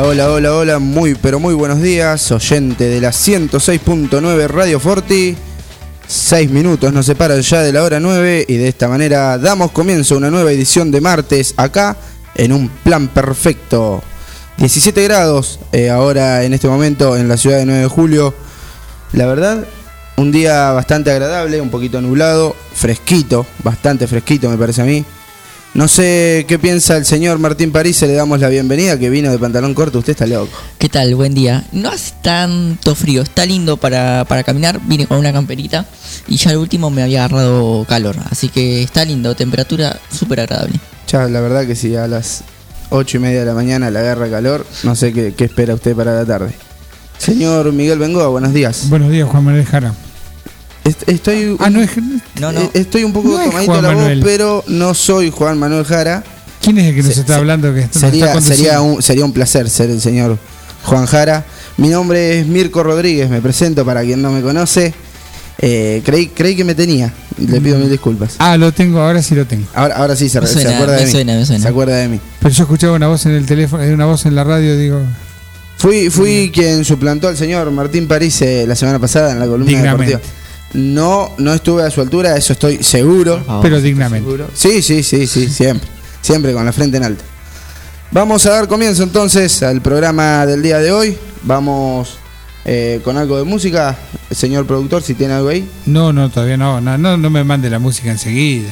Hola, hola, hola, muy pero muy buenos días, oyente de la 106.9 Radio Forti. Seis minutos nos separan ya de la hora 9 y de esta manera damos comienzo a una nueva edición de martes acá en un plan perfecto. 17 grados eh, ahora en este momento en la ciudad de 9 de julio. La verdad, un día bastante agradable, un poquito nublado, fresquito, bastante fresquito me parece a mí. No sé qué piensa el señor Martín París, le damos la bienvenida, que vino de pantalón corto, usted está loco. ¿Qué tal? Buen día. No hace tanto frío, está lindo para, para caminar. Vine con una camperita y ya al último me había agarrado calor. Así que está lindo, temperatura súper agradable. Ya, la verdad que si a las ocho y media de la mañana le agarra calor, no sé qué, qué espera usted para la tarde. Señor Miguel Bengoa, buenos días. Buenos días, Juan Manuel Jara. Est- Estoy, Ah, no es. No, no. eh, estoy un poco No tomadito la voz, Manuel. pero no soy Juan Manuel Jara. ¿Quién es el que nos Se- está se- hablando? Que está Sería, sería, un, sería un placer ser el señor Juan Jara. Mi nombre es Mirko Rodríguez, me presento para quien no me conoce. Eh, creí, creí que me tenía, le pido mil disculpas. Ah, lo tengo, ahora sí lo tengo. Ahora, ahora sí se, Me se suena, acuerda de me mí. suena, me suena. Se acuerda de mí. Pero yo escuchaba una voz en el teléfono, eh, una voz en la radio, digo. Fui, fui quien suplantó al señor Martín París eh, la semana pasada en la columna Dignamente. deportiva. No, no estuve a su altura, eso estoy seguro. pero dignamente. Sí, sí, sí, sí, siempre. Siempre con la frente en alto. Vamos a dar comienzo entonces al programa del día de hoy. Vamos eh, con algo de música. Señor productor, si tiene algo ahí. No, no, todavía no, no. No, no me mande la música enseguida.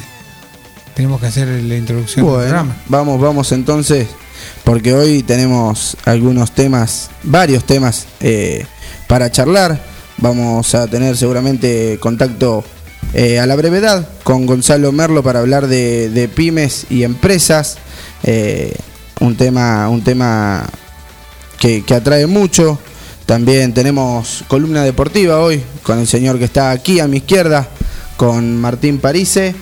Tenemos que hacer la introducción del programa. vamos, vamos entonces, porque hoy tenemos algunos temas, varios temas eh, para charlar. Vamos a tener seguramente contacto eh, a la brevedad con Gonzalo Merlo para hablar de, de pymes y empresas. Eh, un tema, un tema que, que atrae mucho. También tenemos columna deportiva hoy con el señor que está aquí a mi izquierda, con Martín Parise.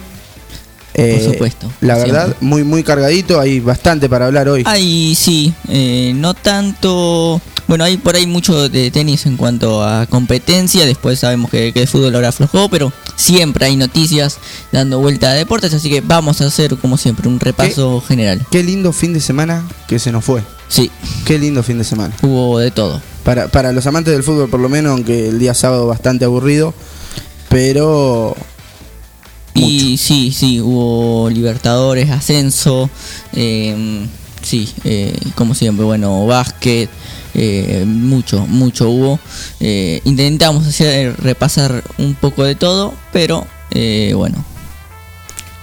Eh, Por supuesto, La siempre. verdad, muy muy cargadito, hay bastante para hablar hoy. Ay, sí, eh, no tanto. Bueno, hay por ahí mucho de tenis en cuanto a competencia. Después sabemos que, que el fútbol ahora aflojó, pero siempre hay noticias dando vuelta a deportes. Así que vamos a hacer, como siempre, un repaso general. Qué lindo fin de semana que se nos fue. Sí, Qué lindo fin de semana. hubo de todo. Para, para los amantes del fútbol, por lo menos, aunque el día sábado bastante aburrido, pero Y sí, sí, hubo Libertadores, ascenso, eh, sí, eh, como siempre, bueno, básquet, eh, mucho, mucho hubo. Eh, intentamos hacer repasar un poco de todo, pero eh, bueno,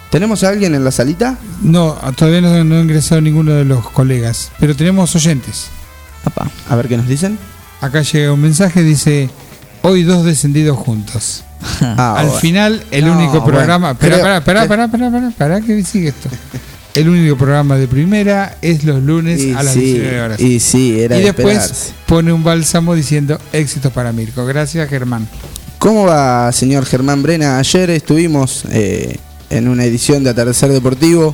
¿tenemos a alguien en la salita? No, todavía no, no ha ingresado ninguno de los colegas. Pero tenemos oyentes. papá. A ver qué nos dicen. Acá llega un mensaje, dice. Hoy dos descendidos juntos. Ah, Al bueno. final, el No, único programa. Espera, espera, espera, espera, espera, espera, espera, que sigue esto. El único programa de primera es los lunes Y a las sí, 19 horas. y sí, era Y de después esperarse. pone un bálsamo diciendo éxitos para Mirko. Gracias, Germán. ¿Cómo va, señor Germán Brena? Ayer estuvimos eh, en una edición de Atardecer Deportivo.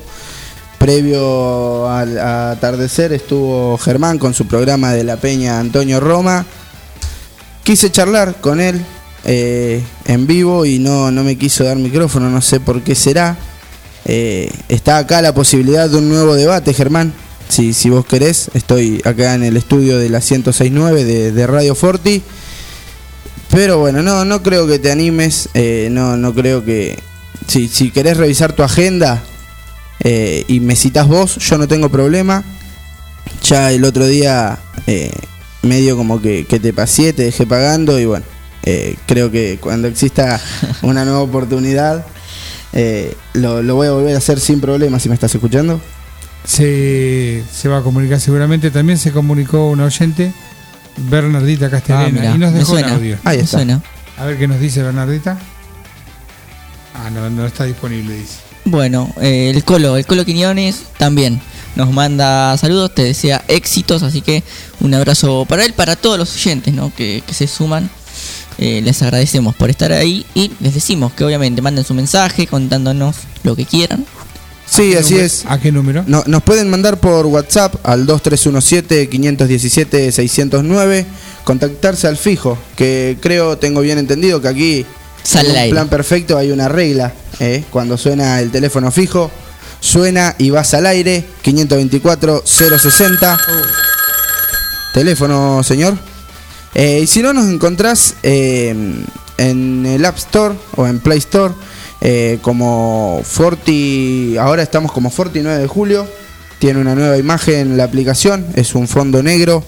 Previo al a atardecer estuvo Germán con su programa de la Peña Antonio Roma. Quise charlar con él eh, en vivo y no, no me quiso dar micrófono, no sé por qué será. Eh, está acá la posibilidad de un nuevo debate, Germán. Si, si vos querés, estoy acá en el estudio de la 1069 de, Radio Forti. Pero bueno, no, no creo que te animes, eh, no, no creo que... Si, si querés revisar tu agenda eh, y me citas vos, yo no tengo problema. ya el otro día eh, medio como que, que te pasé, te dejé pagando y bueno, eh, creo que cuando exista una nueva oportunidad eh, lo, lo voy a volver a hacer sin problema si me estás escuchando. Se, se va a comunicar seguramente. También se comunicó una oyente, Bernardita Ah, Castellana, mirá, y nos dejó un audio. Ahí está. suena. A ver qué nos dice Bernardita. Ah, no, no está disponible, dice. Bueno, eh, el Colo, el Colo Quiñones también nos manda saludos, te desea éxitos, así que un abrazo para él, para todos los oyentes ¿no? que, que se suman. Eh, les agradecemos por estar ahí y les decimos que obviamente manden su mensaje contándonos lo que quieran. Sí, ¿A qué así número- es. ¿A qué número? No- nos pueden mandar por WhatsApp al 2317-517-609, contactarse al fijo, que creo, tengo bien entendido que aquí Sale en un plan perfecto hay una regla, ¿eh? cuando suena el teléfono fijo, suena y vas al aire, 524-060. Teléfono, señor. Eh, y si no, nos encontrás eh, en el App Store o en Play Store eh, como Forti. Ahora estamos como Forti 9 de julio. Tiene una nueva imagen la aplicación. Es un fondo negro.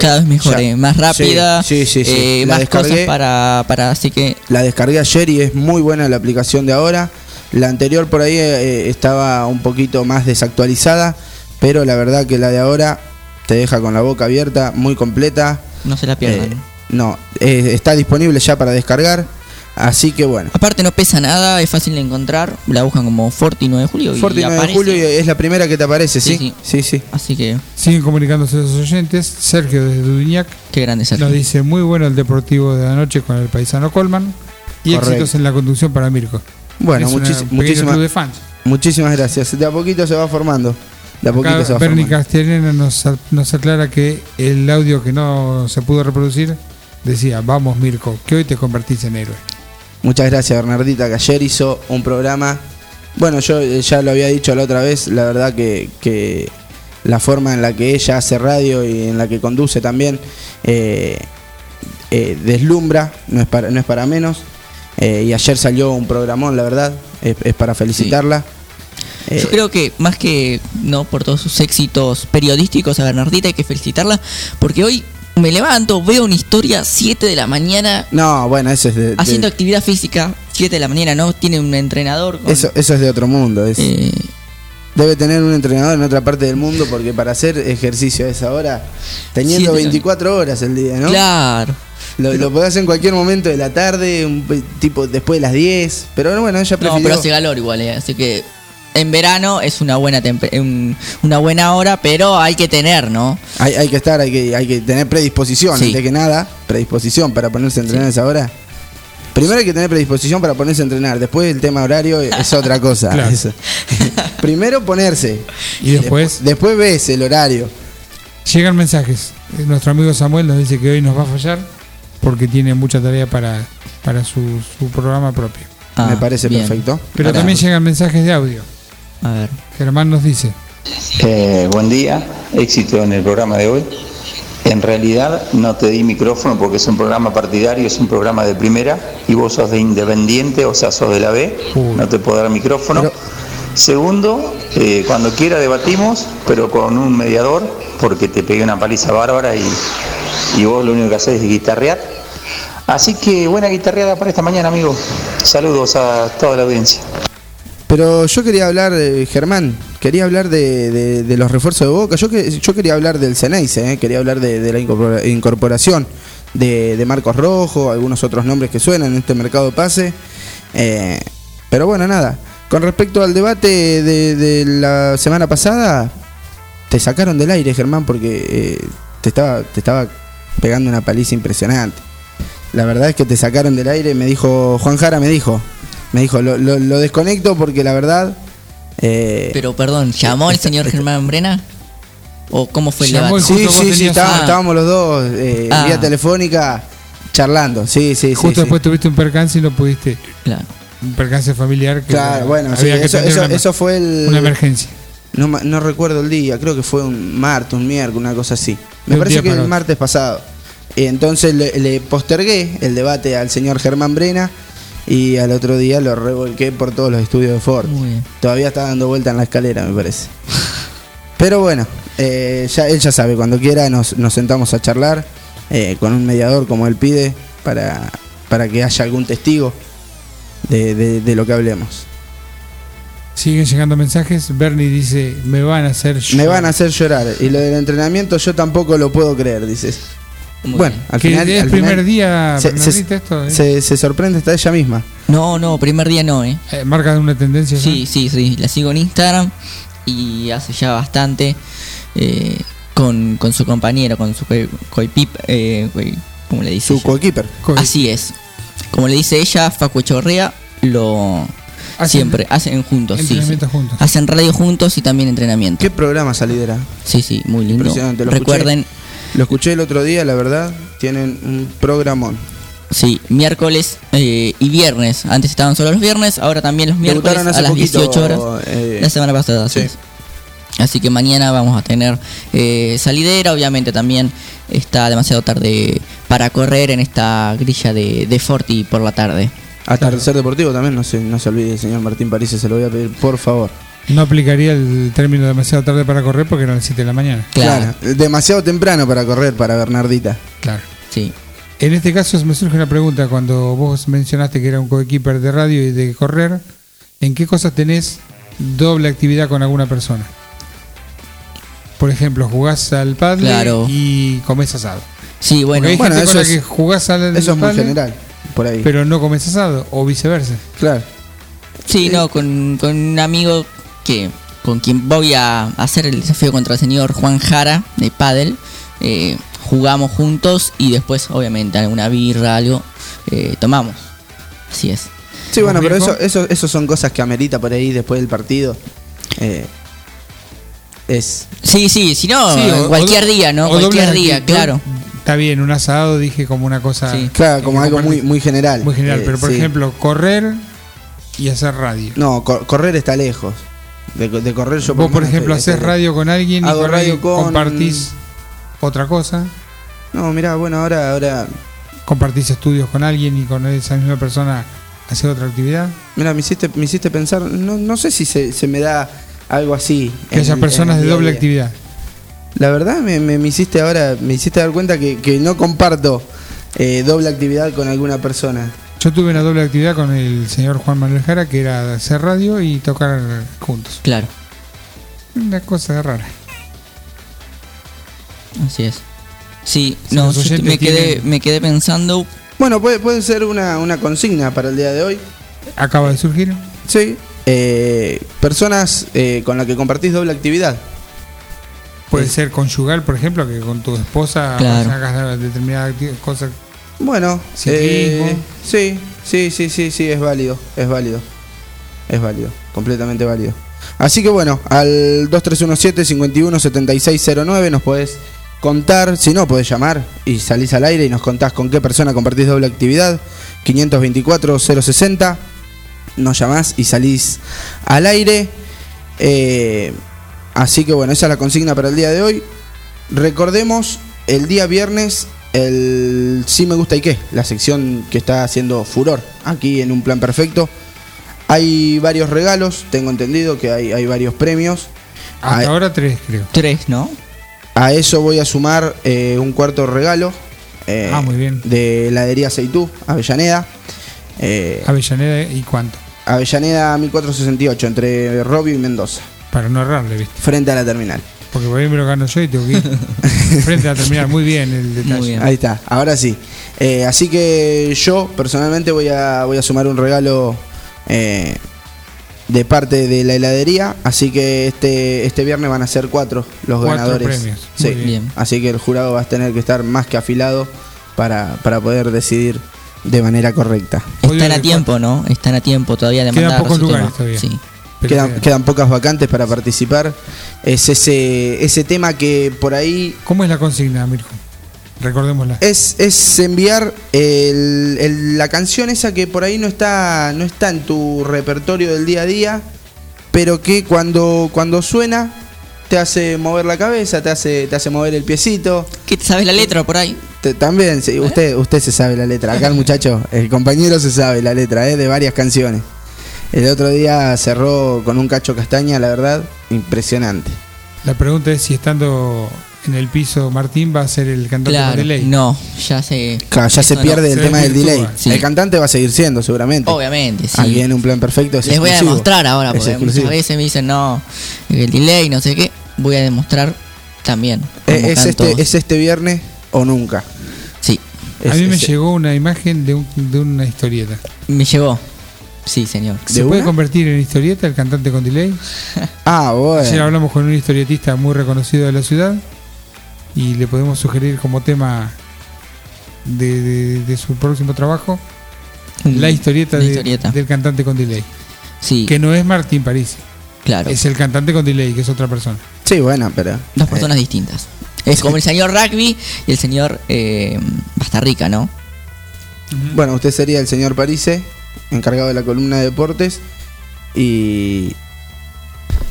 Cada vez mejor, eh, más rápida, Sí, sí, sí. más cosas para, para así que La descargué ayer y es muy buena la aplicación de ahora. La anterior por ahí estaba un poquito más desactualizada, pero la verdad que la de ahora te deja con la boca abierta, muy completa. no se la pierdan. Eh, no, eh, está disponible ya para descargar, así que bueno. Aparte no pesa nada, es fácil de encontrar, la buscan como Forti 9 de julio y Forti 9 de aparece. julio y es la primera que te aparece, ¿sí? Sí, Sí, sí. Así que Siguen comunicándose los oyentes. Sergio desde Dudiñac qué grande es nos dice muy bueno el deportivo de la noche con el paisano Colman. Y Correcto. éxitos en la conducción para Mirko. Bueno, muchísimas, de fans. muchísimas gracias. De a poquito se va formando. De a poquito se va Bernie. Castellana nos, nos aclara que el audio que no se pudo reproducir decía, vamos Mirko, que hoy te convertís en héroe. Muchas gracias Bernardita, que ayer hizo un programa. Bueno, yo eh, ya lo había dicho la otra vez, la verdad que, que la forma en la que ella hace radio y en la que conduce también eh, eh, deslumbra, no es para, no es para menos. Eh, y ayer salió un programón, la verdad, es, es para felicitarla. Eh, Yo creo que más que no por todos sus éxitos periodísticos a Bernardita hay que felicitarla porque hoy me levanto, veo una historia 7 de la mañana no, bueno, eso es de, de- haciendo actividad física, 7 de la mañana, ¿no? Tiene un entrenador con, eso, eso es de otro mundo. es- eh, Debe tener un entrenador en otra parte del mundo porque para hacer ejercicio a esa hora, teniendo Sí, 24 horas el día, ¿no? Claro. Lo, lo podés hacer en cualquier momento de la tarde, un tipo después de las 10. Pero bueno, ella No, prefirió. pero hace calor igual, eh, así que en verano es una buena una buena hora, pero hay que tener, ¿no? hay, hay que estar, hay que, hay que tener predisposición, Sí. antes que nada, predisposición para ponerse a entrenar a esa hora. Primero hay que tener predisposición para ponerse a entrenar, después el tema horario es otra cosa. Claro. Primero ponerse. Y después Después ves el horario. llegan mensajes. Eh, Nuestro amigo Samuel nos dice que hoy nos va a fallar porque tiene mucha tarea para, para su, su programa propio. Ah, Me parece bien. perfecto. Pero Ahora, también llegan mensajes de audio. A ver. Germán nos dice, Eh, buen día, éxito en el programa de hoy. En realidad no te di micrófono porque es un programa partidario, es un programa de primera y vos sos de independiente, o sea, sos de la B, Uy. no te puedo dar micrófono. Pero- Segundo, eh, cuando quiera debatimos, pero con un mediador, porque te pegué una paliza bárbara y, y vos lo único que haces es guitarrear. Así que buena guitarreada para esta mañana, amigo. Saludos a toda la audiencia. Pero yo quería hablar, eh, Germán, quería hablar de, los refuerzos de Boca. Yo, yo quería hablar del Ceneice, eh, quería hablar de, de la incorpora- incorporación de, Marcos Rojo, algunos otros nombres que suenan en este mercado pase. Eh, pero bueno, nada. Con respecto al debate de, de la semana pasada, te sacaron del aire, Germán, porque eh, te, estaba, te estaba pegando una paliza impresionante. La verdad es que te sacaron del aire, me dijo, Juan Jara me dijo, me dijo, lo, lo- lo desconecto porque la verdad... eh, Pero perdón, ¿llamó el señor Germán Brena? ¿O cómo fue el Llamó debate? sí, sí, sí, Ah. estábamos los dos eh, Ah. vía telefónica charlando, sí, sí, sí. justo sí. después tuviste un percance y no pudiste, Claro. un percance familiar que Claro, bueno, sí, había que eso, eso, una, eso fue el... una emergencia. No, ma- no recuerdo el día, creo que fue un martes, un miércoles, una cosa así. Me parece que el martes pasado. Y entonces le, le postergué el debate al señor Germán Brena y al otro día lo revolqué por todos los estudios de Ford. Muy bien. Todavía está dando vuelta en la escalera, me parece. Pero bueno, eh, ya, él ya sabe, cuando quiera nos, nos sentamos a charlar eh, con un mediador como él pide para, para que haya algún testigo de, de- de lo que hablemos. Siguen llegando mensajes. Bernie dice, me van a hacer Me van a hacer llorar. Y lo del entrenamiento yo tampoco lo puedo creer, dices. Muy Bueno, al Que final... es al primer final día, se, se- Bernardita, esto, ¿eh? se- se sorprende hasta ella misma. No, no, primer día no, ¿eh? Eh, marca de una tendencia. Sí, ¿no? sí, sí. La sigo en Instagram y hace ya bastante eh, con, con su compañero, con su co- coipip, eh, ¿cómo le dice? Su coequiper. Co- Así es. Como le dice ella, Facu Chorrea, lo Hacen siempre hacen juntos, sí, juntos. Hacen radio juntos y también entrenamiento. ¿Qué programa salidera? Sí, sí, muy lindo. Recuerden, Lo escuché el otro día, la verdad. Tienen un programón. sí, miércoles eh, y viernes. Antes estaban solo los viernes, ahora también los miércoles a las poquito, 18 horas. eh, La semana pasada, sí. Así que mañana vamos a tener eh, salidera. Obviamente también está demasiado tarde para correr en esta grilla de, de Forti por la tarde. Atardecer Deportivo también, no se, no se olvide, señor Martín París, se lo voy a pedir, por favor. No aplicaría el término demasiado tarde para correr porque eran las 7 de la mañana. Claro, Demasiado temprano para correr para Bernardita. Claro. sí. En este caso me surge una pregunta cuando vos mencionaste que era un coequiper de radio y de correr. ¿En qué cosas tenés doble actividad con alguna persona? Por ejemplo, jugás al padre Claro. y comés asado. Sí, bueno, Porque hay bueno, gente con eso la es- que jugás al Eso es muy general, por ahí. pero no comes asado, o viceversa. claro. sí, no, con, con un amigo que con quien voy a hacer el desafío contra el señor Juan Jara de Paddle. eh, jugamos juntos y después, obviamente, alguna birra, algo, eh, tomamos. Así es. Sí, bueno, pero eso, eso, eso son cosas que amerita por ahí después del partido. Eh, es. Sí, sí, si no, Sí, o- cualquier o- día, ¿no? Cualquier día, claro. Está bien, un asado dije como una cosa Sí. Claro, como algo muy, muy general. muy general. Eh, pero por sí. ejemplo, correr y hacer radio. No, co- correr está lejos. De, de correr yo Vos, por ejemplo, estoy- haces estoy- radio con alguien y Hago con radio con- compartís otra cosa. No, mirá, bueno, ahora, ahora. Compartís estudios con alguien y con esa misma persona hace otra actividad. Mira, me hiciste, me hiciste pensar. No, no sé si se, se me da algo así. Que haya personas de doble actividad. La verdad me, me- me hiciste ahora, me hiciste dar cuenta que, que no comparto eh, doble actividad con alguna persona. Yo tuve una doble actividad con el señor Juan Manuel Jara, que era hacer radio y tocar juntos. Claro, Una cosa rara. así es. Sí, Si no, yo me quedé, tienen- me quedé pensando, Bueno, puede, puede ser una, una consigna para el día de hoy. Acaba de surgir. Sí. Eh, personas eh, con las que compartís doble actividad. Puede Sí. ser conyugal, por ejemplo, que con tu esposa Claro. hagas determinadas cosas. Bueno, eh, sí, sí, sí, sí, sí, es válido, es válido. Es válido, completamente válido. Así que bueno, al 2317-517609 nos podés contar, si no podés llamar y salís al aire y nos contás con qué persona compartís doble actividad. 524-060, nos llamás y salís al aire. Eh, así que bueno, esa es la consigna para el día de hoy. Recordemos el día viernes el Sí Me Gusta y qué, la sección que está haciendo furor aquí en un plan perfecto. Hay varios regalos, tengo entendido que hay, hay varios premios. Hasta A, ahora tres, creo. tres, ¿no? a eso voy a sumar eh, un cuarto regalo eh, Ah, muy bien. de heladería Seitú, Avellaneda. Eh, Avellaneda y cuánto. Avellaneda 1468, entre Robio y Mendoza, Para no errarle, ¿viste? frente a la terminal. Porque por ahí me lo gano yo y tengo que ir frente a terminar. Muy bien el detalle. Muy bien. Ahí está, ahora sí. Eh, así que yo personalmente voy a, voy a sumar un regalo eh, de parte de la heladería. Así que este, este viernes van a ser cuatro los Cuatro ganadores. premios. Sí. Muy bien. Así que el jurado va a tener que estar más que afilado para, para poder decidir de manera correcta. Están a tiempo, ¿no? Están a tiempo todavía de Quedan mandar pocos lugares todavía. Sí. Quedan, queda- quedan pocas vacantes para participar. Es ese, ese tema que por ahí ¿Cómo es la consigna, Mirko? Recordémosla. Es, es enviar el- el- la canción esa que por ahí no está, no está en tu repertorio del día a día, pero que cuando, cuando suena te hace mover la cabeza, te hace, te hace mover el piecito. ¿Qué, ¿Sabes la letra por ahí? Te- también, sí, usted, usted se sabe la letra. Acá el muchacho, el compañero se sabe la letra ¿eh? de varias canciones. El otro día cerró con un cacho castaña, la verdad, impresionante. La pregunta es si estando en el piso Martín va a ser el cantante Claro, con delay. no, ya se. Claro, ya se no. pierde el se tema del delay. Sí. El cantante va a seguir siendo, seguramente. Obviamente, sí. Aquí en un plan perfecto es Les voy a demostrar ahora, porque muchas veces me dicen, no, el delay, no sé qué. Voy a demostrar también. Eh, ¿Es este, ¿Es este viernes o nunca? Sí, A Es- mí me es- llegó una imagen de, un- de una historieta. me llegó. Sí, señor. ¿Se ¿De puede una? convertir en historieta el cantante con delay? Ah, Ayer bueno. hablamos con un historietista muy reconocido de la ciudad y le podemos sugerir como tema de, de- de su próximo trabajo la historieta, Una de- historieta. del cantante con delay. Sí, Que no es Martín París, claro. es el cantante con delay, que es otra persona. Sí, bueno, pero. Dos personas distintas. Es como el señor Rugby y el señor eh, Bastarrica, ¿no? Bueno, usted sería el señor Parise, encargado de la columna de deportes. Y.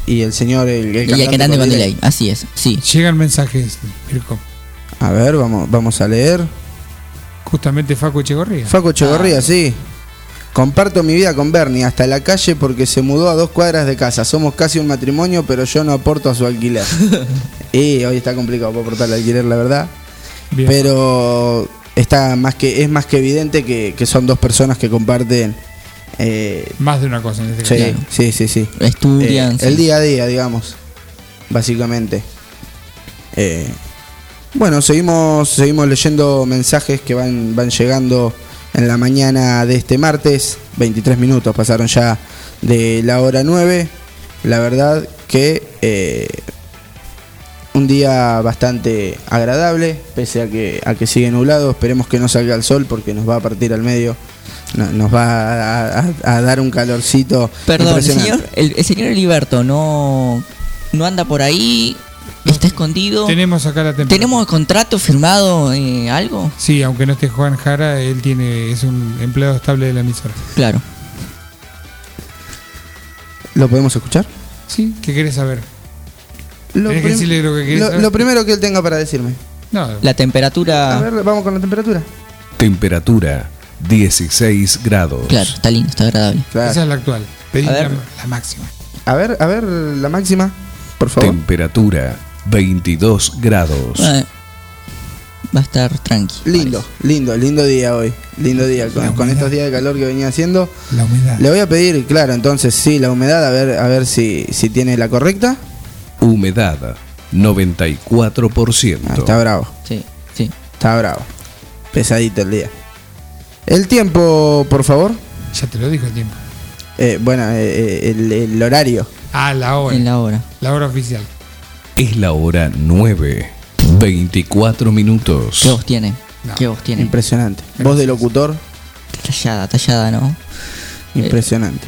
Y el señor. El, el y el cantante con delay. Así es, sí. Llegan mensajes, Mirko. A ver, vamos, vamos a leer. Justamente Facu Echegorría. Faco Chegorría, Ah. sí. Comparto mi vida con Bernie hasta la calle porque se mudó a dos cuadras de casa. Somos casi un matrimonio, pero yo no aporto a su alquiler. y hoy está complicado para aportar el alquiler, la verdad. Bien. Pero está más que es más que evidente que, que son dos personas que comparten. eh, Más de una cosa en este sí, caso. Sí, sí, sí. Estudian. Eh, sí. el día a día, digamos, básicamente. Eh, bueno, seguimos, seguimos leyendo mensajes que van, van llegando en la mañana de este martes. 23 minutos pasaron ya de la hora 9. La verdad que eh, un día bastante agradable, pese a que, a que sigue nublado. Esperemos que no salga el sol porque nos va a partir al medio. No- nos va a, a- a dar un calorcito. Perdón, el señor, el, el señor Heriberto no, no anda por ahí, está escondido. Tenemos acá la temperatura. ¿Tenemos contrato firmado, eh, algo? Sí, aunque no esté Juan Jara, él tiene es un empleado estable de la emisora. Claro. ¿Lo podemos escuchar? ¿Sí? ¿Qué querés saber? Lo, primero que él tenga para decirme. No, La temperatura. A ver, vamos con la temperatura. Temperatura 16 grados. Claro, está lindo, está agradable. Claro. esa es la actual. Pedí A la, ver. la máxima. A ver, a ver la máxima, por favor. Temperatura 22 grados. Eh, va a estar tranqui. Lindo, lindo, lindo día hoy. Lindo día. Con, con estos días de calor que venía haciendo. La humedad. Le voy a pedir, claro, entonces sí, la humedad, a ver, a ver si, si tiene la correcta. Humedad 94%. Ah, está bravo, Sí, sí. está bravo. Pesadito el día. El tiempo, por favor. Ya te lo dijo el tiempo. Eh, bueno, eh, eh, el, el horario. Ah, la hora. En la hora. La hora oficial. Es la hora 9. 24 minutos. ¿Qué voz tiene? No. ¿Qué voz tiene? Impresionante. Voz de locutor, Tallada, tallada, ¿no? Impresionante.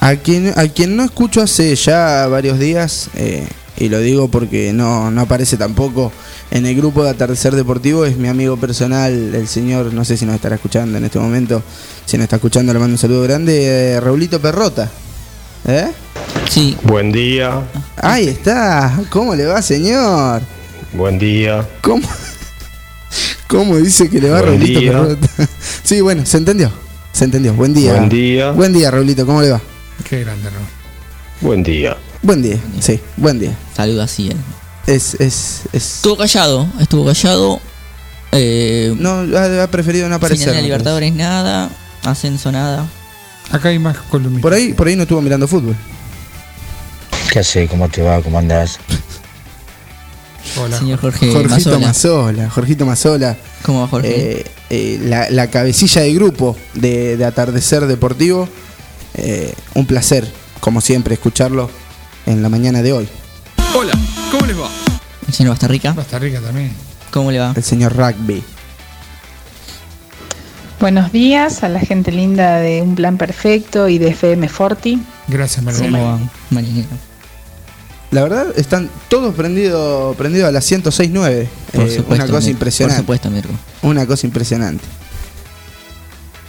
A quien, a quien no escucho hace ya varios días, eh, y lo digo porque no, no aparece tampoco en el grupo de Atardecer Deportivo, es mi amigo personal, el señor, no sé si nos estará escuchando en este momento, si nos está escuchando le mando un saludo grande, eh, Raulito Perrota. ¿Eh? Sí, Buen día, Ahí está, ¿cómo le va señor? buen día. ¿Cómo, cómo dice que le va Buen Raulito día. Perrota? sí, bueno, se entendió, se entendió, buen día. Buen día. Buen día, Raulito, ¿cómo le va? Qué grande, Raúl. Buen día. Buen día, sí, buen día. saluda así él. Es, es, es. Estuvo callado, estuvo callado. Eh, No, ha, ha preferido no aparecer. Final de Libertadores nada, ascenso nada. Acá hay más columnistas. Por ahí, por ahí no estuvo mirando fútbol. ¿Qué hace? ¿Cómo te va? ¿Cómo andás? Hola. Señor Jorge Jorgito Mazola. Mazola, Jorgito Mazola, ¿Cómo va Jorge? eh, eh, la, la cabecilla de grupo de, de Atardecer Deportivo. Eh, un placer, como siempre, escucharlo en la mañana de hoy. Hola, ¿cómo les va? El señor Bastarrica. Basta rica también. ¿Cómo le va? El señor Rugby. Buenos días a la gente linda de Un Plan Perfecto y de FM Forti. Gracias. Marinero. La verdad, están todos prendidos prendido a las 106.9. Por Eh, supuesto. una cosa Mirko. impresionante. Por supuesto, Mirko. Una cosa impresionante.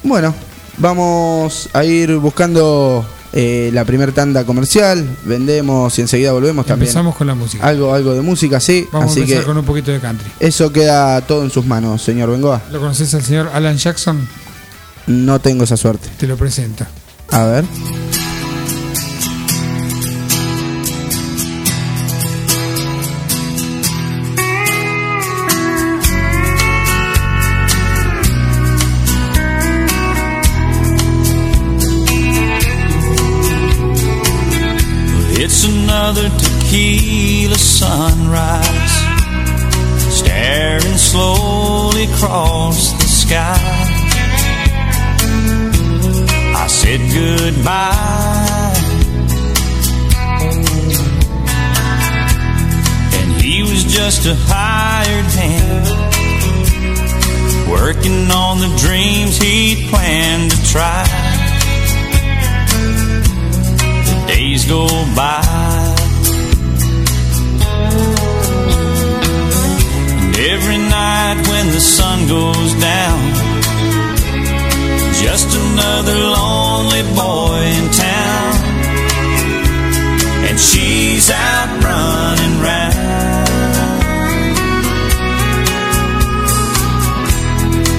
Bueno, vamos a ir buscando eh, la primer tanda comercial. Vendemos y enseguida volvemos también. Empezamos con la música. Algo, algo de música, sí. Vamos Así a empezar que con un poquito de country. eso queda todo en sus manos, señor Bengoa. ¿Lo conoces al señor Alan Jackson? No tengo esa suerte. Te lo presento. A ver. Another tequila sunrise, staring slowly across the sky. I said goodbye. And he was just a hired hand, working on the dreams he'd planned to try. The days go by. Every night when the sun goes down, just another lonely boy in town. And she's out running round.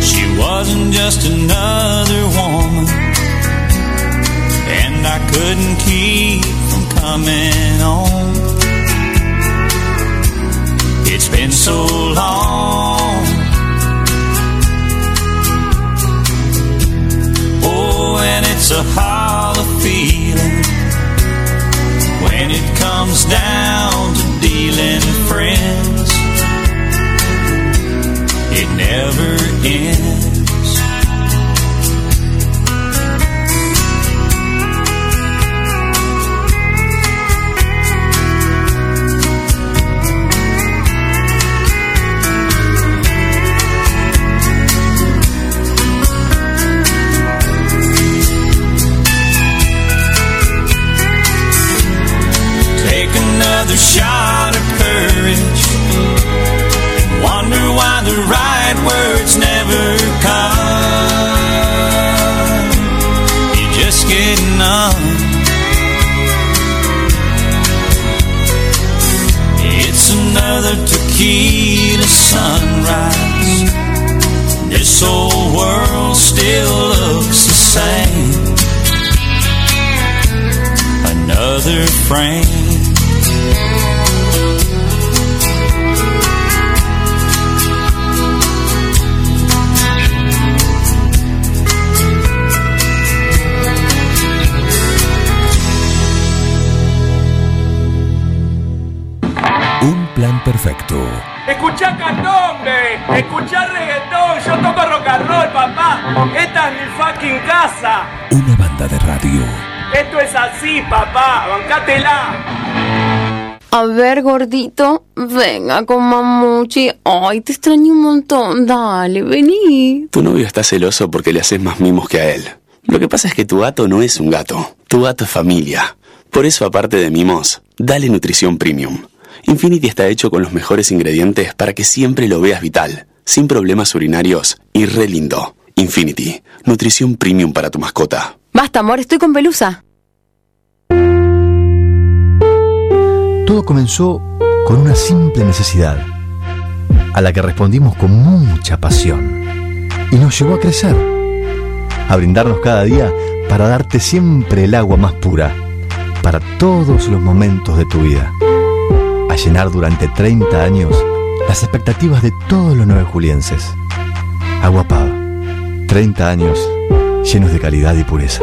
She wasn't just another woman. And I couldn't keep from coming on. It's been so long. Oh, and it's a hollow feeling when it comes down to dealing friends. It never ends. Escuchá reggaetón, yo toco rock and roll, papá. Esta es mi fucking casa. Una banda de radio. Esto es así, papá, bancátela. A ver, gordito, venga con mamuchi. Ay, te extraño un montón. Dale, vení. Tu novio está celoso porque le haces más mimos que a él. Lo que pasa es que tu gato no es un gato. Tu gato es familia. Por eso, aparte de mimos, dale nutrición premium. Infinity está hecho con los mejores ingredientes para que siempre lo veas vital, sin problemas urinarios y re lindo. Infinity, nutrición premium para tu mascota. Basta, amor, estoy con pelusa. Todo comenzó con una simple necesidad, a la que respondimos con mucha pasión, y nos llevó a crecer, a brindarnos cada día para darte siempre el agua más pura, para todos los momentos de tu vida, llenar durante 30 años las expectativas de todos los nueve julienses. Agua Pava, 30 años llenos de calidad y pureza.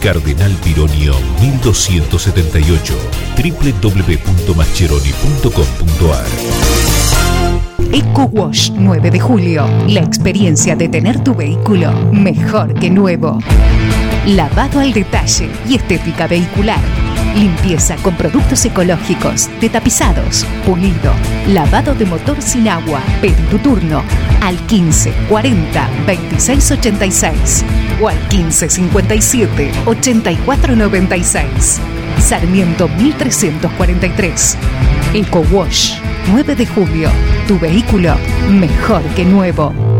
Cardenal Pironio 1278 www.mascheroni.com.ar Eco Wash 9 de julio. La experiencia de tener tu vehículo mejor que nuevo. Lavado al detalle y estética vehicular. Limpieza con productos ecológicos, de tapizados, pulido, lavado de motor sin agua. Pedí tu turno al 15 40 26 86 o al 15 57 84 96. Sarmiento 1343. Eco Wash 9 de julio. Tu vehículo mejor que nuevo.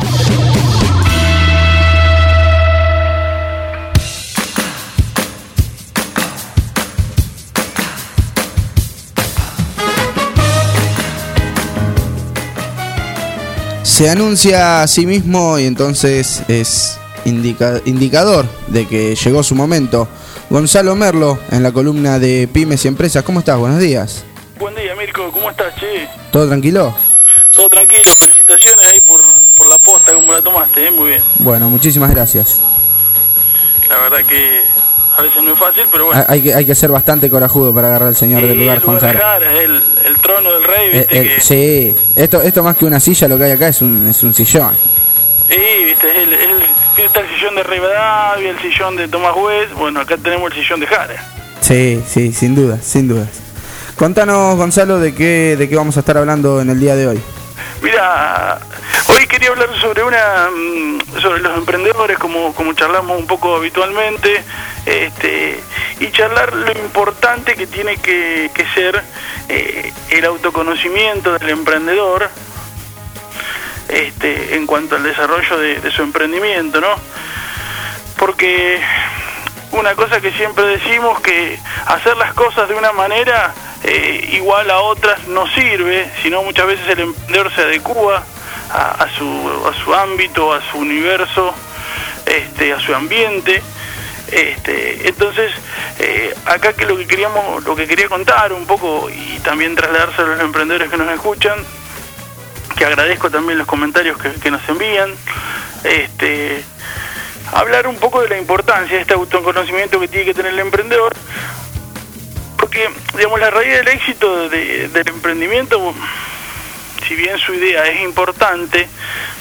Se anuncia a sí mismo y entonces es indica- indicador de que llegó su momento. Gonzalo Merlo en la columna de Pymes y Empresas. ¿Cómo estás? Buenos días. Buen día, Mirko. ¿Cómo estás, che? ¿Todo tranquilo? Todo tranquilo. Felicitaciones ahí por, por la posta, como la tomaste, ¿eh? Muy bien. Bueno, muchísimas gracias. La verdad que a veces no es fácil, pero bueno. Hay, que, hay que ser bastante corajudo para agarrar al señor del lugar, el Juan Jara. Jara, el, el trono del rey, Eh, viste eh, que... sí, esto, esto más que una silla, lo que hay acá es un, es un sillón. Sí, viste, es el, el, está el sillón de Rivadavia, el sillón de Tomás West, bueno, acá tenemos el sillón de Jara. Sí, sí, sin duda, sin dudas. Contanos, Gonzalo, de qué, de qué vamos a estar hablando en el día de hoy. Mira, quería hablar sobre una mm, sobre los emprendedores como, como charlamos un poco habitualmente este, y charlar lo importante que tiene que, ser eh, el autoconocimiento del emprendedor este, en cuanto al desarrollo de, de su emprendimiento, ¿no? Porque una cosa que siempre decimos que hacer las cosas de una manera eh, igual a otras no sirve, sino muchas veces el emprendedor se adecua a, su, a su ámbito, a su universo, este, a su ambiente. Este, entonces, eh, acá que lo que queríamos, lo que quería contar un poco y también trasladarse a los emprendedores que nos escuchan, que agradezco también los comentarios que, nos envían, este, hablar un poco de la importancia de este autoconocimiento que tiene que tener el emprendedor, porque digamos la raíz del éxito de- del emprendimiento, si bien su idea es importante,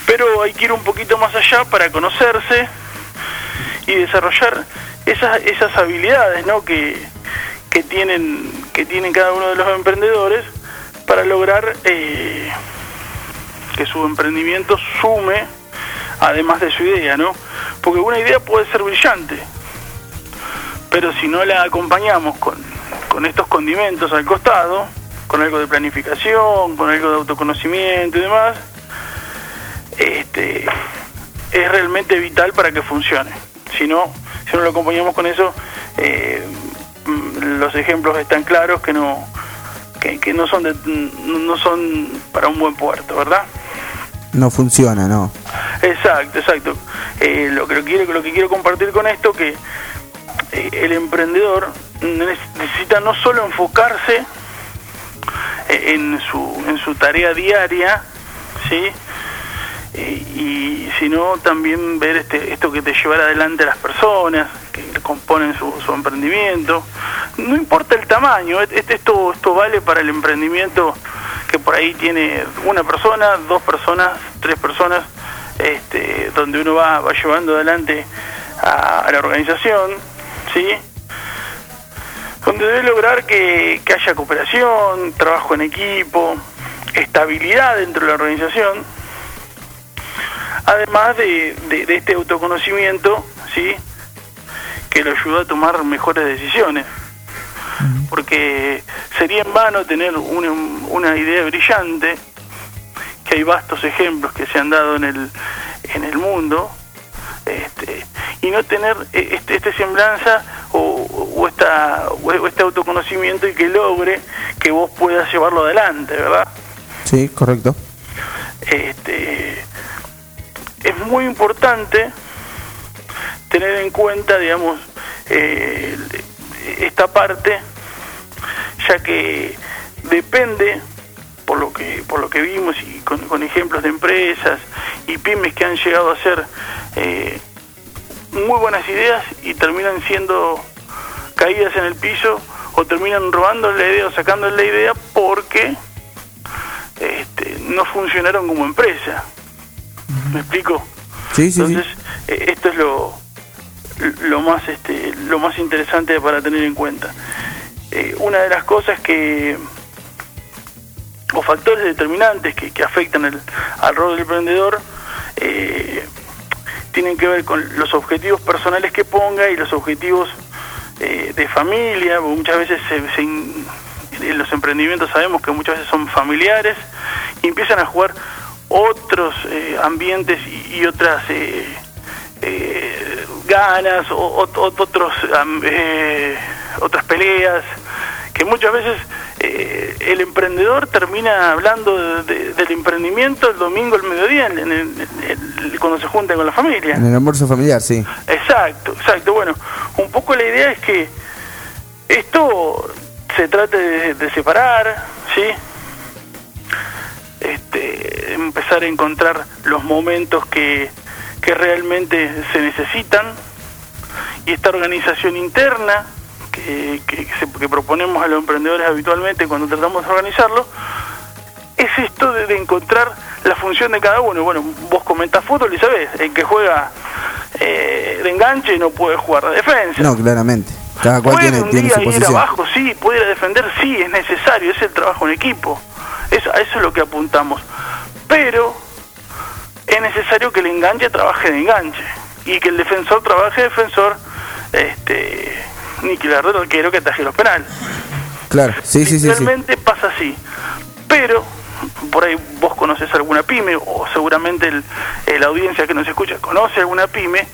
pero hay que ir un poquito más allá para conocerse y desarrollar esas, esas habilidades ¿no? que, que tienen que tienen cada uno de los emprendedores para lograr eh, que su emprendimiento sume además de su idea, ¿no? Porque una idea puede ser brillante, pero si no la acompañamos con, con estos condimentos al costado, con algo de planificación, con algo de autoconocimiento y demás, este, es realmente vital para que funcione. Si no, si no lo acompañamos con eso, eh, mm, los ejemplos están claros que no que, que no son de- no son para un buen puerto, ¿verdad? No funciona, ¿no? Exacto, exacto. Eh, lo que lo quiero, lo que quiero compartir con esto que eh, el emprendedor ne- necesita no solo enfocarse en su en su tarea diaria, sí, Eh, y sino también ver este esto que te llevará adelante las personas que componen su, su emprendimiento. No importa el tamaño, este, esto esto vale para el emprendimiento que por ahí tiene una persona, dos personas, tres personas, este, donde uno va, va llevando adelante a, a la organización, ¿sí? Donde debe lograr que, que haya cooperación, trabajo en equipo, estabilidad dentro de la organización, además de, de- de este autoconocimiento, ¿sí? Que lo ayuda a tomar mejores decisiones. porque sería en vano tener una, una idea brillante, que hay vastos ejemplos que se han dado en el, en el mundo, este, y no tener eh, este, este semblanza o, o esta, o este autoconocimiento y que logre que vos puedas llevarlo adelante, ¿verdad? Sí, correcto. Este, es muy importante tener en cuenta, digamos, eh, esta parte, ya que depende por lo que por lo que vimos y con, con ejemplos de empresas y pymes que han llegado a ser eh, muy buenas ideas y terminan siendo caídas en el piso o terminan robando la idea o sacando la idea porque este, no funcionaron como empresa. ¿Me explico? Sí, sí, Entonces, eh, esto es lo, lo más este, lo más interesante para tener en cuenta. Eh, una de las cosas que o factores determinantes que, que afectan el, al rol del emprendedor eh, tienen que ver con los objetivos personales que ponga y los objetivos eh, de familia. Muchas veces se, se in- en los emprendimientos sabemos que muchas veces son familiares y empiezan a jugar otros eh, ambientes y, y otras eh, eh, ganas o, otros otras peleas que muchas veces eh, el emprendedor termina hablando de- de- del emprendimiento el domingo al mediodía el- en el- cuando se junta con la familia En el almuerzo familiar, sí. Exacto, exacto. Bueno, un poco la idea es que esto se trate de, de separar, ¿sí? Este, empezar a encontrar los momentos que, que realmente se necesitan y esta organización interna que, que, se- que proponemos a los emprendedores habitualmente cuando tratamos de organizarlo es esto de, de encontrar la función de cada uno. Bueno, vos comentás fútbol y sabés, el que juega eh, de enganche no puede jugar de defensa. No, claramente. Cada cual puede tiene, un tiene día su ir posición. abajo, sí, puede ir a defender, sí, es necesario, es el trabajo en equipo. Eso, a eso es lo que apuntamos. Pero es necesario que el enganche trabaje de enganche y que el defensor trabaje de defensor, este, ni que el arquero que ataje los penales. Claro, sí, sí, sí. sí. Realmente pasa así. Pero, por ahí vos conoces alguna pyme, o seguramente el, la audiencia que nos escucha conoce alguna pyme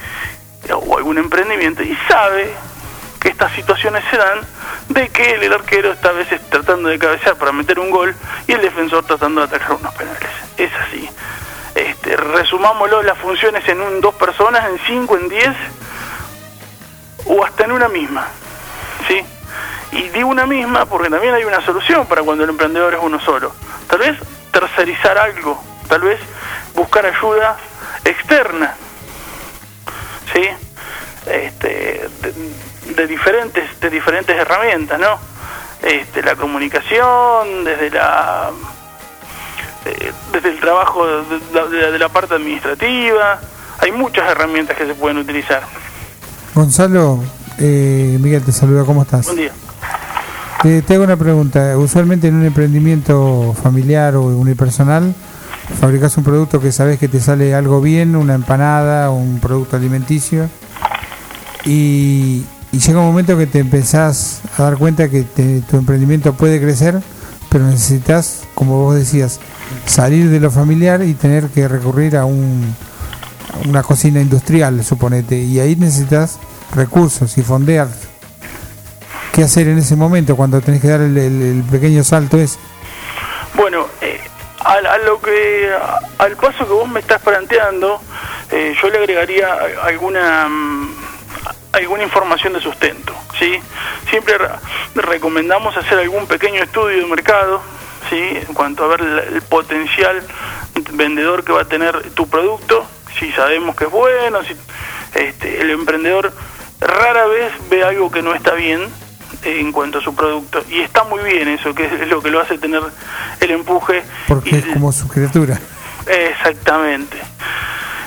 o algún emprendimiento y sabe que estas situaciones se dan de que el, arquero está a veces tratando de cabecear para meter un gol y el defensor tratando de atacar unos penales. Es así. Este, resumámoslo las funciones en un, dos personas, en cinco, en diez o hasta en una misma. ¿Sí? Y digo una misma porque también hay una solución para cuando el emprendedor es uno solo. Tal vez tercerizar algo, tal vez buscar ayuda externa. ¿Sí? Este, de, diferentes de diferentes herramientas, ¿no? Este, la comunicación, desde la eh, desde el trabajo de, de la parte administrativa, hay muchas herramientas que se pueden utilizar. Gonzalo, eh, Miguel te saluda, ¿cómo estás? Buen día. Te, te hago una pregunta. Usualmente en un emprendimiento familiar o unipersonal, fabricas un producto que sabes que te sale algo bien, una empanada un producto alimenticio, y, y llega un momento que te empezás a dar cuenta que te- tu emprendimiento puede crecer, pero necesitas, como vos decías, salir de lo familiar y tener que recurrir a un, una cocina industrial, suponete, y ahí necesitas recursos y fondear. ¿Qué hacer en ese momento cuando tenés que dar el, pequeño salto ese? Bueno, eh, a, a lo que al paso que vos me estás planteando, eh, yo le agregaría alguna mm, alguna información de sustento, ¿sí? Siempre re- recomendamos hacer algún pequeño estudio de mercado, ¿sí? En cuanto a ver el potencial vendedor que va a tener tu producto, si sabemos que es bueno, si este, el emprendedor rara vez ve algo que no está bien en cuanto a su producto y está muy bien eso, que es lo que lo hace tener el empuje Porque es como su criatura. Exactamente.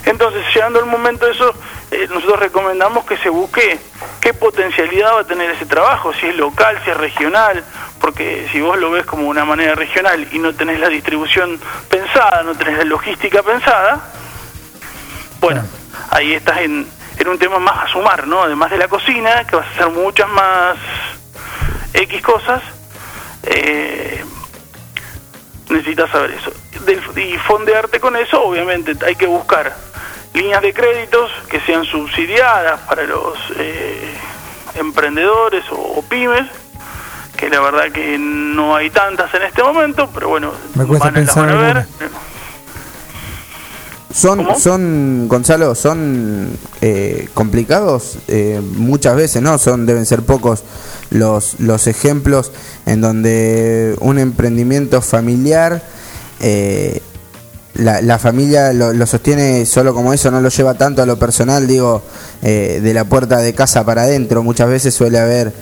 Entonces, llegando al momento de eso, eh, nosotros recomendamos que se busque qué potencialidad va a tener ese trabajo, si es local, si es regional, porque si vos lo ves como una manera regional y no tenés la distribución pensada, no tenés la logística pensada, bueno, ahí estás en, en un tema más a sumar, ¿no? Además de la cocina, que vas a hacer muchas más X cosas, eh, necesitas saber eso. Del- y fondearte con eso, obviamente, hay que buscar líneas de créditos que sean subsidiadas para los eh, emprendedores o, o pymes, que la verdad que no hay tantas en este momento, pero bueno, Me cuesta van, las pensar van a ver. Son, son Gonzalo, son eh, complicados eh, muchas veces, ¿no? Son deben ser pocos los los ejemplos en donde un emprendimiento familiar eh, la, la familia lo, lo sostiene solo como eso, no lo lleva tanto a lo personal, digo, eh, de la puerta de casa para adentro. Muchas veces suele haber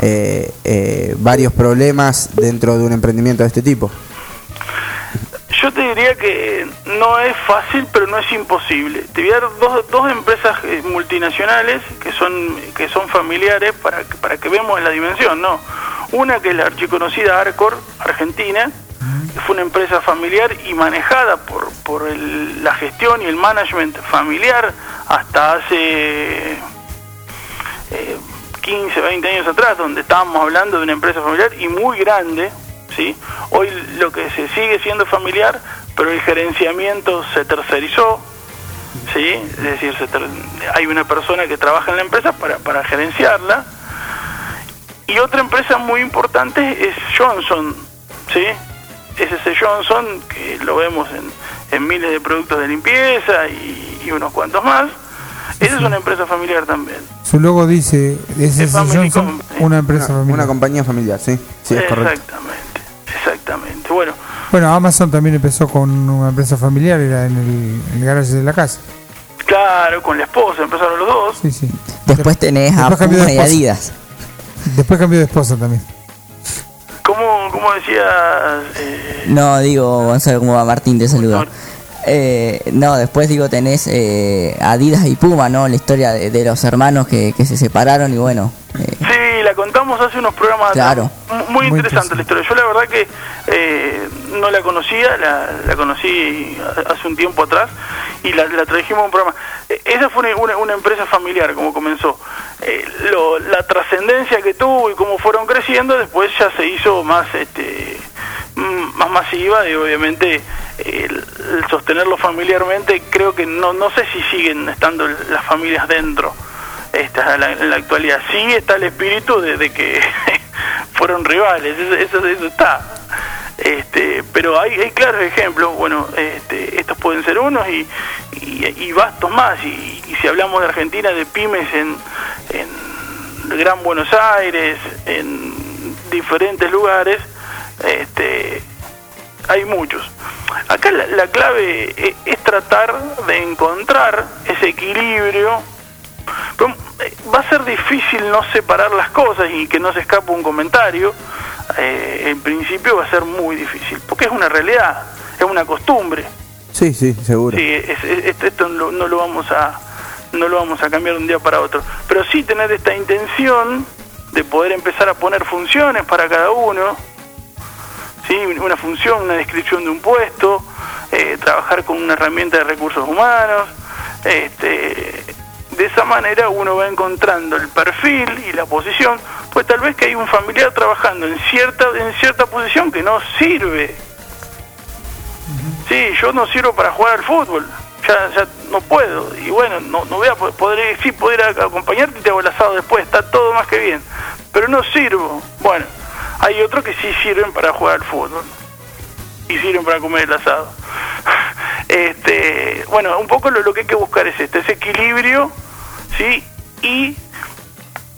eh, varios problemas dentro de un emprendimiento de este tipo. Yo te diría que no es fácil, pero no es imposible. Te voy a dar dos, dos empresas eh, multinacionales que son que son familiares para que, para que vemos la dimensión, ¿no? Una que es la archiconocida Arcor, Argentina, que fue una empresa familiar y manejada por, por el- la gestión y el management familiar hasta hace eh, 15, 20 años atrás, donde estábamos hablando de una empresa familiar y muy grande, ¿sí? Hoy lo que se sigue siendo familiar, pero el gerenciamiento se tercerizó, ¿sí? Es decir, se ter- hay una persona que trabaja en la empresa para, para gerenciarla. Y otra empresa muy importante es Johnson, ¿sí? Es ese Johnson que lo vemos en, en miles de productos de limpieza y, y unos cuantos más. Esa es una empresa familiar también. Su logo dice, es Johnson, una empresa Una, familiar. una compañía familiar, sí, sí, es correcto. Exactamente, exactamente. Bueno, Bueno, Amazon también empezó con una empresa familiar, era en el, en el garaje de la casa. claro, con la esposa empezaron los dos. Sí, sí. Después tenés a de Puma y. Adidas. Después cambió de esposa también. ¿Cómo, cómo decía? eh, No, digo, Gonzalo, ¿cómo va? Martín, te saluda. Eh, no, después digo, tenés eh, Adidas y Puma, ¿no? La historia de, de los hermanos que, que se separaron y bueno. eh, Sí, contamos hace unos programas. Claro. M- Muy, interesante la historia. Yo la verdad que eh, no la conocía, la, la conocí hace un tiempo atrás y la, la trajimos a un programa. Eh, esa fue una, una- una empresa familiar, como comenzó. Eh, lo- la trascendencia que tuvo y cómo fueron creciendo, después ya se hizo más este mm, más masiva y obviamente eh, el, el sostenerlo familiarmente creo que no no sé si siguen estando las familias dentro esta, la, en la actualidad. Sí está el espíritu de, de que fueron rivales, eso, eso, está. Este, pero hay, claros ejemplos, bueno, este, estos pueden ser unos y, y, y bastos más. Y, si hablamos de Argentina, de pymes en, en Gran Buenos Aires, en diferentes lugares, este, hay muchos. Acá la, la clave e- es tratar de encontrar ese equilibrio pero, eh, va a ser difícil no separar las cosas y que no se escape un comentario. Eh, en principio va a ser muy difícil, porque es una realidad, es una costumbre. Sí, sí, seguro. Sí, es- es- esto, no lo vamos a no lo vamos a cambiar de un día para otro, pero sí tener esta intención de poder empezar a poner funciones para cada uno, sí, una función, una descripción de un puesto, eh, trabajar con una herramienta de recursos humanos, este, de esa manera uno va encontrando el perfil y la posición, pues tal vez que hay un familiar trabajando en cierta en cierta posición que no sirve. Sí, yo no sirvo para jugar al fútbol, ya, ya no puedo, y bueno, no, no voy a po- poder, sí poder acompañarte y te hago el asado después, está todo más que bien, pero no sirvo. Bueno, hay otros que sí sirven para jugar al fútbol y sirven para comer el asado. Este, bueno, un poco lo, lo que hay que buscar es este, ese equilibrio, ¿sí? Y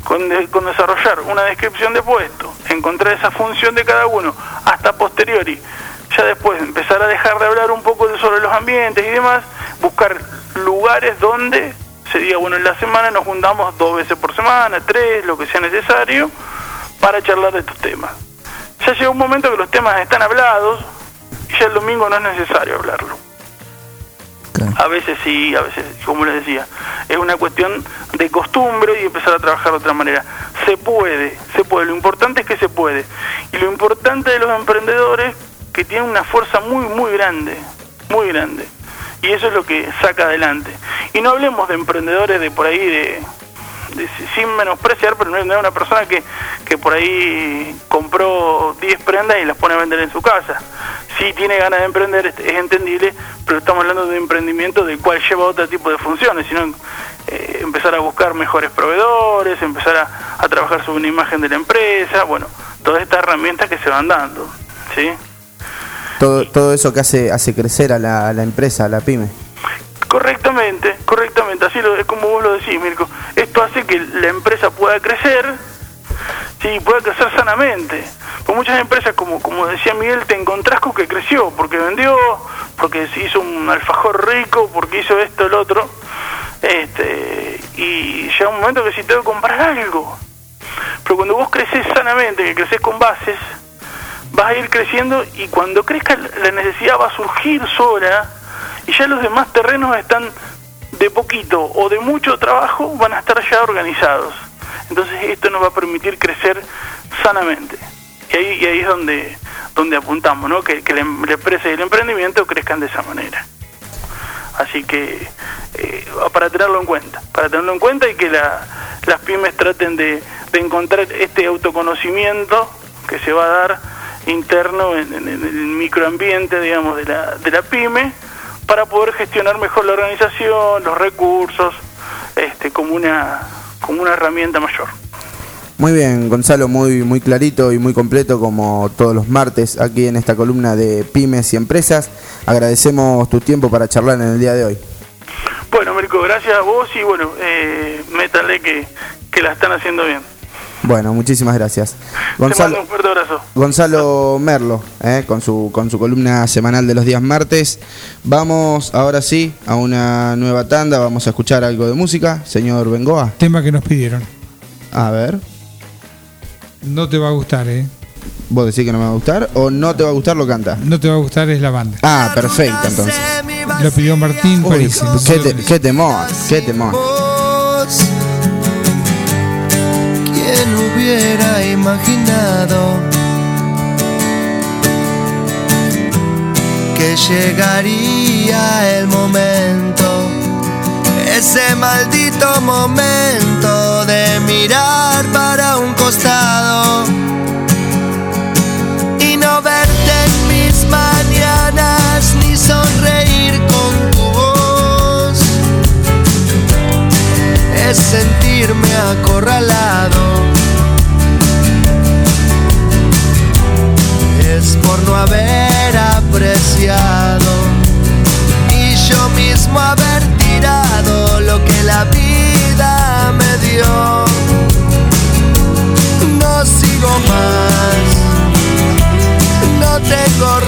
con, de- con desarrollar una descripción de puesto, encontrar esa función de cada uno, hasta posteriori, ya después empezar a dejar de hablar un poco sobre los ambientes y demás, buscar lugares donde se diga, bueno, en la semana nos juntamos dos veces por semana, tres, lo que sea necesario, para charlar de estos temas. Ya llega un momento que los temas están hablados y ya el domingo no es necesario hablarlo. A veces sí, a veces, como les decía, es una cuestión de costumbre y empezar a trabajar de otra manera. Se puede, se puede, lo importante es que se puede. Y lo importante de los emprendedores que tienen una fuerza muy, muy grande, muy grande. Y eso es lo que saca adelante. Y no hablemos de emprendedores de por ahí, de, de- sin menospreciar, pero no es una persona que, que por ahí compró 10 prendas y las pone a vender en su casa. Si tiene ganas de emprender, es entendible, pero estamos hablando de un emprendimiento del cual lleva otro tipo de funciones, sino eh, empezar a buscar mejores proveedores, empezar a, a trabajar sobre una imagen de la empresa, bueno, todas estas herramientas que se van dando, ¿sí? Todo, todo eso que hace, hace crecer a la, a la empresa, a la pyme. Correctamente, correctamente, así lo, es como vos lo decís, Mirko. Esto hace que la empresa pueda crecer, sí, pueda crecer sanamente. Pues muchas empresas, como, como decía Miguel, te encontrás con que creció, porque vendió, porque se hizo un alfajor rico, porque hizo esto, el otro. Este, y llega un momento que si tengo que comprar algo. Pero cuando vos creces sanamente, que creces con bases, vas a ir creciendo y cuando crezca la necesidad va a surgir sola y ya los demás terrenos están de poquito o de mucho trabajo van a estar ya organizados. Entonces esto nos va a permitir crecer sanamente. Y ahí, y ahí es donde, donde apuntamos, ¿no? que, que la, em- empresa y el emprendimiento crezcan de esa manera. Así que eh, para tenerlo en cuenta, para tenerlo en cuenta y que la- las pymes traten de, de encontrar este autoconocimiento que se va a dar interno en, en- en el microambiente, digamos, de la, de la pyme, para poder gestionar mejor la organización, los recursos, este, como una, como una herramienta mayor. Muy bien, Gonzalo, muy, muy clarito y muy completo como todos los martes aquí en esta columna de pymes y empresas. Agradecemos tu tiempo para charlar en el día de hoy. Bueno, Mirko, gracias a vos y bueno, eh, métale que, que la están haciendo bien. Bueno, muchísimas gracias. Te mando Gonzalo, un fuerte abrazo. Gonzalo Merlo, eh, con, su, con su columna semanal de los días martes. Vamos ahora sí a una nueva tanda, vamos a escuchar algo de música. Señor Bengoa. Tema que nos pidieron. A ver, No te va a gustar, ¿eh? ¿vos decís que no me va a gustar o no te va a gustar lo canta? No te va a gustar es la banda. Ah, perfecto, entonces. Lo pidió Martín Uy, Parisi. qué, te- qué temor, qué temor. Hubiera imaginado que llegaría el momento, ese maldito momento de mirar para un costado y no verte en mis mañanas ni sonreír con tu voz? es sentirme acorralado. No haber apreciado y yo mismo haber tirado lo que la vida me dio. No sigo más, no tengo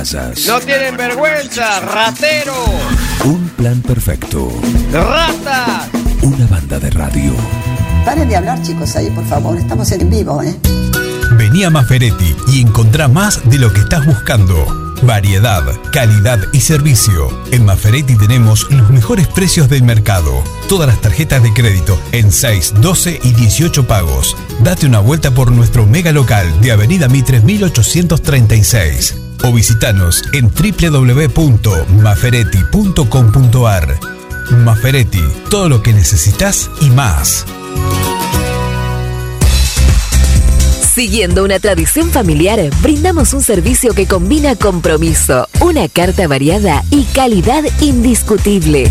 No te vayas. No tienen vergüenza, ratero. Un plan perfecto. Rata. Una banda de radio. Paren de hablar, chicos, ahí, por favor. Estamos en vivo, ¿eh? Vení a Maferetti y encontrá más de lo que estás buscando. Variedad, calidad y servicio. En Maferetti tenemos los mejores precios del mercado. Todas las tarjetas de crédito en 6, 12 y 18 pagos. Date una vuelta por nuestro mega local de Avenida Mi 3836 o visitanos en www.maferetti.com.ar. Maferetti, todo lo que necesitas y más. Siguiendo una tradición familiar, brindamos un servicio que combina compromiso, una carta variada y calidad indiscutible.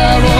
Todo el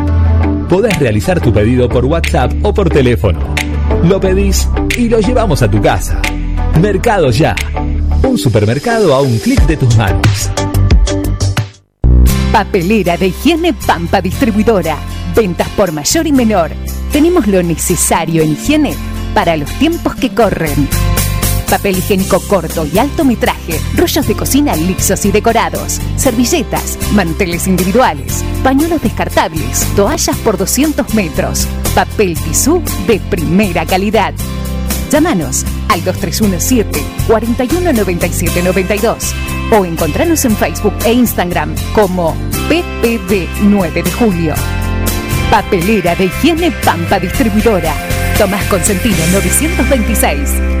Podés realizar tu pedido por WhatsApp o por teléfono. Lo pedís y lo llevamos a tu casa. Mercado Ya. Un supermercado a un clic de tus manos. Papelera de higiene Pampa Distribuidora. Ventas por mayor y menor. Tenemos lo necesario en higiene para los tiempos que corren. Papel higiénico corto y alto metraje, rollos de cocina lisos y decorados, servilletas, manteles individuales, pañuelos descartables, toallas por 200 metros, papel tisú de primera calidad. Llámanos al 2317 419792 o encontranos en Facebook e Instagram como PPD 9 de Julio. Papelera de higiene Pampa Distribuidora. Tomás Consentino 926.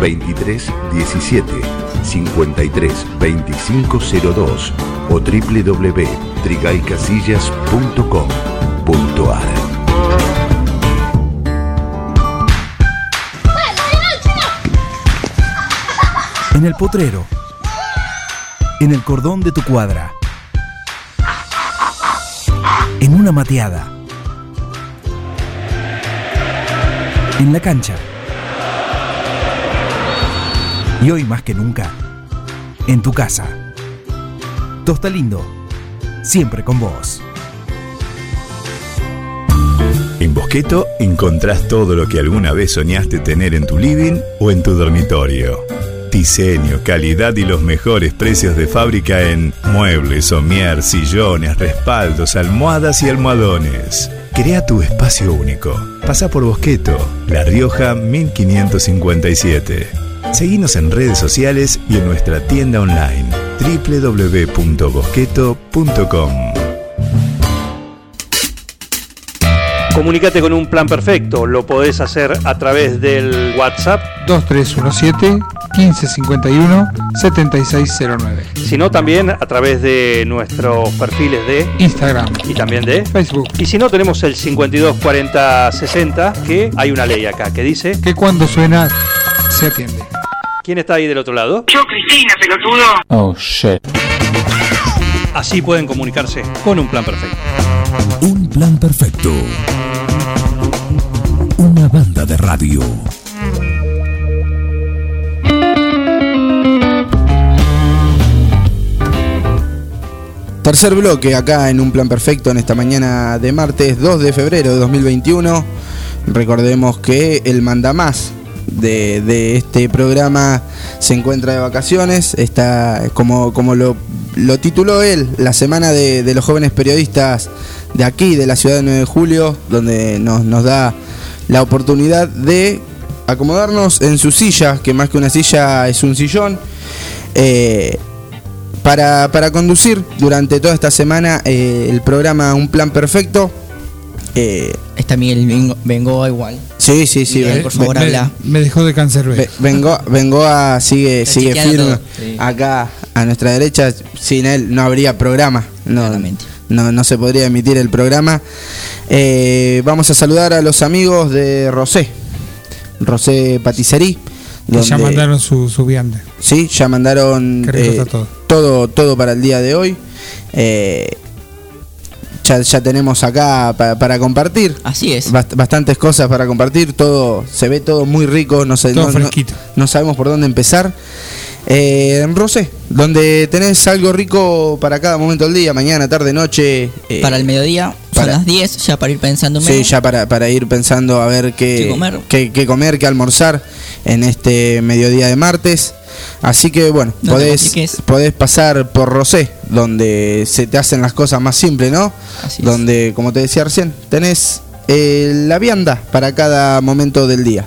2317 53 2502 o www.trigaycasillas.com.ar En el potrero. En el cordón de tu cuadra. En una mateada. En la cancha. Y hoy más que nunca, en tu casa. Tosta Lindo. siempre con vos. En Bosqueto encontrás todo lo que alguna vez soñaste tener en tu living o en tu dormitorio. Diseño, calidad y los mejores precios de fábrica en muebles, somier, sillones, respaldos, almohadas y almohadones. Crea tu espacio único. Pasa por Bosqueto, La Rioja 1557. Seguinos en redes sociales y en nuestra tienda online www.bosqueto.com. Comunicate con un plan perfecto. Lo podés hacer a través del WhatsApp. 2317 1551 7609. Si no, también a través de nuestros perfiles de Instagram y también de Facebook. Y si no, tenemos el 524060, que hay una ley acá que dice. Que cuando suena, se atiende. ¿Quién está ahí del otro lado? Yo, Cristina, pelotudo. Oh, shit. Así pueden comunicarse con un plan perfecto. Un plan perfecto. Una banda de radio. Tercer bloque acá en un plan perfecto en esta mañana de martes 2 de febrero de 2021. Recordemos que el mandamás de, este programa se encuentra de vacaciones. Está, como, como lo, lo tituló él, la semana de, los jóvenes periodistas de aquí, de la ciudad de 9 de julio, donde nos, nos da la oportunidad de acomodarnos en su silla, que más que una silla es un sillón. Eh, para, para conducir durante toda esta semana eh, el programa Un Plan Perfecto. Eh, Está Miguel Bengo- Bengoa igual. Sí, sí, sí. Miguel, por favor, ven- habla. Me dejó de cáncer Ve- Vengo, Bengoa sigue, Está sigue firme sí. acá a nuestra derecha. Sin él no habría programa. No, no, no se podría emitir el programa. Eh, vamos a saludar a los amigos de Rosé. Rosé Patisserie. Que ya donde- mandaron su, su vianda. Sí, ya mandaron eh, todo. todo, todo para el día de hoy. Eh, ya, ya tenemos acá pa- para compartir. Así es. Bast- bastantes cosas para compartir. Todo se ve todo muy rico. No, sé, Todo no- no- fresquito. no sabemos por dónde empezar. Eh, en Rosé, donde tenés algo rico para cada momento del día, mañana, tarde, noche. eh, Para el mediodía, son para- las 10, ya para ir pensando en Sí, ya para, para ir pensando a ver qué, ¿Qué comer? qué, qué comer, qué almorzar en este mediodía de martes. Así que bueno, No podés, podés pasar por Rosé, donde se te hacen las cosas más simples, ¿no? donde, como te decía recién, tenés eh, la vianda para cada momento del día.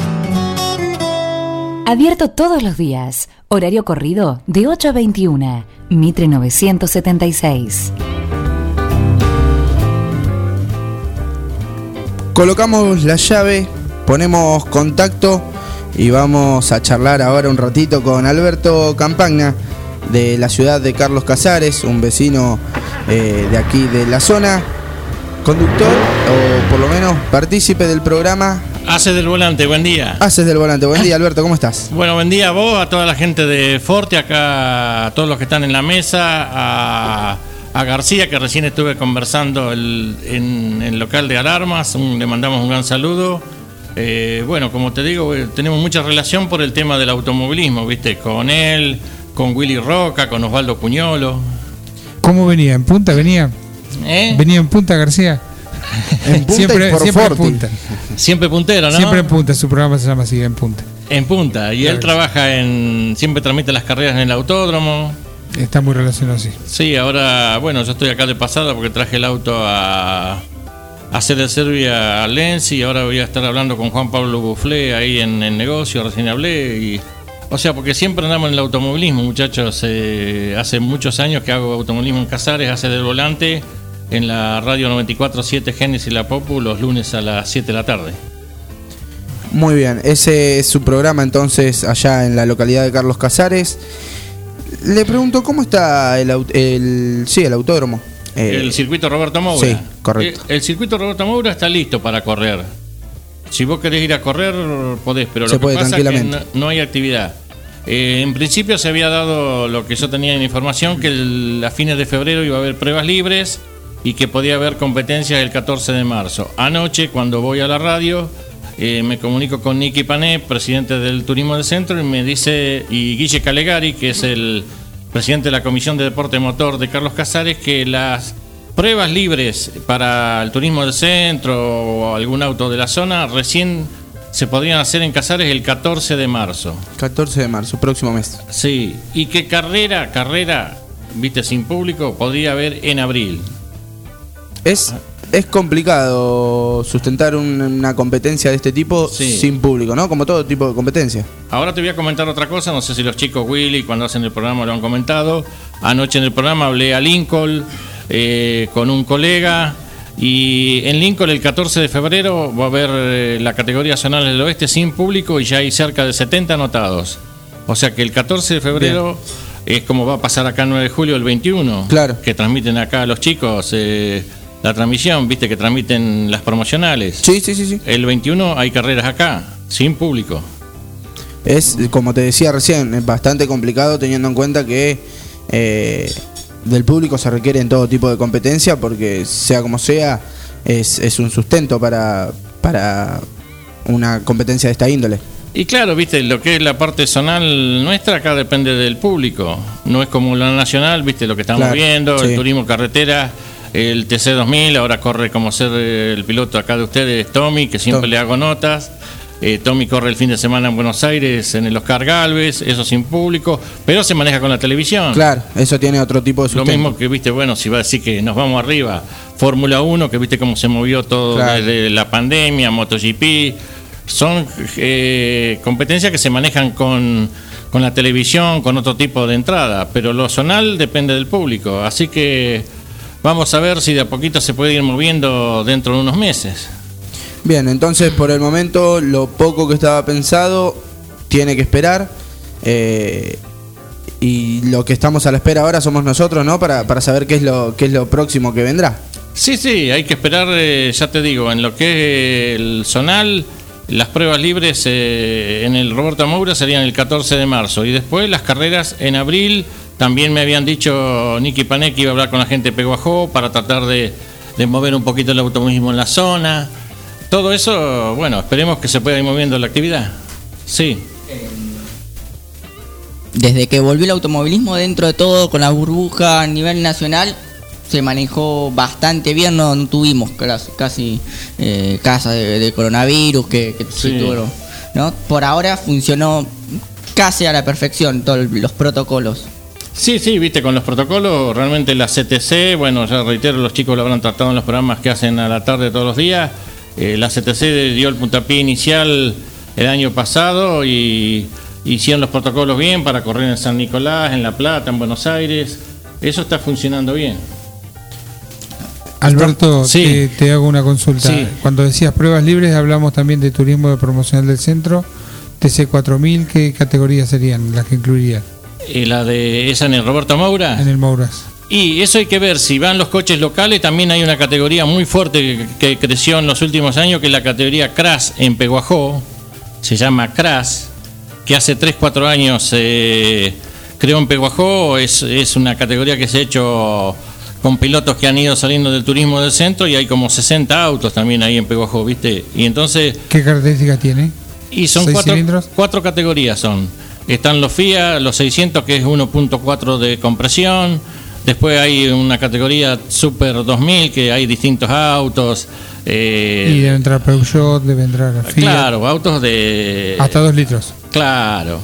Abierto todos los días. Horario corrido de 8 a 21. Mitre 976. Colocamos la llave, ponemos contacto y vamos a charlar ahora un ratito con Alberto Campagna de la ciudad de Carlos Casares, un vecino eh, de aquí de la zona, conductor o por lo menos partícipe del programa Hace del volante, buen día. Haces del Volante. Buen día Alberto, ¿cómo estás? Bueno, buen día a vos, a toda la gente de Forte, acá a todos los que están en la mesa, a, a García, que recién estuve conversando el- en el local de alarmas, un- le mandamos un gran saludo. Eh, bueno, como te digo, eh, tenemos mucha relación por el tema del automovilismo, ¿viste? Con él, con Willy Roca, con Osvaldo Cuñolo. ¿Cómo venía? ¿En punta venía? ¿Eh? ¿Venía en punta García? En punta siempre, y por siempre en punta. Siempre puntero, ¿no? Siempre en punta, su programa se llama así, en punta. En punta. Y él trabaja en. Siempre transmite las carreras en el autódromo. Está muy relacionado así. Sí, ahora, bueno, yo estoy acá de pasada porque traje el auto a, a hacer el Serbia a Lens y ahora voy a estar hablando con Juan Pablo Buflé ahí en el negocio, recién hablé. Y, o sea, porque siempre andamos en el automovilismo, muchachos. eh, hace muchos años que hago automovilismo en Casares, hace del volante en la radio 94.7 Génesis La Popu los lunes a las 7 de la tarde. Muy bien, ese es su programa entonces allá en la localidad de Carlos Casares. Le pregunto cómo está el, el sí, el autódromo. Eh, el circuito Roberto Moura. Sí, correcto. Eh, El circuito Roberto Moura está listo para correr. Si vos querés ir a correr, podés, pero Se lo que puede pasa es que no, no hay actividad. Eh, en principio se había dado lo que yo tenía en información, que el- a fines de febrero iba a haber pruebas libres y que podía haber competencias el 14 de marzo. Anoche, cuando voy a la radio, eh, me comunico con Nicky Pané, presidente del Turismo del Centro, y me dice, y Guille Calegari, que es el presidente de la Comisión de Deporte Motor de Carlos Casares, que las pruebas libres para el turismo del centro o algún auto de la zona recién se podrían hacer en Casares el 14 de marzo. 14 de marzo, próximo mes. Sí, y que carrera, carrera, viste, sin público, podría haber en abril. Es, es complicado sustentar un- una competencia de este tipo Sí. sin público, ¿no? Como todo tipo de competencia. Ahora te voy a comentar otra cosa, no sé si los chicos Willy cuando hacen el programa lo han comentado. Anoche en el programa hablé a Lincoln eh, con un colega y en Lincoln el 14 de febrero va a haber eh, la categoría zonal del oeste sin público y ya hay cerca de 70 anotados. O sea que el 14 de febrero es como va a pasar acá el 9 de julio el 21. Claro. Que transmiten acá los chicos eh, la transmisión, viste que transmiten las promocionales. Sí, sí, sí, sí. El 21 hay carreras acá, sin público. Es, como te decía recién, es bastante complicado teniendo en cuenta que eh, del público se requiere en todo tipo de competencia porque sea como sea, es, es un sustento para, para una competencia de esta índole. Y claro, viste, lo que es la parte zonal nuestra acá depende del público. No es como la nacional, viste, lo que estamos Claro, viendo, sí. el turismo carretera, el TC2000, ahora corre como ser eh, el piloto acá de ustedes, Tommy, que siempre le hago notas. Eh, Tommy corre el fin de semana en Buenos Aires, en el Oscar Galvez, eso sin público, pero se maneja con la televisión. Claro, eso tiene otro tipo de Lo sustento. mismo que, viste, bueno, si va a decir que nos vamos arriba, Fórmula 1, que viste cómo se movió todo Claro. desde la pandemia, MotoGP, son eh, competencias que se manejan con, con la televisión, con otro tipo de entrada, pero lo zonal depende del público, así que vamos a ver si de a poquito se puede ir moviendo dentro de unos meses. Bien, entonces por el momento lo poco que estaba pensado tiene que esperar. eh, y lo que estamos a la espera ahora somos nosotros, ¿no? Para, para saber qué es lo qué es lo próximo que vendrá. Sí, sí, hay que esperar, eh, ya te digo, en lo que es el zonal, las pruebas libres eh, en el Roberto Moura serían el 14 de marzo y después las carreras en abril. También me habían dicho Nicky Panek que iba a hablar con la gente de Peguajó para tratar de, de mover un poquito el automovilismo en la zona. Todo eso, bueno, esperemos que se pueda ir moviendo la actividad. Sí. Desde que volvió el automovilismo dentro de todo con la burbuja a nivel nacional se manejó bastante bien, no, no tuvimos casi, casi eh, de, de coronavirus que, que se Sí. tuvieron, ¿no? Por ahora funcionó casi a la perfección todos los protocolos. Sí, sí, viste, con los protocolos, realmente la CTC, bueno, ya reitero, los chicos lo habrán tratado en los programas que hacen a la tarde todos los días. Eh, la CTC dio el puntapié inicial el año pasado y hicieron los protocolos bien para correr en San Nicolás, en La Plata, en Buenos Aires. Eso está funcionando bien. Alberto, Sí. te, te hago una consulta. Sí. Cuando decías pruebas libres, hablamos también de turismo de promocional del centro. TC4000, ¿qué categorías serían las que incluirían Y la de esa en el Roberto Moura. en el Mouras? Y eso hay que ver, si van los coches locales, también hay una categoría muy fuerte que, que creció en los últimos años, que es la categoría CRAS en Peguajó, se llama CRAS, que hace 3-4 años se creó en Peguajó, es, es una categoría que se ha hecho con pilotos que han ido saliendo del turismo del centro y hay como 60 autos también ahí en Peguajó, ¿viste? Y entonces ¿Qué características tiene? y son ¿Seis cuatro, cilindros? cuatro categorías son. Están los FIA, los 600 que es 1.4 de compresión. Después hay una categoría Super 2000 que hay distintos autos. eh, y debe entrar Peugeot, debe entrar Fiat, claro, autos de... hasta 2 litros, Claro.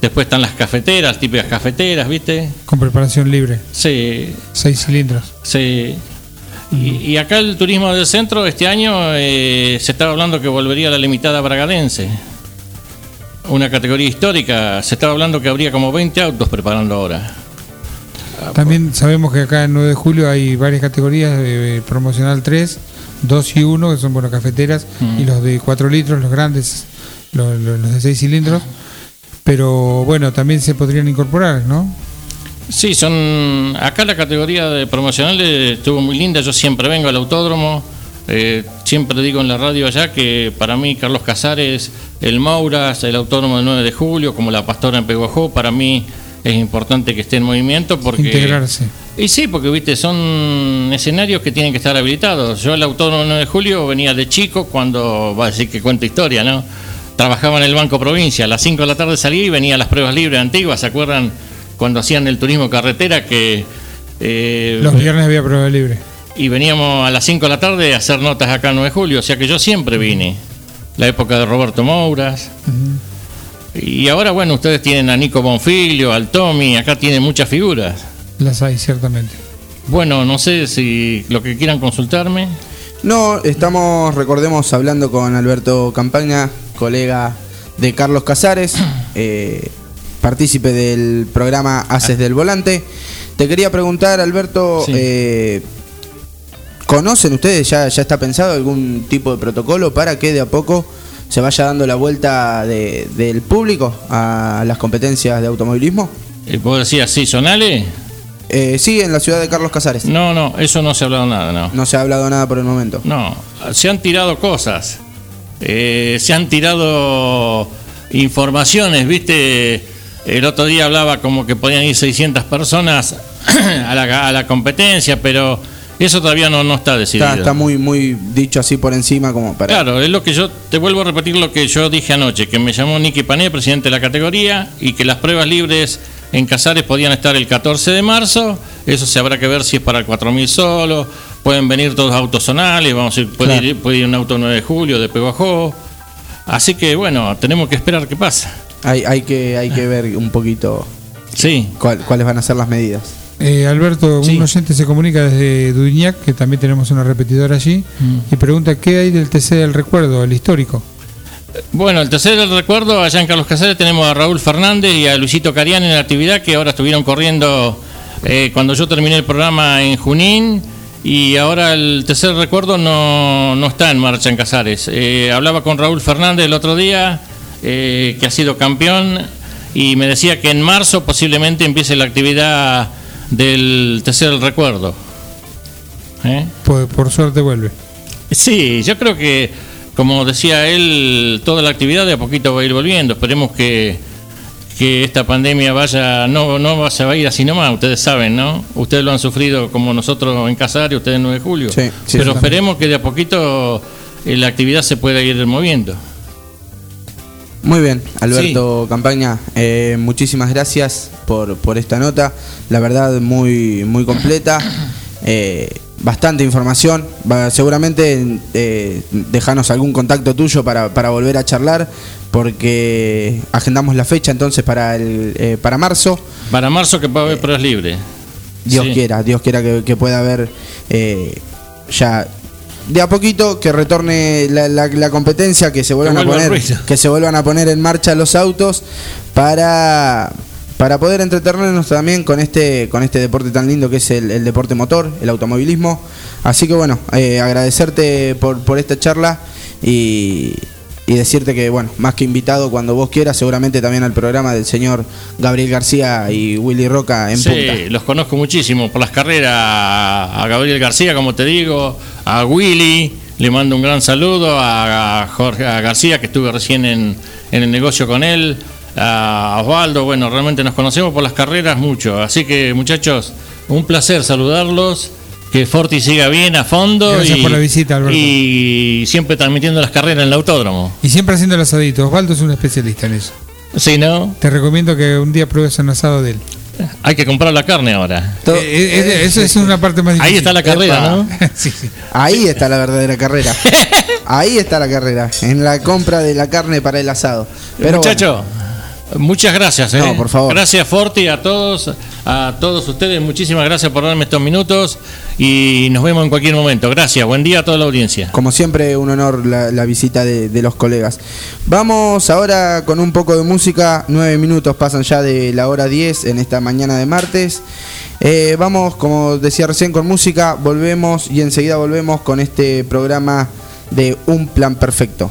Después están las cafeteras, típicas cafeteras, ¿viste? con preparación libre, Sí, 6 cilindros. sí. Y, y acá el turismo del centro este año eh, se estaba hablando que volvería la limitada bragadense. Una categoría histórica. Se estaba hablando que habría como 20 autos preparando ahora. También sabemos que acá en 9 de julio hay varias categorías de promocional 3, 2 y 1, que son bueno, cafeteras, Mm. y los de 4 litros, los grandes, los de 6 cilindros. Pero bueno, también se podrían incorporar, ¿no? Sí, son. Acá la categoría de promocionales estuvo muy linda. Yo siempre vengo al autódromo. Eh, siempre digo en la radio allá que para mí Carlos Casares, el Mauras, el autódromo del 9 de julio, como la Pastora en Peguajó, para mí es importante que esté en movimiento porque. Integrarse. Y sí, porque viste, son escenarios que tienen que estar habilitados. Yo al autódromo del 9 de julio venía de chico cuando, va a decir que cuento historia, ¿no? Trabajaba en el Banco Provincia, a las 5 de la tarde salí y venía a las pruebas libres antiguas, ¿se acuerdan? Cuando hacían el turismo carretera que... eh, Los viernes había prueba libre. Y veníamos a las 5 de la tarde a hacer notas acá en 9 de julio, o sea que yo siempre vine. La época de Roberto Mouras. Y ahora, bueno, ustedes tienen a Nico Bonfilio, al Tommy, acá tienen muchas figuras. Las hay, ciertamente. Bueno, no sé si lo que quieran consultarme. No, estamos, recordemos, hablando con Alberto Campaña, colega de Carlos Casares, eh, partícipe del programa Haces del Volante. Te quería preguntar, Alberto, Sí. eh, ¿conocen ustedes, ya, ya está pensado algún tipo de protocolo para que de a poco se vaya dando la vuelta de- del público a las competencias de automovilismo? Eh, ¿Puedo decir así, Sonale? Eh, sí, en la ciudad de Carlos Casares. No, no, eso no se ha hablado nada, no. No se ha hablado nada por el momento. No, se han tirado cosas. Eh, se han tirado informaciones, ¿viste? El otro día hablaba como que podían ir 600 personas a la, a la competencia, pero eso todavía no, no está decidido. Está, está muy, muy dicho así por encima como para... Claro, es lo que yo te vuelvo a repetir lo que yo dije anoche, que me llamó Nicky Pané, presidente de la categoría, y que las pruebas libres en Casares podían estar el 14 de marzo. Eso se habrá que ver si es para el 4000 solo. Pueden venir todos autosonales, vamos a ir, puede, Claro. ir, puede ir un auto 9 de julio de Peguajó. Así que bueno, tenemos que esperar qué pasa. Hay, hay, que, hay que ver un poquito sí. cuál- cuáles van a ser las medidas. Eh, Alberto, un oyente se comunica desde Duñac, que también tenemos una repetidora allí, Mm. y pregunta qué hay del TC del recuerdo, el histórico. Bueno, el tercer del recuerdo, allá en Carlos Casares tenemos a Raúl Fernández y a Luisito Carián en la actividad que ahora estuvieron corriendo eh, cuando yo terminé el programa en Junín y ahora el tercer recuerdo no, no está en marcha en Casares. Eh, hablaba con Raúl Fernández el otro día, eh, que ha sido campeón, y me decía que en marzo posiblemente empiece la actividad del tercer recuerdo. ¿Eh? Por, por suerte vuelve. Sí, yo creo que, como decía él, toda la actividad de a poquito va a ir volviendo. Esperemos que, que esta pandemia vaya, no, no se va a ir así nomás, ustedes saben, ¿no? Ustedes lo han sufrido como nosotros en Casario, ustedes en 9 de julio. Sí, sí, Pero esperemos que de a poquito eh, la actividad se pueda ir moviendo. Muy bien, Alberto Campaña, eh, muchísimas gracias por, por esta nota. La verdad, muy, muy completa. eh, bastante información. Va- seguramente eh, dejanos algún contacto tuyo para, para volver a charlar, porque agendamos la fecha entonces para, el, eh, para marzo. Para marzo que va a haber pruebas libres. Dios Sí. quiera, Dios quiera que, que pueda haber eh, ya de a poquito que retorne la, la- la competencia, que se vuelvan a poner, que se vuelvan a poner en marcha los autos para para poder entretenernos también con este con este deporte tan lindo que es el, el deporte motor, el automovilismo. Así que bueno, eh, agradecerte por, por esta charla y, y decirte que bueno, más que invitado cuando vos quieras, seguramente también al programa del señor Gabriel García y Willy Roca en sí, punta. los conozco muchísimo por las carreras a Gabriel García, como te digo, a Willy, le mando un gran saludo, a Jorge a García, que estuve recién en, en el negocio con él, a Osvaldo, bueno, realmente nos conocemos por las carreras mucho, así que muchachos, un placer saludarlos. Que Forti siga bien a fondo Gracias y, por la visita, Alberto. y siempre transmitiendo las carreras en el autódromo. Y siempre haciendo el asadito. Osvaldo es un especialista en eso. Sí, ¿no? Te recomiendo que un día pruebes un asado de él. Hay que comprar la carne ahora. Eh, eh, eso es una parte más difícil. Ahí está la carrera, ¿no? sí, sí. Ahí está la verdadera carrera. Ahí está la carrera, en la compra de la carne para el asado. Pero Muchacho, muchas gracias. ¿eh? No, por favor. Gracias Forti, a todos, a todos ustedes. Muchísimas gracias por darme estos minutos y nos vemos en cualquier momento. Gracias. Buen día a toda la audiencia. Como siempre, un honor la, la visita de, de los colegas. Vamos ahora con un poco de música. Nueve minutos pasan ya de la hora 10 en esta mañana de martes. Eh, vamos, como decía recién, con música. Volvemos y enseguida volvemos con este programa de Un Plan Perfecto.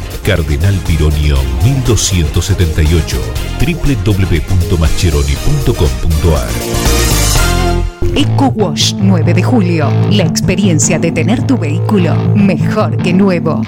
Cardenal Pironio 1278 www.mascheroni.com.ar Eco Wash 9 de julio. La experiencia de tener tu vehículo mejor que nuevo.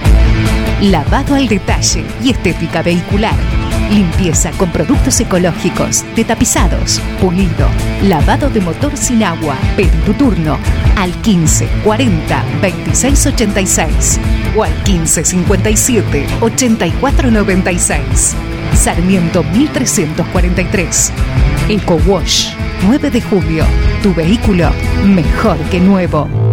Lavado al detalle y estética vehicular. Limpieza con productos ecológicos, de tapizados, pulido, lavado de motor sin agua. Pedí tu turno al 15 40 26 86 o al 15 57 84 96. Sarmiento 1343. Eco Wash 9 de julio. Tu vehículo mejor que nuevo.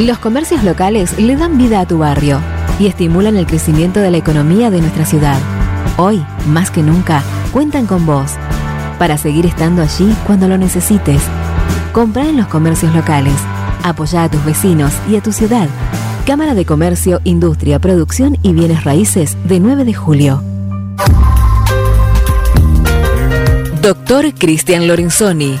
Los comercios locales le dan vida a tu barrio y estimulan el crecimiento de la economía de nuestra ciudad. Hoy, más que nunca, cuentan con vos para seguir estando allí cuando lo necesites. Compra en los comercios locales. Apoya a tus vecinos y a tu ciudad. Cámara de Comercio, Industria, Producción y Bienes Raíces de 9 de julio. Doctor Cristian Lorenzoni.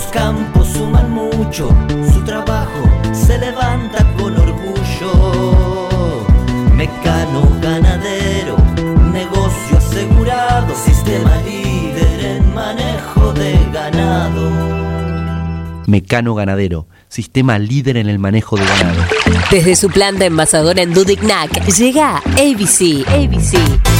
sus campos suman mucho, su trabajo se levanta con orgullo. Mecano ganadero, negocio asegurado, sistema líder en manejo de ganado. Mecano ganadero, sistema líder en el manejo de ganado. Desde su planta envasadora en Dudignac llega ABC. ABC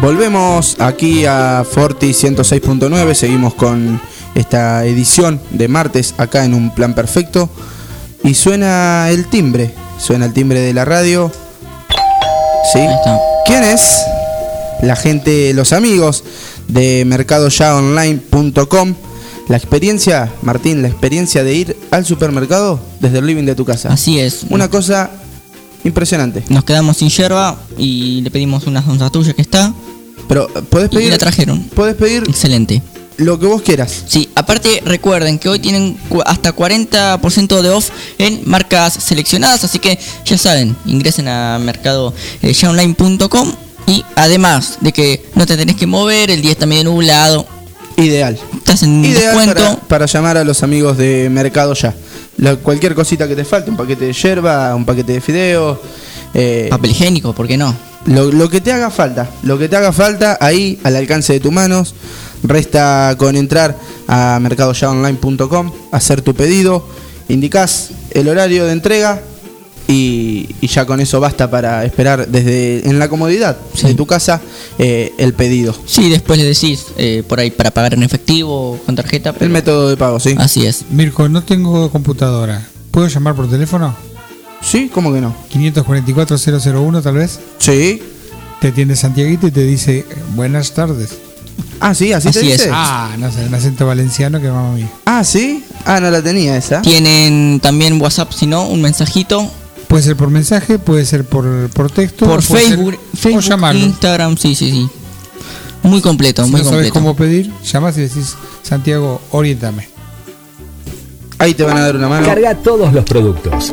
Volvemos aquí a Forti 106.9, seguimos con esta edición de martes acá en un plan perfecto y suena el timbre, suena el timbre de la radio. ¿Sí? ¿Quién es? La gente, los amigos de mercadoyaonline.com. La experiencia, Martín, la experiencia de ir al supermercado desde el living de tu casa. Así es. Una cosa impresionante. Nos quedamos sin yerba y le pedimos unas onzas tuyas que está. Pero puedes pedir. Y la trajeron. Puedes pedir. Excelente. Lo que vos quieras. Sí, aparte recuerden que hoy tienen hasta 40% de off en marcas seleccionadas, así que ya saben, ingresen a mercadoyaonline.com y además de que no te tenés que mover, el día está medio nublado. Ideal. Estás en Ideal descuento. para, para llamar a los amigos de Mercado Ya. La- cualquier cosita que te falte, un paquete de yerba, un paquete de fideos. eh, Papel higiénico, ¿por qué no? Lo, lo que te haga falta, lo que te haga falta ahí al alcance de tus manos. Resta con entrar a mercadoyaonline.com, hacer tu pedido, indicás el horario de entrega y, y ya con eso basta para esperar desde en la comodidad de tu casa eh, el pedido. Sí, después le decís eh, por ahí para pagar en efectivo o con tarjeta. El método de pago, sí. Así es. Mirko, no tengo computadora. ¿Puedo llamar por teléfono? Sí, ¿cómo que no? 544-001 tal vez. Sí. Te atiende Santiaguito y te dice buenas tardes. Ah, sí, así, te dice. Ah, no sé, un acento valenciano que mamá mía. Ah, sí. Ah, no la tenía esa. Tienen también WhatsApp, si no, un mensajito. Puede ser por mensaje, puede ser por, por texto. Por ser- Facebook, o Facebook llamarlo. Instagram, sí, sí, sí. Muy completo, Si muy no sabes completo. cómo pedir, llamas y decís, Santiago, orientame. Ahí te van a dar una mano. Carga todos los productos.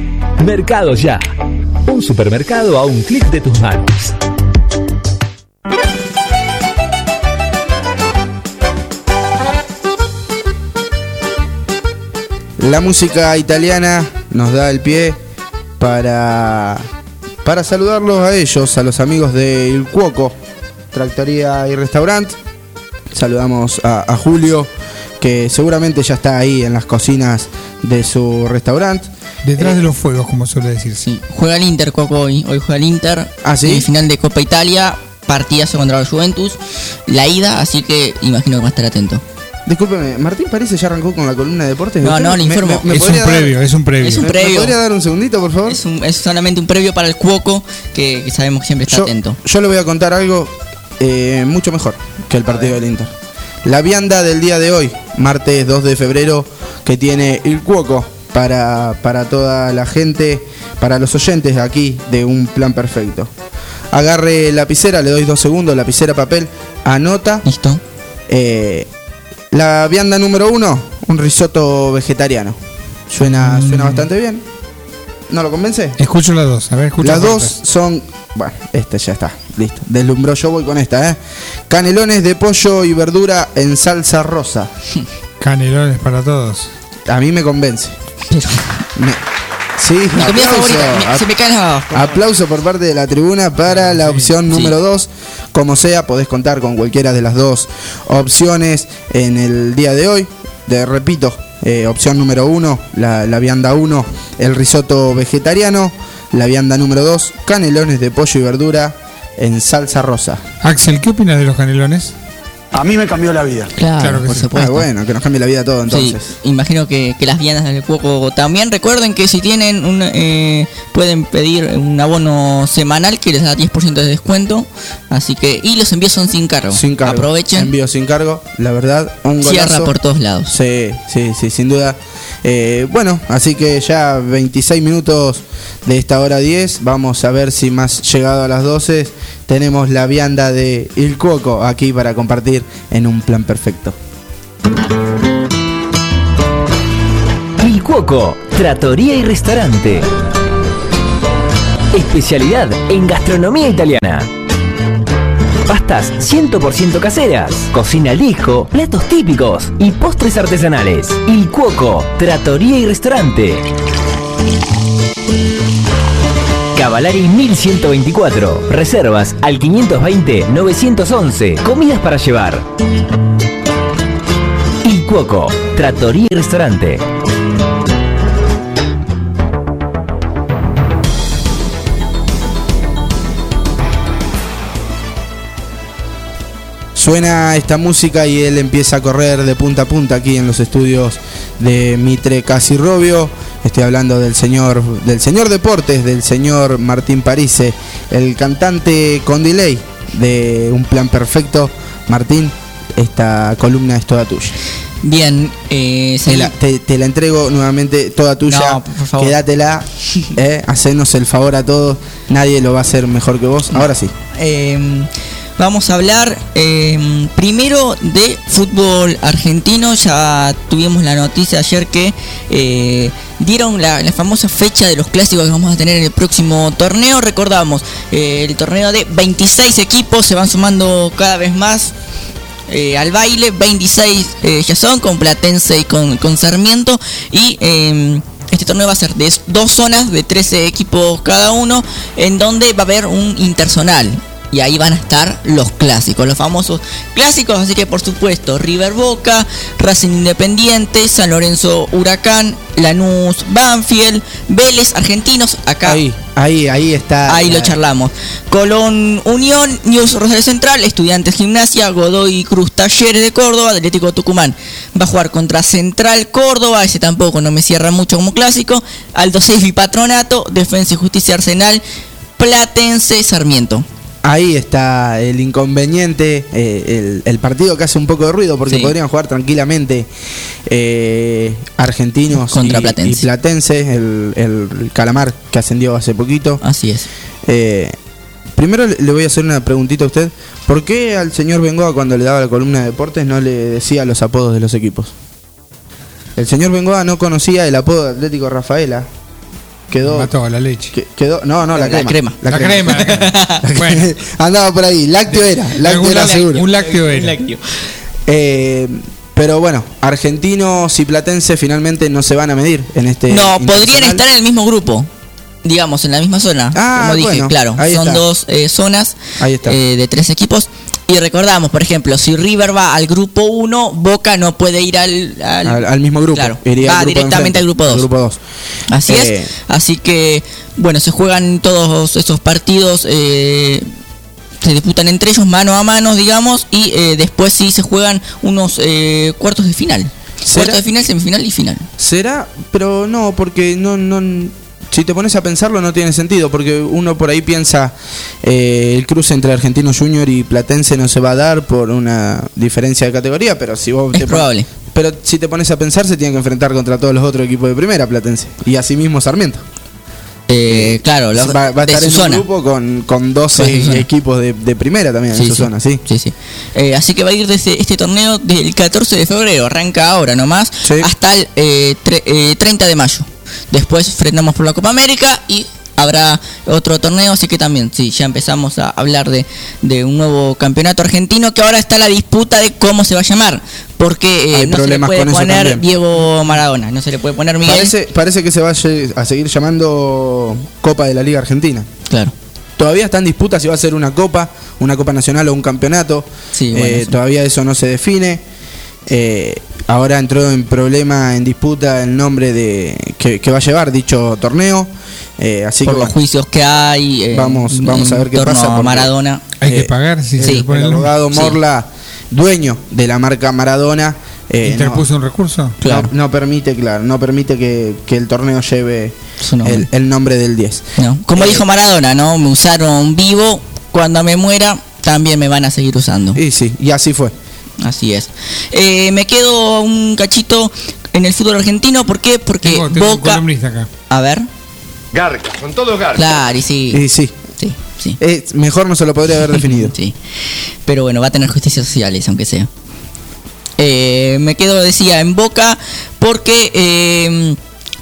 Mercado Ya. Un supermercado a un clic de tus manos. La música italiana nos da el pie para, para saludarlos a ellos, a los amigos de Il Cuoco, Tractoría y Restaurante. Saludamos a Julio, que seguramente ya está ahí en las cocinas de su restaurante. Detrás de los fuegos, como suele decirse. Juega el Inter, Coco, hoy. Hoy juega el Inter. ¿Ah, sí? Eh, final de Copa Italia. Partidazo contra la Juventus. La ida, así que imagino que va a estar atento. Discúlpeme, Martín parece ya arrancó con la columna de deportes. No, ¿Usted no, le informo. me- me Es un dar- previo, es un previo. Es un ¿Me- ¿Me previo. podría dar un segundito, por favor? Es, un- es solamente un previo para el Cuoco, que, que sabemos que siempre está yo, atento. yo le voy a contar algo eh, mucho mejor que el partido del Inter. La vianda del día de hoy, martes 2 de febrero, que tiene el Cuoco para, para toda la gente, para los oyentes aquí de Un Plan Perfecto. Agarre lapicera, le doy dos segundos, lapicera, papel, anota. Listo. Eh, la vianda número uno, un risotto vegetariano. Suena, Mm. suena bastante bien. ¿No lo convence? Escucho las dos, a ver, escucho Las las dos son Bueno, este ya está, listo. Deslumbró, yo voy con esta, ¿eh? Canelones de pollo y verdura en salsa rosa. Canelones para todos. A mí me convence. Me- sí, Mi comida aplauso. favorita. Me- se me caen. Aplauso por parte de la tribuna para la opción número 2. Como sea, podés contar con cualquiera de las dos opciones en el día de hoy. De, repito, eh, opción número 1, la, la vianda 1, el risotto vegetariano. La vianda número 2, canelones de pollo y verdura en salsa rosa. Axel, ¿qué opinas de los canelones? A mí me cambió la vida. Claro, por supuesto. Ah, bueno, que nos cambie la vida todo entonces. Sí, imagino que, que las viandas del cuoco también. Recuerden que si tienen un, eh, pueden pedir un abono semanal que les da 10% de descuento. Así que, y los envíos son sin cargo. Sin cargo. Aprovechen. Envío sin cargo, la verdad, un Cierra golazo. por todos lados. Sí, sí, sí, sin duda. Eh, bueno, así que ya 26 minutos de esta hora 10. Vamos a ver si más llegado a las 12 tenemos la vianda de Il Cuoco aquí para compartir en un plan perfecto. Il Cuoco, Trattoria y Restaurante. Especialidad en gastronomía italiana. Pastas 100% caseras, cocina al hijo, platos típicos y postres artesanales. Il Cuoco, Trattoria y Restaurante. Cavalari 1124. Reservas al 520-911. Comidas para llevar. Il Cuoco, Trattoria y Restaurante. Suena esta música y él empieza a correr de punta a punta aquí en los estudios de Mitre Casirrobio. Estoy hablando del señor, del señor Deportes, del señor Martín Parise, el cantante con delay de Un Plan Perfecto. Martín, esta columna es toda tuya. Bien, eh, Te la, te- te la entrego nuevamente toda tuya. No. Quédatela, eh, hacenos el favor a todos. Nadie lo va a hacer mejor que vos. Ahora sí. Eh, vamos a hablar eh, primero de fútbol argentino. Ya tuvimos la noticia ayer que eh, dieron la, famosa fecha de los clásicos que vamos a tener en el próximo torneo. Recordamos, eh, el torneo de 26 equipos se van sumando cada vez más. eh, al baile, 26 eh, ya son, con Platense y con, Sarmiento. Y eh, este torneo va a ser de dos zonas de 13 equipos cada uno, en donde va a haber un interzonal. Y ahí van a estar los clásicos, los famosos clásicos. Así que, por supuesto, River Boca, Racing Independiente, San Lorenzo Huracán, Lanús Banfield, Vélez Argentinos. Acá Ahí, ahí, ahí está. Ahí lo la- charlamos. Colón Unión, News Rosario Central, Estudiantes Gimnasia, Godoy Cruz Talleres de Córdoba, Atlético Tucumán. Va a jugar contra Central Córdoba, ese tampoco no me cierra mucho como clásico. Aldo Civi Patronato, Defensa y Justicia Arsenal, Platense Sarmiento. Ahí está el inconveniente, eh, el, el partido que hace un poco de ruido, porque Sí. podrían jugar tranquilamente eh, argentinos Contra y, Platense. y Platense, el, el Calamar que ascendió hace poquito. Así es. Eh, primero le le voy a hacer una preguntita a usted. ¿Por qué al señor Bengoa cuando le daba la columna de deportes no le decía los apodos de los equipos? El señor Bengoa no conocía el apodo de Atlético Rafaela. Quedó. Mató la leche. que- quedó, no, no, la, La crema. La crema. bueno, Andaba por ahí, lácteo era, lácteo algún era lácteo- seguro. un lácteo era. Lácteo. Eh, pero bueno, argentinos y platense finalmente no se van a medir en este. No, podrían estar en el mismo grupo. Digamos, en la misma zona. Ah, como dije, bueno, claro. Son está. dos eh, zonas Ahí está. eh, de tres equipos. Y recordamos, por ejemplo, si River va al grupo 1, Boca no puede ir al, al- Al, al mismo grupo. Claro, iría va directamente al grupo 2. grupo dos. Así Eh, es. Así que, bueno, se juegan todos esos partidos. eh, se disputan entre ellos mano a mano, digamos. Y eh, después sí se juegan unos eh, cuartos de final. Cuartos de final, semifinal y final. ¿Será? Pero no, porque no, no. Si te pones a pensarlo no tiene sentido, porque uno por ahí piensa eh, el cruce entre Argentino Junior y Platense no se va a dar por una diferencia de categoría, pero si vos Es te probable. Pero si te pones a pensar se tiene que enfrentar contra todos los otros equipos de primera Platense y asimismo Sarmiento. Eh, claro, los- va, va a estar en zona. un grupo con, con Va de 12 su zona. equipos de, de primera también en su zona, sí. Sí, sí. Eh, así que va a ir desde este torneo del 14 de febrero, arranca ahora nomás, hasta el eh, tre- eh, 30 de mayo. Después frenamos por la Copa América y habrá otro torneo, así que también, sí, ya empezamos a hablar de, de un nuevo campeonato argentino que ahora está la disputa de cómo se va a llamar, porque eh, Hay no se le puede poner. Diego Maradona, no se le puede poner Miguel. Parece, parece que se va a seguir llamando Copa de la Liga Argentina. Claro. Todavía está en disputa si va a ser una copa, una copa nacional o un campeonato. Sí, bueno, Eh, sí. Todavía eso no se define. Eh, ahora entró en problema, en disputa el nombre de que, que va a llevar dicho torneo. Eh, así por que los bueno, juicios que hay. eh, vamos, vamos a ver qué pasa. a porque, Maradona. Hay que eh, pagar si se sí, le pone el el abogado Sí. Morla, dueño de la marca Maradona, eh, ¿Interpuso un recurso? no, no, no permite, claro, no permite que, que el torneo lleve Su nombre. el, el nombre del 10. No, Como Eh, dijo Maradona, ¿no? Me usaron vivo, cuando me muera también me van a seguir usando. Y sí, y así fue. Así es. Eh, me quedo un cachito en el fútbol argentino, ¿por qué? Porque Tengo, tengo un Boca... columnista acá. A ver. Garca, son todos garcas. Claro, y sí. Y sí. Sí, sí. Eh, mejor no se lo podría haber definido. Sí. Pero bueno, va a tener justicias sociales, aunque sea. Eh, me quedo, decía, en Boca porque eh,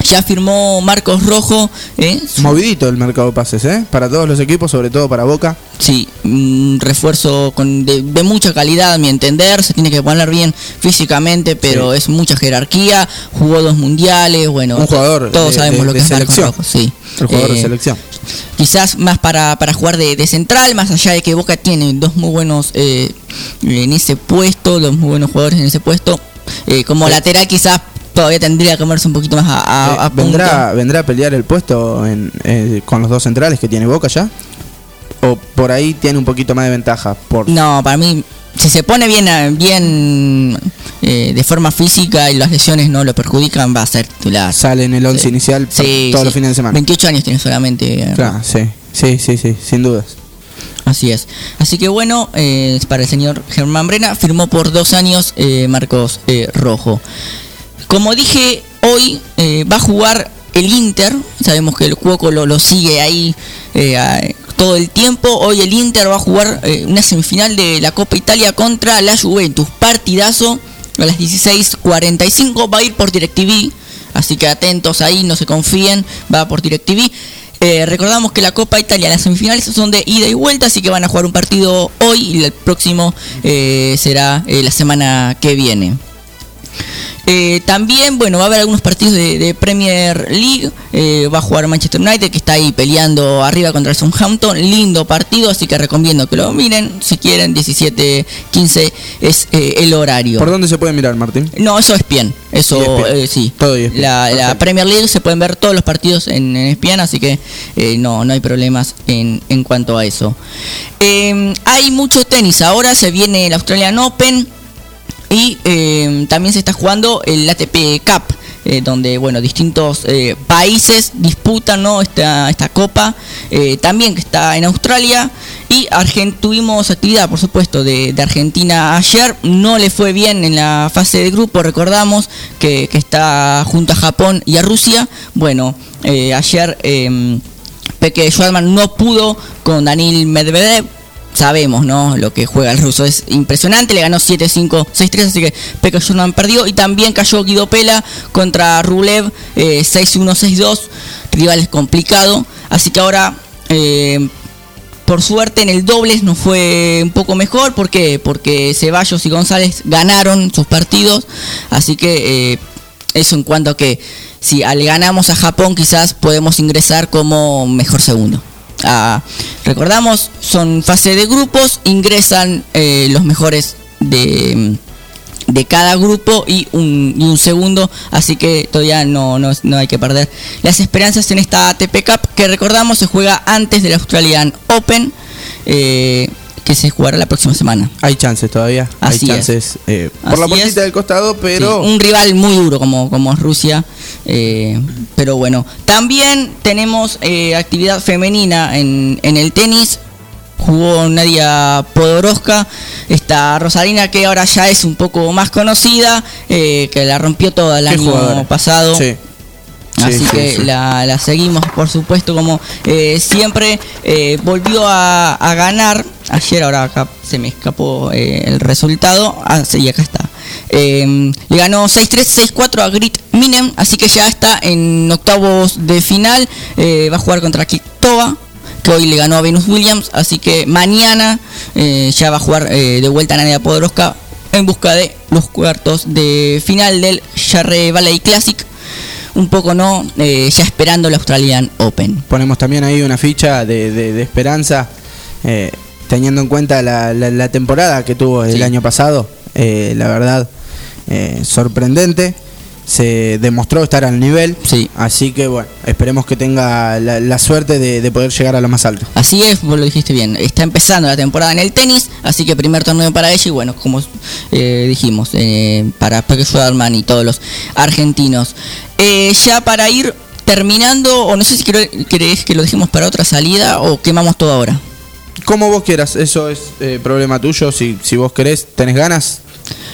ya firmó Marcos Rojo. ¿eh? Movidito el mercado de pases, ¿eh? Para todos los equipos, sobre todo para Boca. Sí, un refuerzo con de, de mucha calidad, a mi entender. Se tiene que poner bien físicamente, pero es mucha jerarquía. Jugó dos mundiales, bueno. Un jugador Todos de- sabemos de- lo que de es Marcos selección. Rojo, sí. El jugador de Eh, selección. Quizás más para, para jugar de, central, más allá de que Boca tiene dos muy buenos eh, en ese puesto, dos muy buenos jugadores en ese puesto. Eh, como lateral quizás todavía tendría que comerse un poquito más a, a- Eh, a. ¿vendrá, ¿Vendrá a pelear el puesto en, eh, con los dos centrales que tiene Boca ya? ¿O por ahí tiene un poquito más de ventaja? Por... No, para mí, si se pone bien, eh, bien eh, de forma física y las lesiones no lo perjudican, va a ser titular. Sale en el once Sí. inicial por Sí, todos sí. los fines de semana. 28 años tiene solamente. eh, Claro, sí, sí, sí, sí, sin dudas. Así es. Así que bueno, eh, para el señor Germán Brena, firmó por dos años eh, Marcos eh, Rojo. Como dije, hoy eh, va a jugar el Inter. Sabemos que el Cuoco lo, sigue ahí eh, todo el tiempo. Hoy el Inter va a jugar eh, una semifinal de la Copa Italia contra la Juventus. Partidazo a las 16.45. Va a ir por DirecTV. Así que atentos ahí, no se confíen. Va por DirecTV. Eh, recordamos que la Copa Italia, las semifinales son de ida y vuelta, así que van a jugar un partido hoy y el próximo eh, será la semana que viene. Eh, también, bueno, va a haber algunos partidos de, de Premier League. Eh, va a jugar Manchester United, que está ahí peleando arriba contra el Southampton. Lindo partido, así que recomiendo que lo miren. Si quieren, 17-15 es eh, el horario. ¿Por dónde se puede mirar, Martín? No, eso es bien. Eso ESPN. eh, sí. Todo ESPN. La, la. Premier League se pueden ver todos los partidos en, en ESPN, así que eh, no, no hay problemas en, en cuanto a eso. Hay mucho tenis. Ahora se viene el Australian Open y eh, también se está jugando el ATP Cup. eh, donde bueno distintos eh, países disputan ¿no? esta, esta copa eh, también que está en Australia y Argen- tuvimos actividad por supuesto de, Argentina ayer no le fue bien en la fase de grupo recordamos que, está junto a Japón y a Rusia bueno ayer eh, Peque Schwartzman no pudo con Daniil Medvedev sabemos, ¿no? Lo que juega el ruso es impresionante. Le ganó 7-5, 6-3, así que Pekka Schurman perdió. Y también cayó Guido Pela contra Rublev, eh, 6-1, 6-2. Rival es complicado. Así que ahora, eh, por suerte, en el dobles nos fue un poco mejor. ¿Por qué? Porque Ceballos y González ganaron sus partidos. Así que eh, eso en cuanto a que si al ganamos a Japón, quizás podemos ingresar como mejor segundo. Ah, recordamos, son fase de grupos, ingresan eh, los mejores de, de cada grupo y un, y un segundo, así que todavía no, no, no hay que perder las esperanzas en esta ATP Cup que recordamos se juega antes del Australian Open, eh, que se jugará la próxima semana. Hay chances todavía. Así Hay es. chances eh, por la puertita del costado, pero. Sí, un rival muy duro como, como Rusia. Eh, pero bueno, también tenemos eh, actividad femenina en, en el tenis. Jugó Nadia Podoroska, esta Rosalina que ahora ya es un poco más conocida, eh, que la rompió toda el Qué año jugadora. pasado. Sí. Así Sí, sí, que sí. La, la seguimos, por supuesto, como siempre. volvió a, a ganar. Ayer, ahora acá se me escapó eh, el resultado. Ah, sí, acá está. Eh, le ganó 6-3, 6-4 a Grit Minem. Así que ya está en octavos de final. Eh, va a jugar contra Ki- Toa, que hoy le ganó a Venus Williams, así que mañana eh, ya va a jugar de vuelta a Nadia Podoroska en busca de los cuartos de final del Jarre Valley Classic. Un poco no, ya esperando el Australian Open. Ponemos también ahí una ficha de, esperanza, teniendo en cuenta la, la- la temporada que tuvo el Sí. año pasado. eh, la verdad, eh, sorprendente. Se demostró estar al nivel. Así que bueno, esperemos que tenga la, la suerte de, de poder llegar a lo más alto. Así es, vos lo dijiste bien. Está empezando la temporada en el tenis, así que primer torneo para ella y bueno, como eh, dijimos, eh, para Peque Schwaderman y todos los argentinos. Eh, ya para ir terminando, o no sé si querés que lo dejemos para otra salida o quemamos todo ahora. Como vos quieras, eso es eh, problema tuyo. Si, si vos querés, tenés ganas.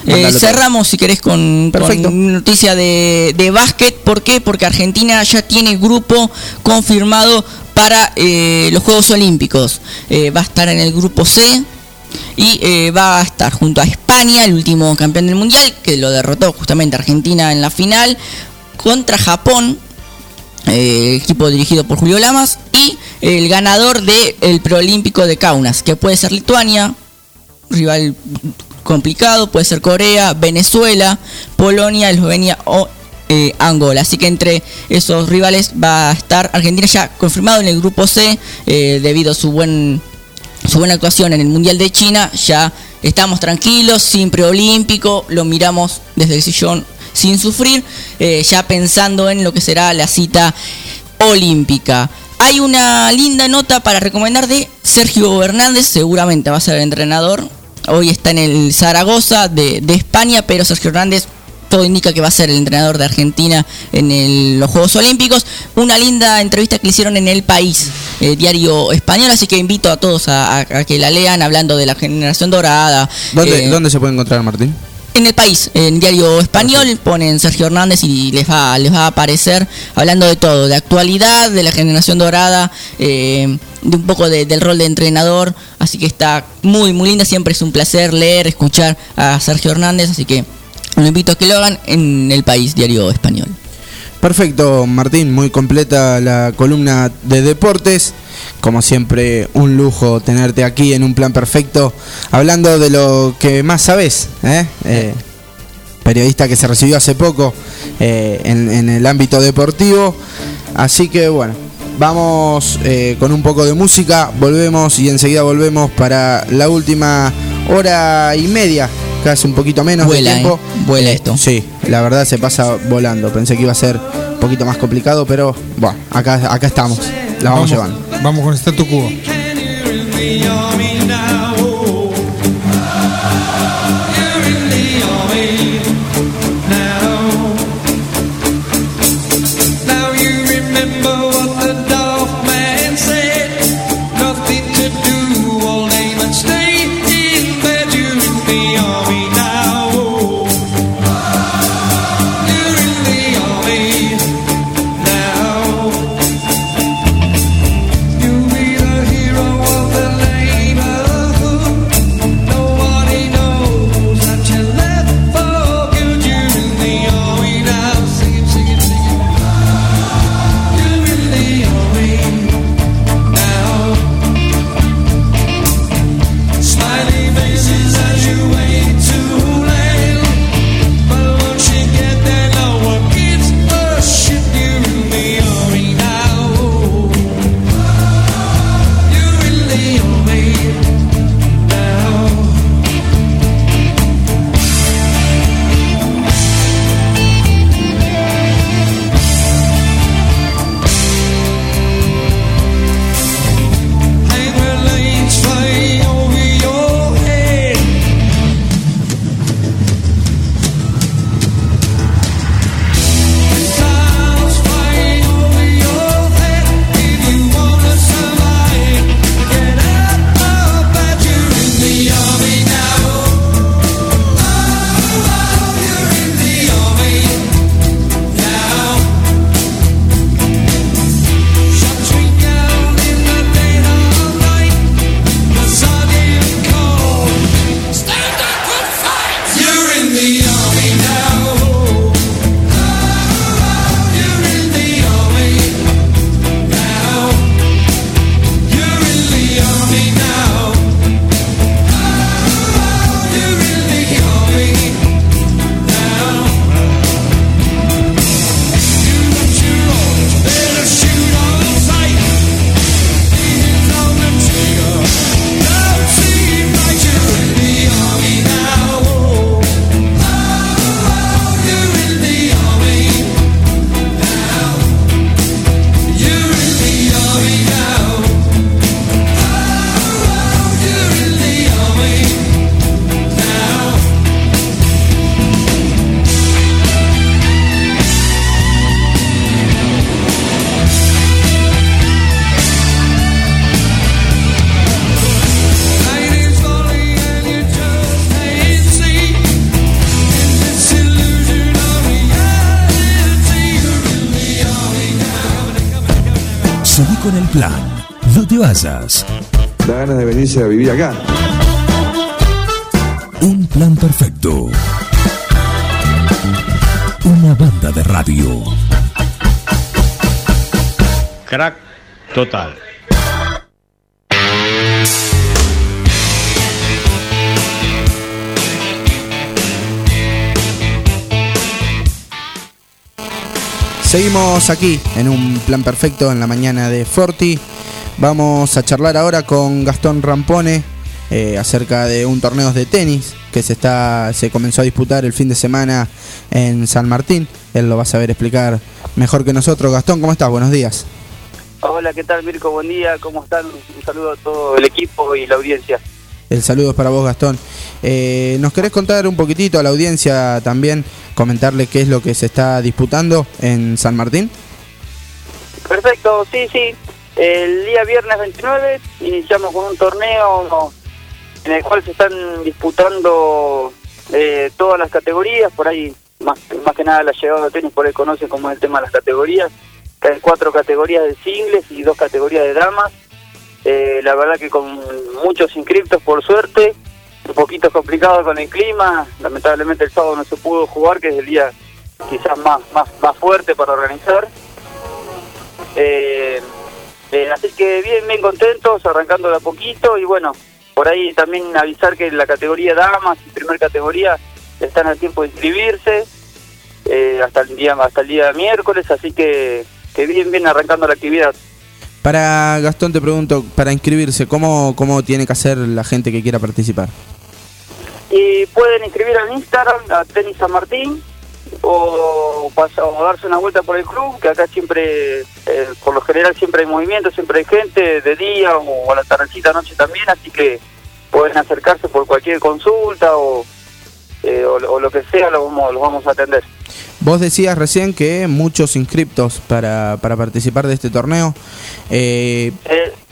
Eh, cerramos, si querés, con, Perfecto. con noticia de, de básquet. ¿Por qué? Porque Argentina ya tiene grupo confirmado para eh, los Juegos Olímpicos. Eh, va a estar en el grupo C y eh, va a estar junto a España, el último campeón del mundial, que lo derrotó justamente Argentina en la final, contra Japón, eh, equipo dirigido por Julio Lamas, y el ganador del preolímpico de Kaunas, que puede ser Lituania, rival complicado, puede ser Corea, Venezuela, Polonia, Eslovenia o eh, Angola. Así que entre esos rivales va a estar Argentina ya confirmado en el grupo C eh, debido a su buen su buena actuación en el Mundial de China. Ya estamos tranquilos, sin preolímpico, lo miramos desde el sillón sin sufrir, eh, ya pensando en lo que será la cita olímpica. Hay una linda nota para recomendar de Sergio Hernández, seguramente va a ser el entrenador. Hoy está en el Zaragoza de, de España, pero Sergio Hernández todo indica que va a ser el entrenador de Argentina en el- los Juegos Olímpicos. Una linda entrevista que le hicieron en El País, eh, diario español, así que invito a todos a que la lean hablando de la generación dorada. ¿Dónde, Eh, ¿Dónde se puede encontrar, Martín? En el país, en diario español, ponen Sergio Hernández y les va, les va a aparecer hablando de todo, de actualidad, de la generación dorada, eh, de un poco de- del rol de entrenador. Así que está muy, muy linda. Siempre es un placer leer, escuchar a Sergio Hernández. Así que lo invito a que lo hagan en el país, diario español. Perfecto, Martín, muy completa la columna de deportes. Como siempre, un lujo tenerte aquí en un plan perfecto, hablando de lo que más sabes, ¿eh? Eh, periodista que se recibió hace poco eh, en, en el ámbito deportivo. Así que bueno, vamos eh, con un poco de música, volvemos y enseguida volvemos para la última hora y media, casi un poquito menos Vuela, de tiempo. ¿eh? Vuela esto. Sí, la verdad se pasa volando. Pensé que iba a ser un poquito más complicado, pero bueno, acá, acá estamos. La vamos, llevando. Vamos con statu quo. Vayas. Da ganas de venirse a vivir acá. Un plan perfecto. Una banda de radio. Crack total. Seguimos aquí en un plan perfecto en la mañana de Forti. Vamos a charlar ahora con Gastón Rampone eh, acerca de un torneo de tenis que se está se comenzó a disputar el fin de semana en San Martín. Él lo va a saber explicar mejor que nosotros. Gastón, ¿cómo estás? Buenos días. Hola, ¿qué tal Mirko? Buen día, ¿cómo están? Un saludo a todo el equipo y la audiencia. El saludo es para vos, Gastón. Eh, ¿Nos querés contar un poquitito a la audiencia también, comentarle qué es lo que se está disputando en San Martín? Perfecto, sí, sí. El día viernes 29 iniciamos con un torneo en el cual se están disputando eh, todas las categorías, por ahí más, más que nada la llegada de tenis por ahí conocen como es el tema de las categorías. Hay cuatro categorías de singles y dos categorías de damas. Eh, la verdad que con muchos inscriptos por suerte, un poquito complicado con el clima, lamentablemente el sábado no se pudo jugar, que es el día quizás más, más, más fuerte para organizar. Eh, eh, así que bien, bien contentos, arrancando de a poquito y bueno, por ahí también avisar que la categoría damas y primer categoría están al tiempo de inscribirse eh, hasta el día hasta el día miércoles, así que, que bien, bien arrancando la actividad. Para Gastón te pregunto, para inscribirse, ¿cómo, ¿cómo tiene que hacer la gente que quiera participar? Y pueden inscribir en Instagram a Tenis San Martín o, o darse una vuelta por el club, que acá siempre, eh, por lo general siempre hay movimiento, siempre hay gente de día o a la tardecita noche también, así que pueden acercarse por cualquier consulta o, eh, o, o lo que sea, lo vamos, los vamos a atender. Vos decías recién que muchos inscriptos para, para participar de este torneo. Eh,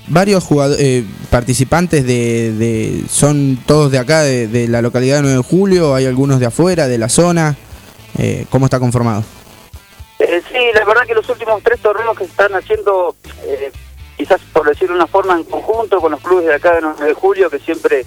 varios jugado- eh, participantes de, de- son todos de acá, de, de la localidad de 9 de Julio, hay algunos de afuera, de la zona. Eh, ¿Cómo está conformado? Eh, sí, la verdad que los últimos tres torneos que se están haciendo, eh, quizás por decirlo de una forma, en conjunto con los clubes de acá de 9 de julio, que siempre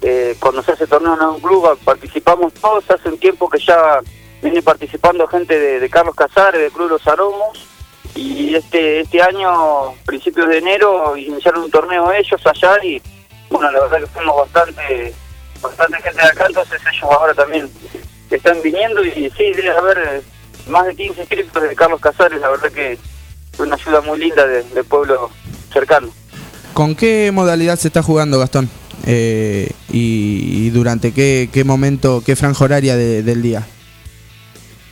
eh, cuando se hace torneo en un club participamos todos, hace un tiempo que ya viene participando gente de, de Carlos Casares, del Club Los Aromos, y este este año, principios de enero, iniciaron un torneo ellos allá y bueno, la verdad que fuimos bastante, bastante gente de acá, entonces ellos ahora también están viniendo y sí, debe haber eh, más de 15 inscriptos de Carlos Casares, la verdad que una ayuda muy linda de- pueblo cercano. ¿Con qué modalidad se está jugando, Gastón? Eh, y, y durante qué, qué momento, qué franja horaria de- del día?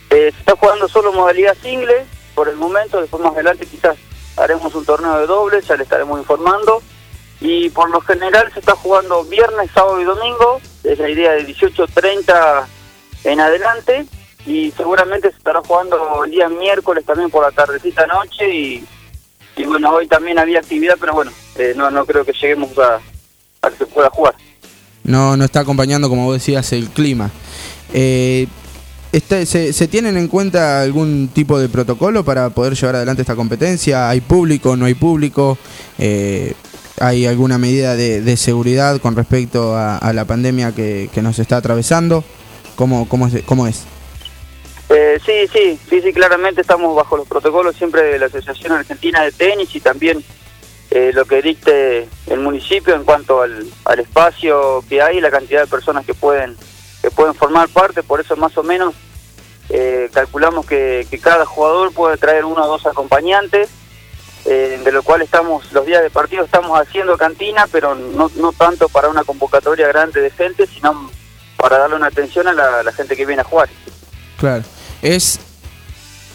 Eh, se está jugando solo modalidad single por el momento, después más adelante quizás haremos un torneo de dobles, ya le estaremos informando. Y por lo general se está jugando viernes, sábado y domingo, es la idea de 18.30 en adelante. Y seguramente se estará jugando el día miércoles también por la tardecita noche. Y, bueno, hoy también había actividad, pero bueno, eh, no, no creo que lleguemos a, que se pueda jugar. No, no está acompañando, como vos decías, el clima. Eh, está- se, se tienen en cuenta algún tipo de protocolo para poder llevar adelante esta competencia? ¿Hay público, no hay público? Eh, ¿Hay alguna medida de, de seguridad con respecto a, a la pandemia que, que nos está atravesando? ¿Cómo, cómo, es. Eh, sí, sí, sí, sí, claramente estamos bajo los protocolos siempre de la Asociación Argentina de Tenis y también eh, lo que dicte el municipio en cuanto al, al espacio que hay y la cantidad de personas que pueden que pueden formar parte, por eso más o menos eh, calculamos que, que cada jugador puede traer uno o dos acompañantes, eh, de lo cual estamos, los días de partido estamos haciendo cantina, pero no, no tanto para una convocatoria grande de gente, sino para darle una atención a la, gente que viene a jugar. Claro. Es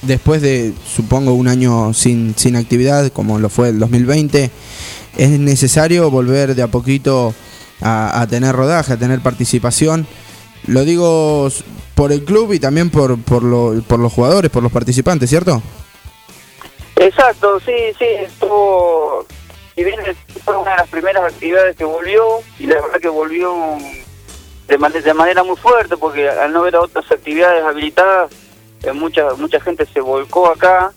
después de, supongo, un año sin, sin actividad, como lo fue el 2020, es necesario volver de a poquito a, a tener rodaje, a tener participación. Lo digo por el club y también por, por, lo- por los jugadores, por los participantes, ¿cierto? Exacto, sí, sí, estuvo, si bien fue una de las primeras actividades que volvió, y la verdad que volvió de, man- de manera muy fuerte, porque al no ver otras actividades habilitadas, eh, mucha mucha gente se volcó acá,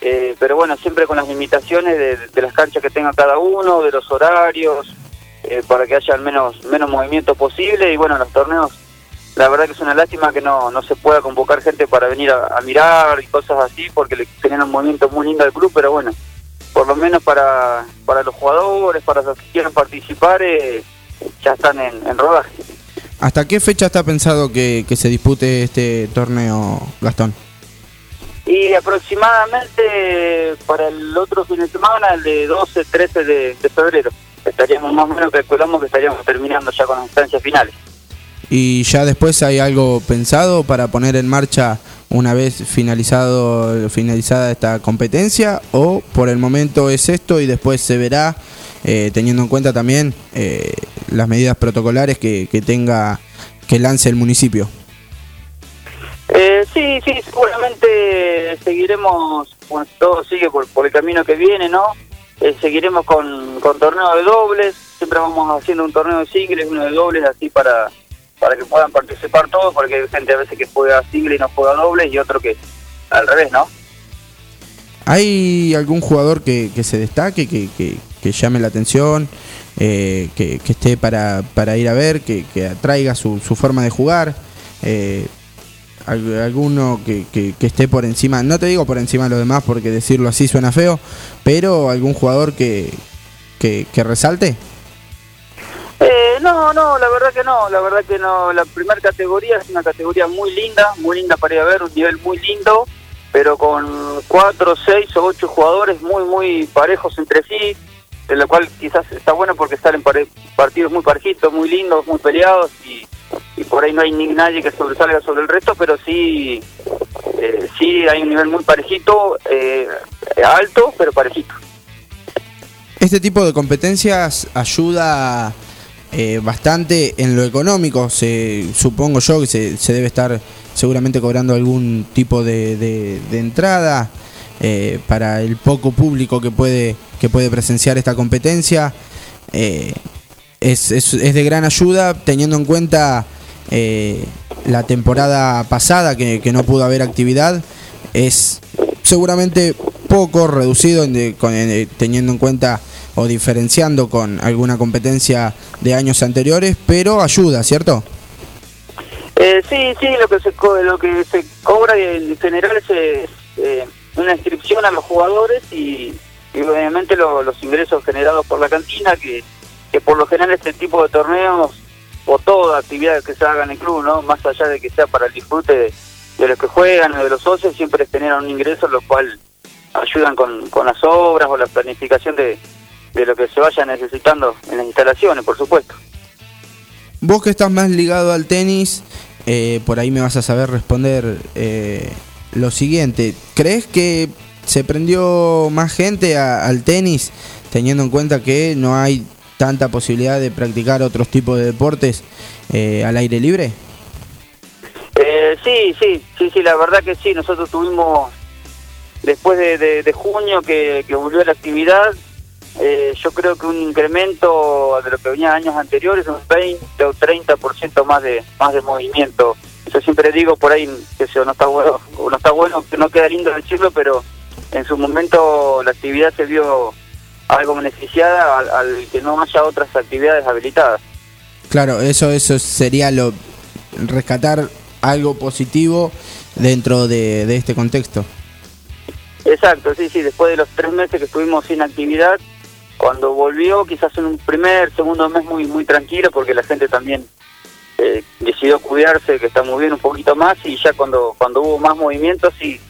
eh, pero bueno, siempre con las limitaciones de, las canchas que tenga cada uno, de los horarios, eh, para que haya al menos menos movimiento posible y bueno, los torneos, la verdad que es una lástima que no, no se pueda convocar gente para venir a, mirar y cosas así, porque le generan un movimiento muy lindo al club, pero bueno, por lo menos para, para los jugadores, para los que quieran participar, eh, ya están en rodaje. ¿Hasta qué fecha está pensado que, que se dispute este torneo, Gastón? Y aproximadamente para el otro fin de semana, el de 12, 13 de, de febrero, estaríamos más o menos, calculamos que estaríamos terminando ya con las instancias finales. ¿Y ya después hay algo pensado para poner en marcha una vez finalizado finalizada esta competencia? ¿O por el momento es esto y después se verá, eh, teniendo en cuenta también eh, las medidas protocolares que, que tenga, que lance el municipio? Eh, sí, sí, seguramente seguiremos, bueno, todo sigue por, por el camino que viene, ¿no? Eh, seguiremos con, con torneo de dobles, siempre vamos haciendo un torneo de singles, uno de dobles, así para, para que puedan participar todos, porque hay gente a veces que juega single y no juega dobles y otro que al revés, ¿no? ¿Hay algún jugador que, que se destaque, que, que- que llame la atención, eh, que, esté para, para ir a ver, que, que atraiga su, su forma de jugar? Eh, al- alguno que, que- que esté por encima, no te digo por encima de los demás porque decirlo así suena feo, pero algún jugador que, que, que resalte. Eh, no, no, la verdad que no, la verdad que no. La primera categoría es una categoría muy linda, muy linda para ir a ver, un nivel muy lindo, pero con cuatro, seis o ocho jugadores muy, muy parejos entre sí, de lo cual quizás está bueno porque salen partidos muy parejitos, muy lindos, muy peleados y, por ahí no hay ni nadie que sobresalga sobre el resto, pero sí, eh, sí hay un nivel muy parejito, eh, alto, pero parejito. Este tipo de competencias ayuda eh, bastante en lo económico. Se, supongo yo que se, se debe estar seguramente cobrando algún tipo de- de entrada eh, para el poco público que puede, que puede presenciar esta competencia. Eh, es, es- de gran ayuda teniendo en cuenta eh, la temporada pasada que, que no pudo haber actividad. Es seguramente poco reducido en con- eh, teniendo en cuenta o diferenciando con alguna competencia de años anteriores, pero ayuda, ¿cierto? Eh, sí, sí, lo que se lo que se cobra en general es eh, eh, una inscripción a los jugadores y, obviamente lo- los ingresos generados por la cantina, que, que por lo general este tipo de torneos o toda actividad que se haga en el club, ¿no? Más allá de que sea para el disfrute de, de los que juegan o de los socios, siempre generan un ingreso, lo cual ayudan con, con las obras o la planificación de, de lo que se vaya necesitando en las instalaciones, por supuesto. Vos que estás más ligado al tenis, eh, por ahí me vas a saber responder eh, lo siguiente. ¿Crees que se prendió más gente a- al tenis teniendo en cuenta que no hay tanta posibilidad de practicar otros tipos de deportes eh, al aire libre? Eh, sí, sí, sí, sí, la verdad que sí. Nosotros tuvimos, después de, de- junio que, que volvió la actividad, eh, yo creo que un incremento de lo que venía años anteriores, un 20 o 30% más de más de movimiento. Yo siempre digo por ahí que eso no está bueno, no está bueno, que no queda lindo decirlo, pero en su momento la actividad se vio algo beneficiada al, al que no haya otras actividades habilitadas. Claro, eso, eso sería lo rescatar algo positivo dentro de, de este contexto. Exacto, sí, sí, después de los tres meses que estuvimos sin actividad, cuando volvió, quizás en un primer, segundo mes muy muy tranquilo, porque la gente también eh, decidió cuidarse, que está muy bien un poquito más, y ya cuando cuando hubo más movimiento, sí,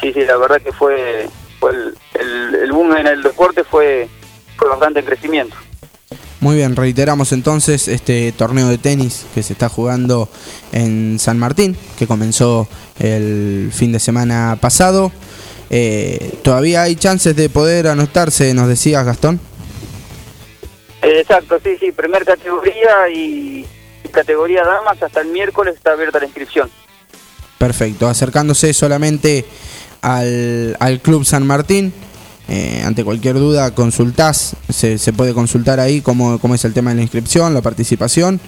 sí, sí, la verdad que fue, fue el, el, el boom en el deporte fue, fue bastante en crecimiento. Muy bien, reiteramos entonces este torneo de tenis que se está jugando en San Martín, que comenzó el fin de semana pasado. Eh, Todavía hay chances de poder anotarse, nos decías Gastón. Eh, exacto, sí, sí, primer categoría y categoría damas, hasta el miércoles está abierta la inscripción. Perfecto, acercándose solamente al, al Club San Martín. Eh, ante cualquier duda consultás, se, se puede consultar ahí cómo, cómo es el tema de la inscripción, la participación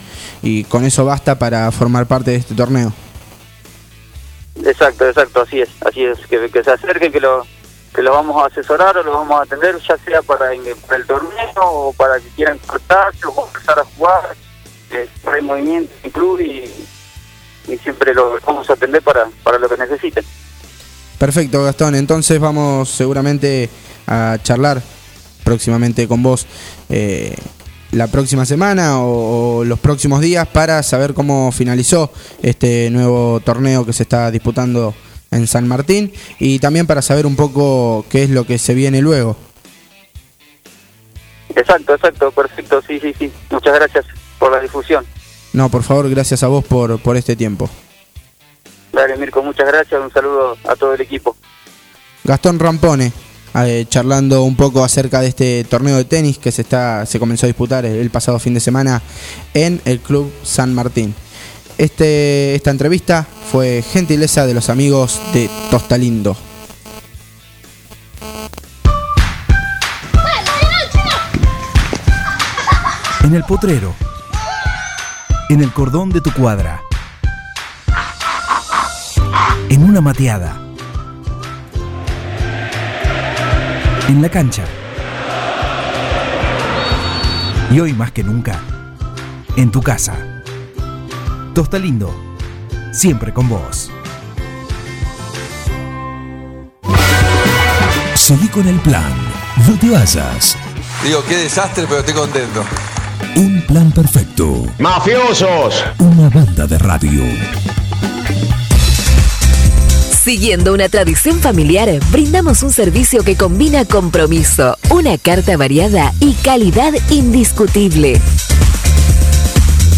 y con eso basta para formar parte de este torneo. Exacto, exacto, así es, así es, que, que se acerquen, que lo que lo vamos a asesorar o lo vamos a atender, ya sea para el torneo o para que quieran cortarse o empezar a jugar. Eh, hay movimiento en el club y, y siempre lo vamos a atender para, para lo que necesiten. Perfecto, Gastón. Entonces vamos seguramente a charlar próximamente con vos eh, la próxima semana o, o los próximos días para saber cómo finalizó este nuevo torneo que se está disputando en San Martín y también para saber un poco qué es lo que se viene luego. Exacto, exacto, perfecto, sí, sí, sí. Muchas gracias por la difusión. No, por favor, gracias a vos por, por este tiempo. Dale, Mirko, muchas gracias, un saludo a todo el equipo. Gastón Rampone, eh, charlando un poco acerca de este torneo de tenis que se está se comenzó a disputar el, el pasado fin de semana en el Club San Martín. Este, esta entrevista fue gentileza de los amigos de Tostalindo. En el potrero. En el cordón de tu cuadra. En una mateada. En la cancha. Y hoy más que nunca, en tu casa. Tostalindo, siempre con vos. Seguí con el plan. No te vayas. Digo, qué desastre, pero estoy contento. Un plan perfecto. ¡Mafiosos! Una banda de radio. Siguiendo una tradición familiar, brindamos un servicio que combina compromiso, una carta variada y calidad indiscutible.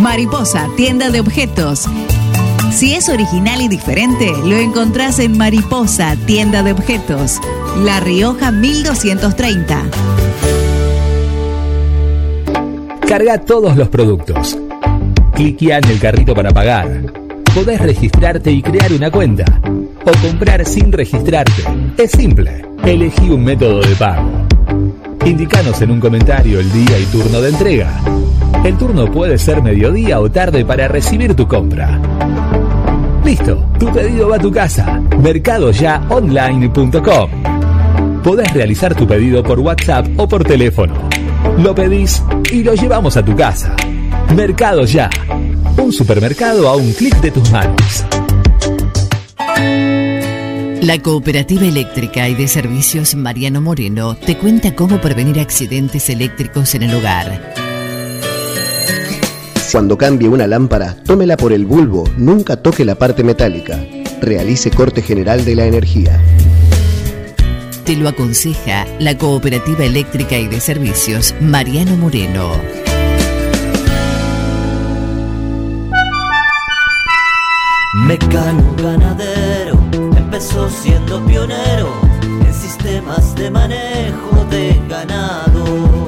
Mariposa, tienda de objetos. Si es original y diferente, lo encontrás en Mariposa, tienda de objetos. La Rioja 1230. Carga todos los productos. Cliquea en el carrito para pagar. Podés registrarte y crear una cuenta. O comprar sin registrarte. Es simple. Elegí un método de pago. Indicanos en un comentario el día y turno de entrega. El turno puede ser mediodía o tarde para recibir tu compra. Listo, tu pedido va a tu casa. Mercadoyaonline.com. Podés realizar tu pedido por WhatsApp o por teléfono. Lo pedís y lo llevamos a tu casa. Mercado Ya. Un supermercado a un clic de tus manos. La Cooperativa Eléctrica y de Servicios Mariano Moreno te cuenta cómo prevenir accidentes eléctricos en el hogar. Cuando cambie una lámpara, tómela por el bulbo, nunca toque la parte metálica. Realice corte general de la energía. Te lo aconseja la Cooperativa Eléctrica y de Servicios Mariano Moreno. Mecano ganadero empezó siendo pionero en sistemas de manejo de ganado.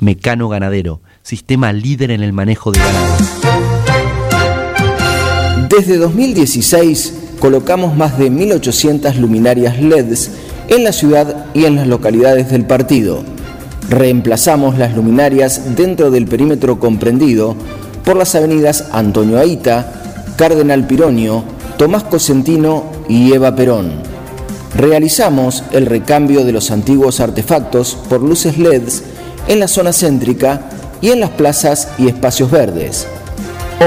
Mecano Ganadero, sistema líder en el manejo de ganado. Desde 2016 colocamos más de 1.800 luminarias LEDs en la ciudad y en las localidades del partido. Reemplazamos las luminarias dentro del perímetro comprendido por las avenidas Antonio Aita, Cardenal Pironio, Tomás Cosentino y Eva Perón. Realizamos el recambio de los antiguos artefactos por luces LEDs en la zona céntrica y en las plazas y espacios verdes.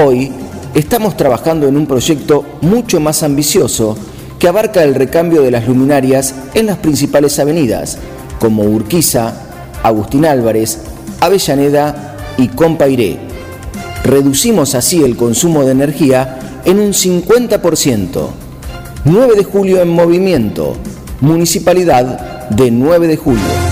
Hoy estamos trabajando en un proyecto mucho más ambicioso que abarca el recambio de las luminarias en las principales avenidas, como Urquiza, Agustín Álvarez, Avellaneda y Compairé. Reducimos así el consumo de energía en un 50%. 9 de julio en movimiento, Municipalidad de 9 de julio.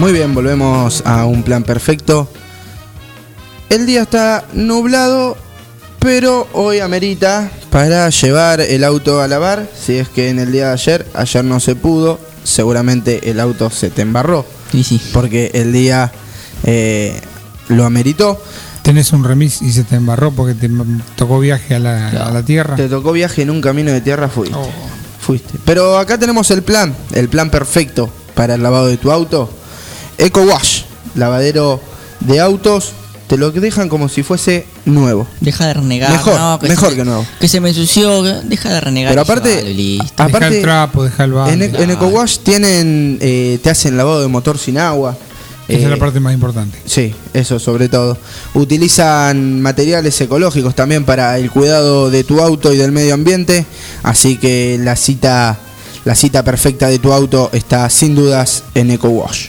Muy bien, volvemos a un plan perfecto. El día está nublado, pero hoy amerita para llevar el auto a lavar. Si es que en el día de ayer, ayer no se pudo, seguramente el auto se te embarró. Porque el día eh, lo ameritó. Tenés un remis y se te embarró porque te tocó viaje a la, a la tierra. Te tocó viaje en un camino de tierra, fuiste. Fuiste. Pero acá tenemos el plan, el plan perfecto para el lavado de tu auto. Eco Wash, lavadero de autos, te lo dejan como si fuese nuevo. Deja de renegar. Mejor, no, que mejor se- que nuevo. Que se me ensució, que- deja de renegar. Pero aparte- aparte- Deja el trapo, deja el balde. En, E- en EcoWash tienen, eh, te hacen lavado de motor sin agua. Esa es Eh, la parte más importante. Sí, eso sobre todo. Utilizan materiales ecológicos también para el cuidado de tu auto y del medio ambiente, así que la cita, la cita perfecta de tu auto está sin dudas en EcoWash.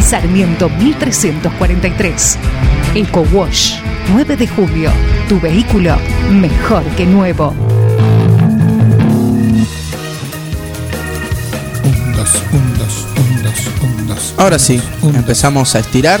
Sarmiento 1343. Eco Wash 9 de julio. Tu vehículo mejor que nuevo. Ahora sí, empezamos a estirar.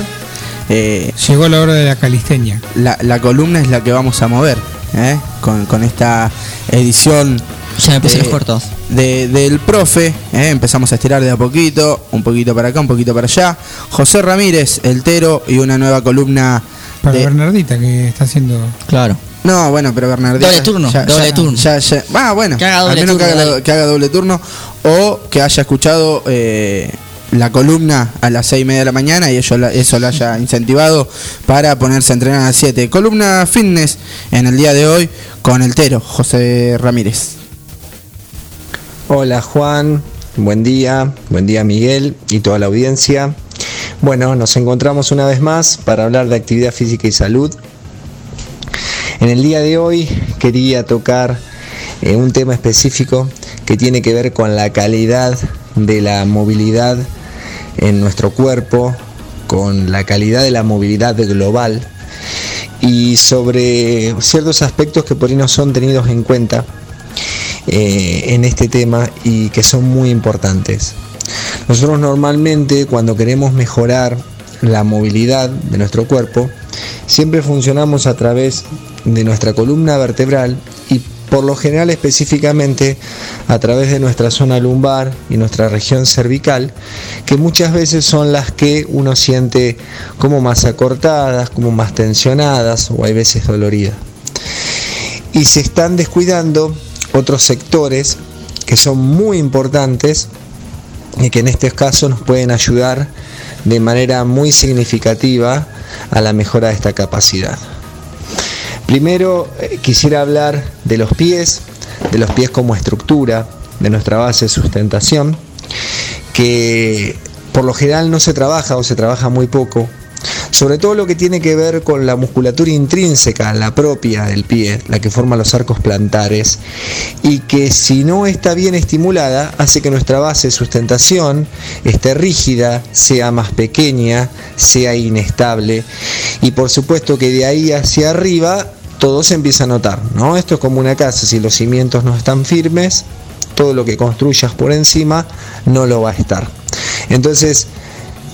Eh, Llegó la hora de la calisteña. la, la columna es la que vamos a mover ¿eh? con, con esta edición. Ya me puse de- los cortos. de- del profe, ¿eh? empezamos a estirar de a poquito, un poquito para acá, un poquito para allá. José Ramírez, el Tero y una nueva columna Para de- Bernardita que está haciendo. Claro. No, bueno, pero Bernardino. Doble turno, doble turno. Ya, ya- ah, bueno, Que haga al doble menos que, turno, haga, dale. que haga doble turno o que haya escuchado eh, la columna a las seis y media de la mañana y eso, la- eso lo haya incentivado para ponerse a entrenar a las 7. Columna fitness en el día de hoy con el Tero, José Ramírez. Hola Juan, buen día, buen día Miguel y toda la audiencia. Bueno, nos encontramos una vez más para hablar de actividad física y salud. En el día de hoy quería tocar eh, un tema específico que tiene que ver con la calidad de la movilidad en nuestro cuerpo, con la calidad de la movilidad global y sobre ciertos aspectos que por ahí no son tenidos en cuenta eh, en este tema y que son muy importantes. Nosotros normalmente cuando queremos mejorar la movilidad de nuestro cuerpo, siempre funcionamos a través de nuestra columna vertebral y por lo general específicamente a través de nuestra zona lumbar y nuestra región cervical, que muchas veces son las que uno siente como más acortadas, como más tensionadas o hay veces doloridas. Y se están descuidando otros sectores que son muy importantes y que en este caso nos pueden ayudar de manera muy significativa a la mejora de esta capacidad. Primero eh, quisiera hablar de los pies, de los pies como estructura de nuestra base de sustentación, que por lo general no se trabaja o se trabaja muy poco, sobre todo lo que tiene que ver con la musculatura intrínseca, la propia del pie, la que forma los arcos plantares, y que si no está bien estimulada, hace que nuestra base de sustentación esté rígida, sea más pequeña, sea inestable, y por supuesto que de ahí hacia arriba todo se empieza a notar, ¿no? Esto es como una casa, si los cimientos no están firmes, todo lo que construyas por encima no lo va a estar. Entonces,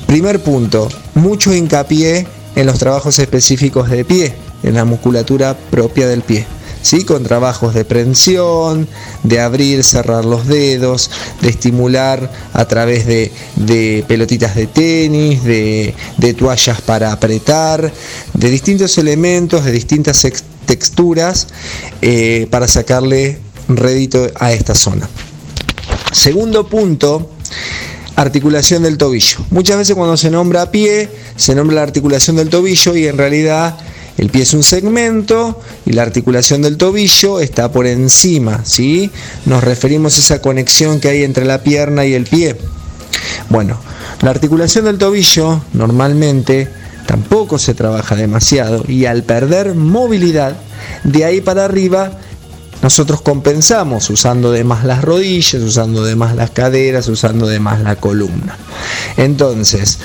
primer punto, mucho hincapié en los trabajos específicos de pie, en la musculatura propia del pie. ¿Sí? con trabajos de prensión, de abrir, cerrar los dedos, de estimular a través de, de pelotitas de tenis, de, toallas para apretar, de distintos elementos, de distintas ex- texturas eh, para sacarle rédito a esta zona. Segundo punto, articulación del tobillo. Muchas veces cuando se nombra pie, se nombra la articulación del tobillo y en realidad el pie es un segmento y la articulación del tobillo está por encima, ¿sí? Nos referimos a esa conexión que hay entre la pierna y el pie. Bueno, la articulación del tobillo normalmente tampoco se trabaja demasiado y al perder movilidad, de ahí para arriba nosotros compensamos usando de más las rodillas, usando de más las caderas, usando de más la columna. Entonces,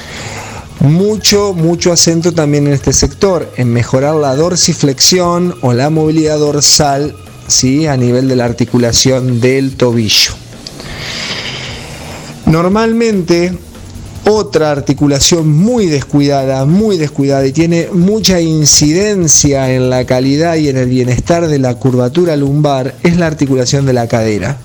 mucho, mucho acento también en este sector, en mejorar la dorsiflexión o la movilidad dorsal ¿sí? a nivel de la articulación del tobillo. Normalmente otra articulación muy descuidada, muy descuidada y tiene mucha incidencia en la calidad y en el bienestar de la curvatura lumbar es la articulación de la cadera.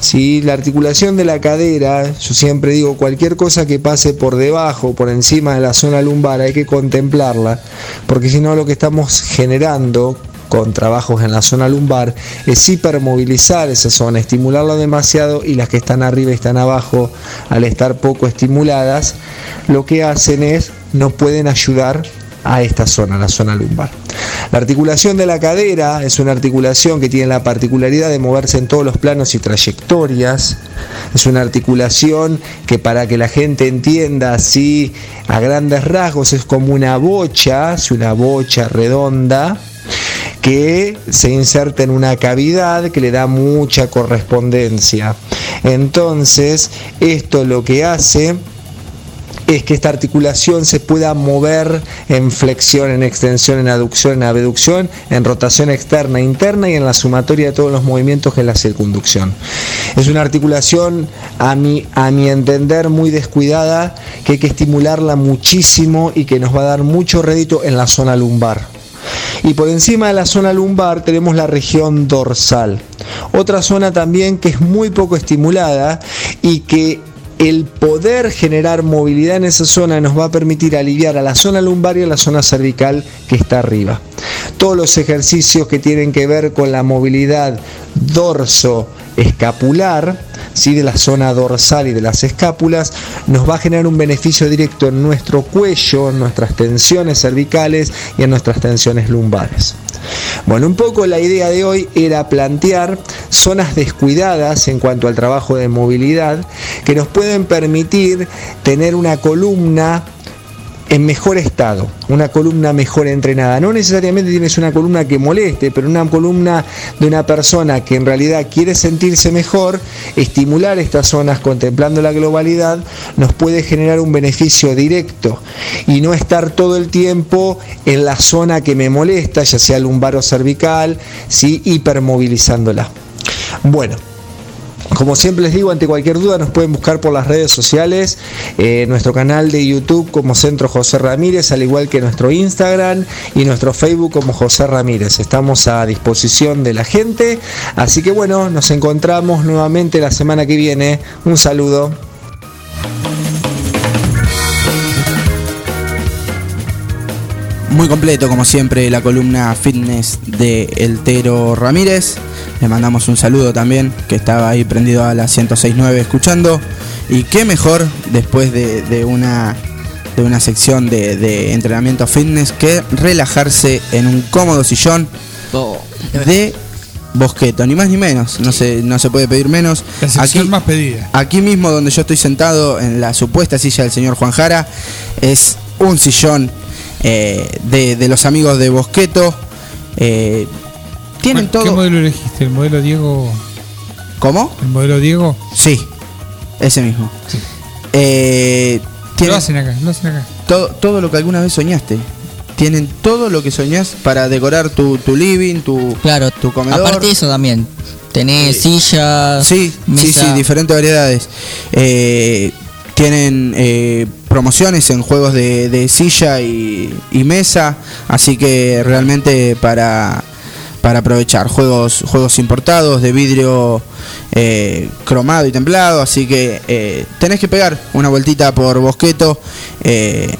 Si la articulación de la cadera, yo siempre digo, cualquier cosa que pase por debajo, por encima de la zona lumbar, hay que contemplarla, porque si no lo que estamos generando con trabajos en la zona lumbar es hipermovilizar esa zona, estimularla demasiado y las que están arriba y están abajo, al estar poco estimuladas, lo que hacen es no pueden ayudar a esta zona, la zona lumbar. La articulación de la cadera es una articulación que tiene la particularidad de moverse en todos los planos y trayectorias. Es una articulación que para que la gente entienda así a grandes rasgos es como una bocha, es una bocha redonda que se inserta en una cavidad que le da mucha correspondencia. Entonces, esto lo que hace es que esta articulación se pueda mover en flexión, en extensión, en aducción, en abducción, en rotación externa, interna y en la sumatoria de todos los movimientos que es la circunducción. Es una articulación, a mi, a mi entender, muy descuidada, que hay que estimularla muchísimo y que nos va a dar mucho rédito en la zona lumbar. Y por encima de la zona lumbar tenemos la región dorsal. Otra zona también que es muy poco estimulada y que el poder generar movilidad en esa zona nos va a permitir aliviar a la zona lumbar y a la zona cervical que está arriba. Todos los ejercicios que tienen que ver con la movilidad dorso escapular, ¿sí? de la zona dorsal y de las escápulas, nos va a generar un beneficio directo en nuestro cuello, en nuestras tensiones cervicales y en nuestras tensiones lumbares. Bueno, un poco la idea de hoy era plantear zonas descuidadas en cuanto al trabajo de movilidad que nos pueden permitir tener una columna en mejor estado, una columna mejor entrenada. No necesariamente tienes una columna que moleste, pero una columna de una persona que en realidad quiere sentirse mejor, estimular estas zonas contemplando la globalidad, nos puede generar un beneficio directo y no estar todo el tiempo en la zona que me molesta, ya sea lumbar o cervical, ¿sí? hipermovilizándola. Bueno, como siempre les digo, ante cualquier duda nos pueden buscar por las redes sociales, eh, nuestro canal de YouTube como Centro José Ramírez, al igual que nuestro Instagram y nuestro Facebook como José Ramírez. Estamos a disposición de la gente, así que bueno, nos encontramos nuevamente la semana que viene. Un saludo. Muy completo, como siempre, la columna fitness de El Tero Ramírez. Le mandamos un saludo también, que estaba ahí prendido a la 106.9 escuchando. Y qué mejor después de, de una, de una sección de, de entrenamiento fitness que relajarse en un cómodo sillón de Bosqueto, ni más ni menos. No se, no se puede pedir menos. La sección más pedida. Aquí mismo donde yo estoy sentado en la supuesta silla del señor Juan Jara es un sillón eh, de, de los amigos de Bosqueto. Eh, tienen ¿Qué todo. modelo elegiste? ¿El modelo Diego? ¿Cómo? ¿El modelo Diego? Sí, ese mismo. Eh, Lo hacen acá, lo hacen acá. todo, todo lo que alguna vez soñaste. Tienen todo lo que soñás para decorar tu, tu living, tu, Claro, tu comedor. Aparte de eso también. Tenés sillas, Sí, sí, sí, diferentes variedades. Eh, tienen eh, promociones en juegos de, de silla y, y mesa, así que realmente para, para aprovechar juegos juegos importados de vidrio eh, cromado y templado, así que eh, tenés que pegar una vueltita por Bosqueto. eh,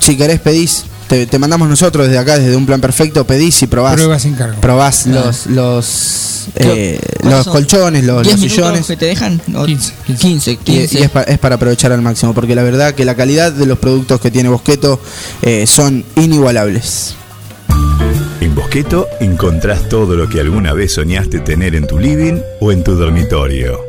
si querés pedís, te, te mandamos nosotros desde acá, desde un plan perfecto, pedís y probás. Prueba sin cargo. Probás Ah. los los, eh, ¿Cuántos los son? colchones, los, 10 los minutos sillones. que te dejan? No, 15, 15, Y, 15. y es, pa- es para aprovechar al máximo, porque la verdad que la calidad de los productos que tiene Bosqueto eh, son inigualables. En Bosqueto encontrás todo lo que alguna vez soñaste tener en tu living o en tu dormitorio.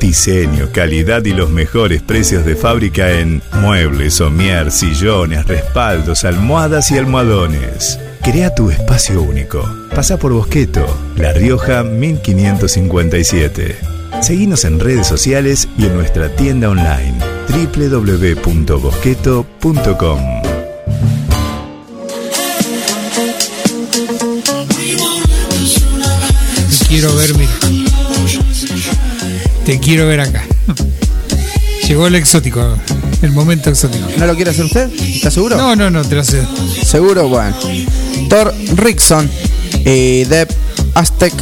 Diseño, calidad y los mejores precios de fábrica en muebles, somier, sillones, respaldos, almohadas y almohadones. Crea tu espacio único. Pasa por Bosqueto, La Rioja 1557. Seguinos en redes sociales y en nuestra tienda online www.bosqueto.com. Quiero ver, mira. Te quiero ver acá. Llegó el exótico, el momento exótico. ¿No lo quiere hacer usted? ¿Está seguro? No, no, no, te lo sé. Seguro, bueno. Thor Rickson y Deb Aztec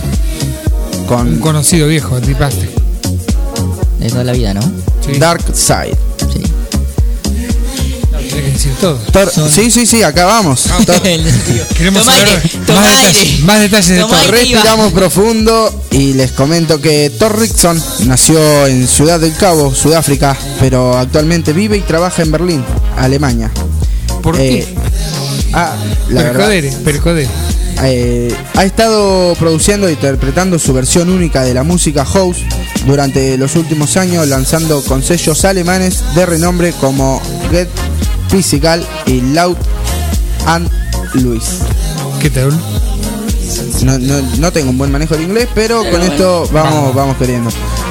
Un con conocido viejo, tipaste. De toda la vida, ¿no? Dark Side. Decir todo. Sí, sí, sí, acá vamos. Thor- Queremos Toma saber aire, más, toma detalles, aire. más detalles de todo. Respiramos profundo y les comento que Thor Rickson nació en Ciudad del Cabo, Sudáfrica, pero actualmente vive y trabaja en Berlín, Alemania. ¿Por Eh, Ah, la verdad, percodere. eh, ha estado produciendo e interpretando su versión única de la música house durante los últimos años, lanzando con sellos alemanes de renombre como Get Physical y Loud and Louis. ¿Qué tal? No, no, no tengo un buen manejo de inglés, pero con esto vamos, vamos queriendo.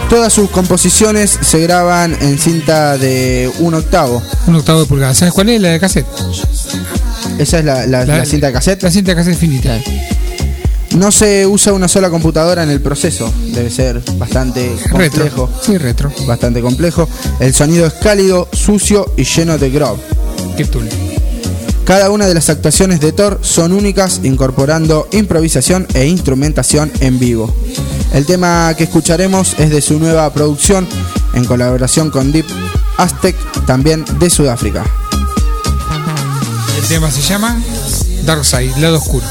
Todas sus composiciones se graban en cinta de un octavo. Un octavo de pulgada. ¿Sabes cuál es? La de cassette. Esa es la, la- la cinta de cassette. La cinta de cassette finita. No se usa una sola computadora en el proceso. Debe ser bastante complejo. Retro. Sí, retro. Bastante complejo. El sonido es cálido, sucio y lleno de groove. Cada una de las actuaciones de Thor son únicas, incorporando improvisación e instrumentación en vivo. El tema que escucharemos es de su nueva producción, en colaboración con Deep Aztec, también de Sudáfrica. El tema se llama Dark Side, lado oscuro.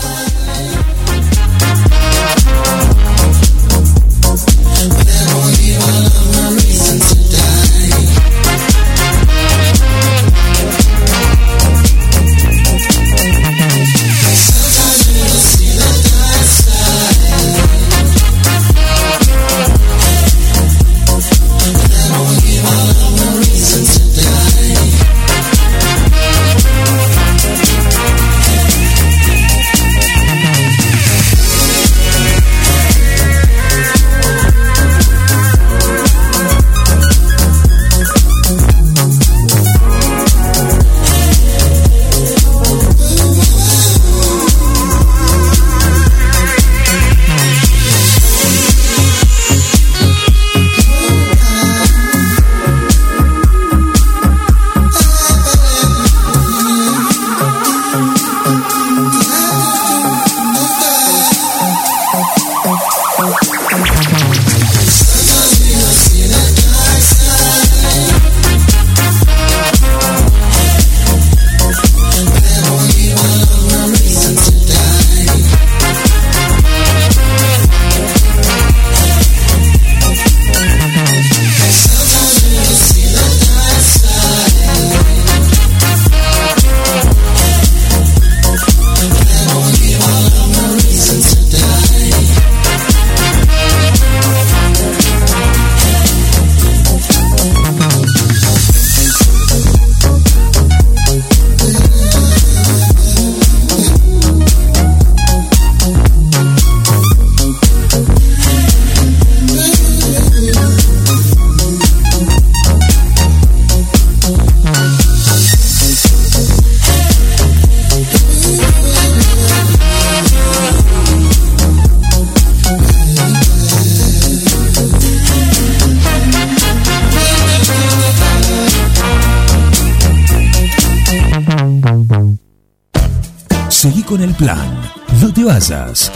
Plan. No te vayas.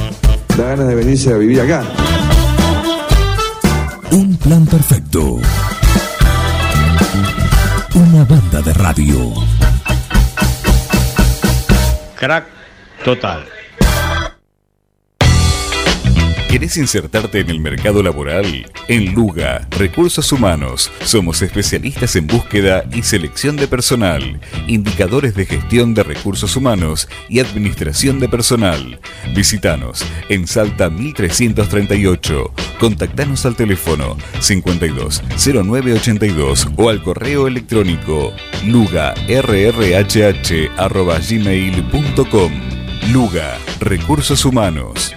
Da ganas de venirse a vivir acá. Un plan perfecto. Una banda de radio. Crack total. ¿Querés insertarte en el mercado laboral? En Luga, Recursos Humanos, somos especialistas en búsqueda y selección de personal, indicadores de gestión de recursos humanos y administración de personal. Visítanos en Salta 1338. Contactanos al teléfono 52 0982 o al correo electrónico lugarrhh@gmail.com. Luga, Recursos Humanos.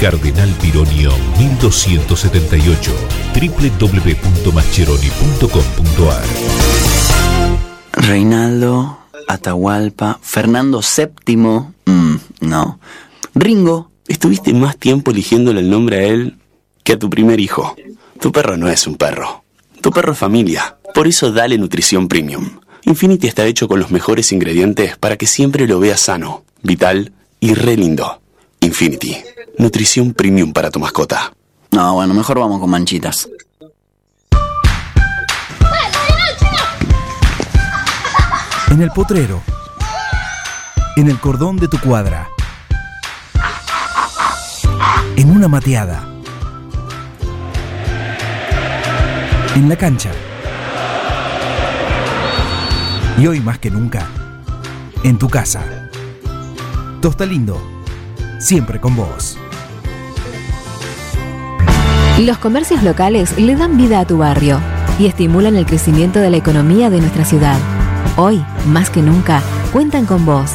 Cardenal Pironio 1278 www.mascheroni.com.ar Reinaldo, Atahualpa, Fernando VII, mm, no. Ringo, estuviste más tiempo eligiéndole el nombre a él que a tu primer hijo. Tu perro no es un perro. Tu perro es familia. Por eso dale nutrición premium. Infinity está hecho con los mejores ingredientes para que siempre lo veas sano, vital y re lindo. Infinity. Nutrición premium para tu mascota. No, bueno, mejor vamos con manchitas. En el potrero. En el cordón de tu cuadra. En una mateada. En la cancha. Y hoy más que nunca, en tu casa. Tosta Lindo, siempre con vos. Los comercios locales le dan vida a tu barrio y estimulan el crecimiento de la economía de nuestra ciudad. Hoy, más que nunca, cuentan con vos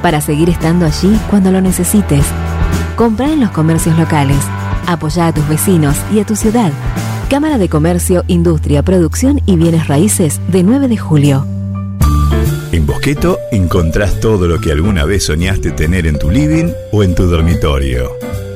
para seguir estando allí cuando lo necesites. Compra en los comercios locales. Apoya a tus vecinos y a tu ciudad. Cámara de Comercio, Industria, Producción y Bienes Raíces de 9 de julio. En Bosqueto encontrás todo lo que alguna vez soñaste tener en tu living o en tu dormitorio.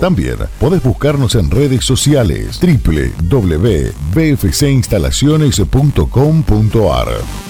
También podés buscarnos en redes sociales www.bfcinstalaciones.com.ar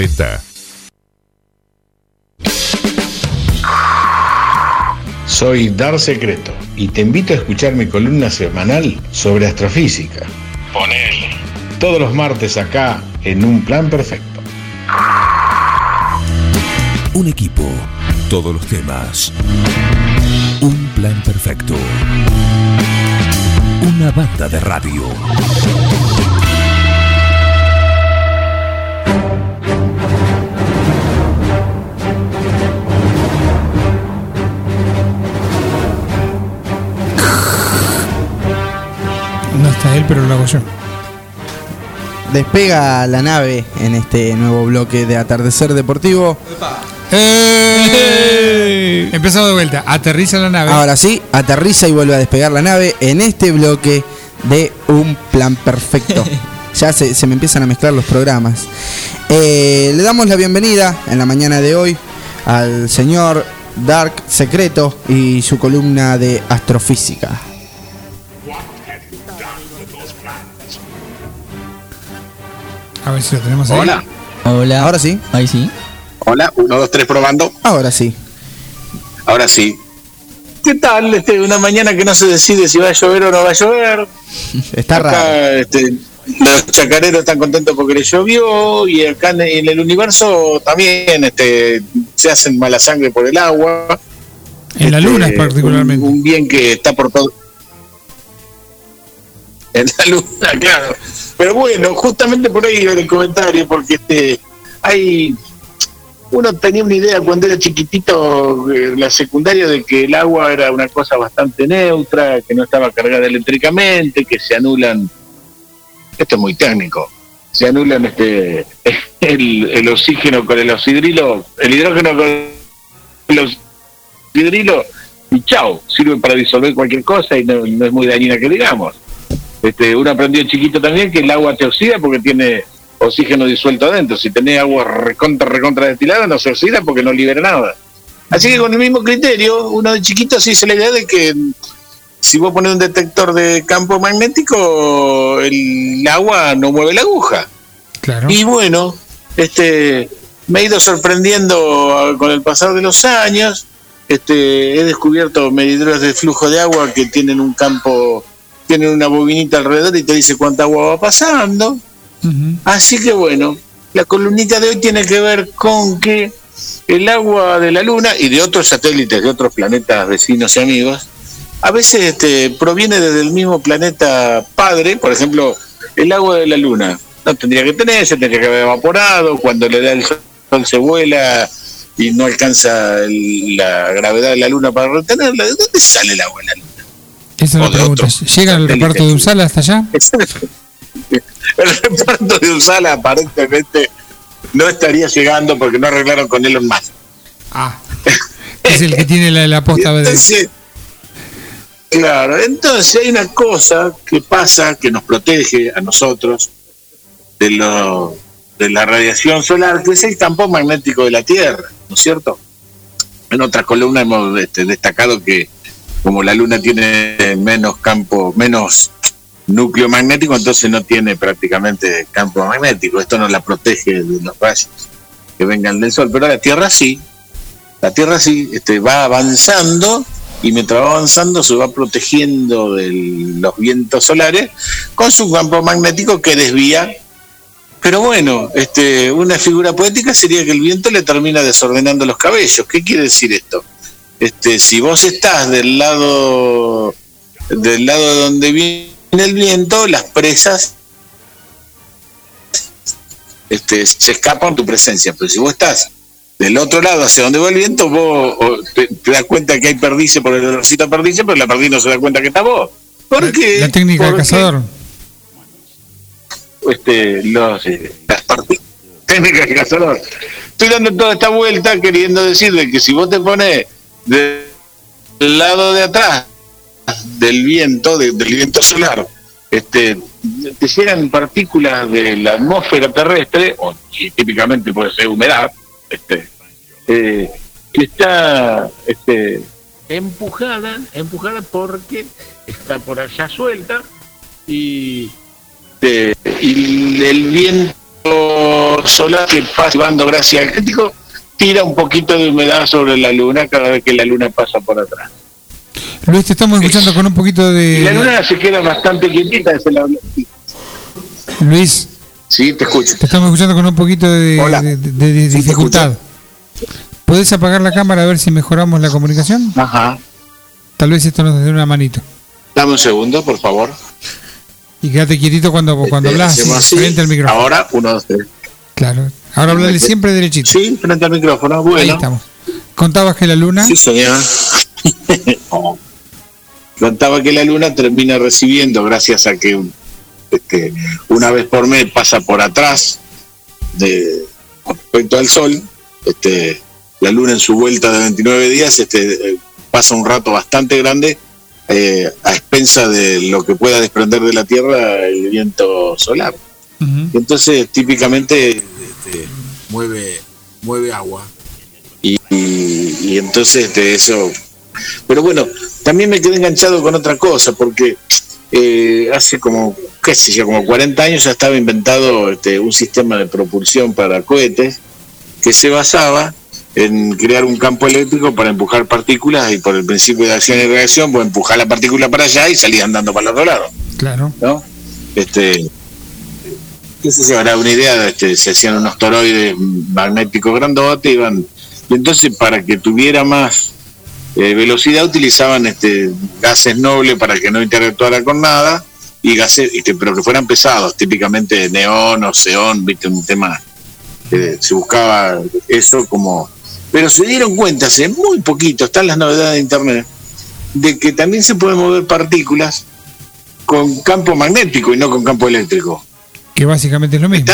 2040. Soy Dar Secreto y te invito a escuchar mi columna semanal sobre astrofísica. Ponele. Todos los martes acá en Un Plan Perfecto. Un equipo, todos los temas. Un plan perfecto. Una banda de radio. Está él, pero lo hago yo. Despega la nave en este nuevo bloque de Atardecer Deportivo. ¡Eh! Empezamos de vuelta. Aterriza la nave. Ahora sí, aterriza y vuelve a despegar la nave en este bloque de Un Plan Perfecto. ya se, se me empiezan a mezclar los programas. Eh, le damos la bienvenida en la mañana de hoy al señor Dark Secreto y su columna de astrofísica. A ver si lo tenemos ahí. Hola. Hola. Ahora sí. Ahí sí. Hola, 1, 2, 3 probando. Ahora sí. Ahora sí. ¿Qué tal? Este, una mañana que no se decide si va a llover o no va a llover. Está Acá, raro. este, los chacareros están contentos porque les llovió y acá en, en el universo también este, se hacen mala sangre por el agua. En la Este, luna particularmente. Un, un bien que está por todo. En la luna, claro. Pero bueno, justamente por ahí iba el comentario, porque este hay. Uno tenía una idea cuando era chiquitito, eh, la secundaria, de que el agua era una cosa bastante neutra, que no estaba cargada eléctricamente, que se anulan. Esto es muy técnico. Se anulan este el, el oxígeno con el oxidrilo, el hidrógeno con el oxidrilo, y chao, sirve para disolver cualquier cosa y no, no es muy dañina que digamos. Este, uno aprendió chiquito también que el agua te oxida porque tiene oxígeno disuelto adentro. Si tenés agua recontra, recontra destilada, no se oxida porque no libera nada. Así que con el mismo criterio, uno de chiquito se hizo la idea de que mm, si vos pones un detector de campo magnético, el agua no mueve la aguja. Y bueno, este, me he ido sorprendiendo con el pasar de los años. Este, he descubierto medidores de flujo de agua que tienen un campo, tienen una bobinita alrededor y te dice cuánta agua va pasando. Así que bueno, la columnita de hoy tiene que ver con que el agua de la Luna y de otros satélites, de otros planetas vecinos y amigos, a veces este, proviene desde el mismo planeta padre, por ejemplo, el agua de la Luna. No tendría que tener, se tendría que haber evaporado, cuando le da el sol se vuela y no alcanza el- la gravedad de la Luna para retenerla. ¿De dónde sale el agua de la Luna? Esa es la pregunta. ¿Llega el reparto de Usala hasta allá? El reparto de Usala aparentemente no estaría llegando porque no arreglaron con Elon Musk. Ah. Es el que tiene la, la posta. Entonces, claro, entonces hay una cosa que pasa que nos protege a nosotros de, lo, de la radiación solar, que es el campo magnético de la Tierra, ¿no es cierto? En otra columna hemos este, destacado que como la Luna tiene menos campo, menos núcleo magnético, entonces no tiene prácticamente campo magnético. Esto no la protege de los rayos que vengan del Sol, pero la Tierra sí. La Tierra sí este, va avanzando y mientras va avanzando se va protegiendo de los vientos solares con su campo magnético que desvía. Pero bueno, este, una figura poética sería que el viento le termina desordenando los cabellos. ¿Qué quiere decir esto? Este, si vos estás del lado del lado de donde viene el viento, las presas este, se escapan tu presencia. Pero si vos estás del otro lado, hacia donde va el viento, vos te, te das cuenta que hay perdices por el olorcito a perdices, pero la perdiz no se da cuenta que está vos. ¿Por qué? La técnica del Porque, cazador. Este, los, eh, las parti- técnica del cazador. Estoy dando toda esta vuelta queriendo decirle que si vos te pones del lado de atrás del viento, de- del viento solar, este, te llegan partículas de la atmósfera terrestre, o y típicamente puede ser humedad, este, eh, que está este, empujada, empujada porque está por allá suelta y, eh, y el viento solar que pasa llevando gracia al crítico tira un poquito de humedad sobre la luna cada vez que la luna pasa por atrás. Luis, te estamos escuchando con un poquito Y la de... luna se queda bastante quietita, se la- Luis, Sí, te escucho. te estamos escuchando con un poquito de, de- de- de dificultad. ¿Puedes apagar la cámara a ver si mejoramos la comunicación? Ajá. Tal vez esto nos dé una manito. Dame un segundo, por favor. Y quédate quietito cuando, cuando Este, hablas, frente al micrófono. Ahora, uno, dos, tres. Claro. Ahora hablale siempre derechito. Sí, frente al micrófono. Bueno. Ahí estamos. Contabas que la luna... Sí, señor. Contaba que la luna termina recibiendo, gracias a que este, una vez por mes pasa por atrás de respecto al sol, este, la luna en su vuelta de 29 días este, pasa un rato bastante grande eh, a expensa de lo que pueda desprender de la Tierra el viento solar. Entonces típicamente este, mueve mueve agua y, y- y entonces este, eso pero bueno también me quedé enganchado con otra cosa porque eh, hace como qué sé yo como 40 años ya estaba inventado este, un sistema de propulsión para cohetes que se basaba en crear un campo eléctrico para empujar partículas y por el principio de acción y reacción pues empujar la partícula para allá y salir andando para el otro lado Claro. ¿no? Este, yo, era una idea, este, se hacían unos toroides magnéticos grandotes, iban, y entonces para que tuviera más eh, velocidad utilizaban este gases nobles para que no interactuara con nada, y gases, este, pero que fueran pesados, típicamente neón o xeón, viste, un tema, se buscaba eso como... Pero se dieron cuenta hace muy poquito, están las novedades de Internet, de que también se pueden mover partículas con campo magnético y no con campo eléctrico. Que básicamente es lo mismo.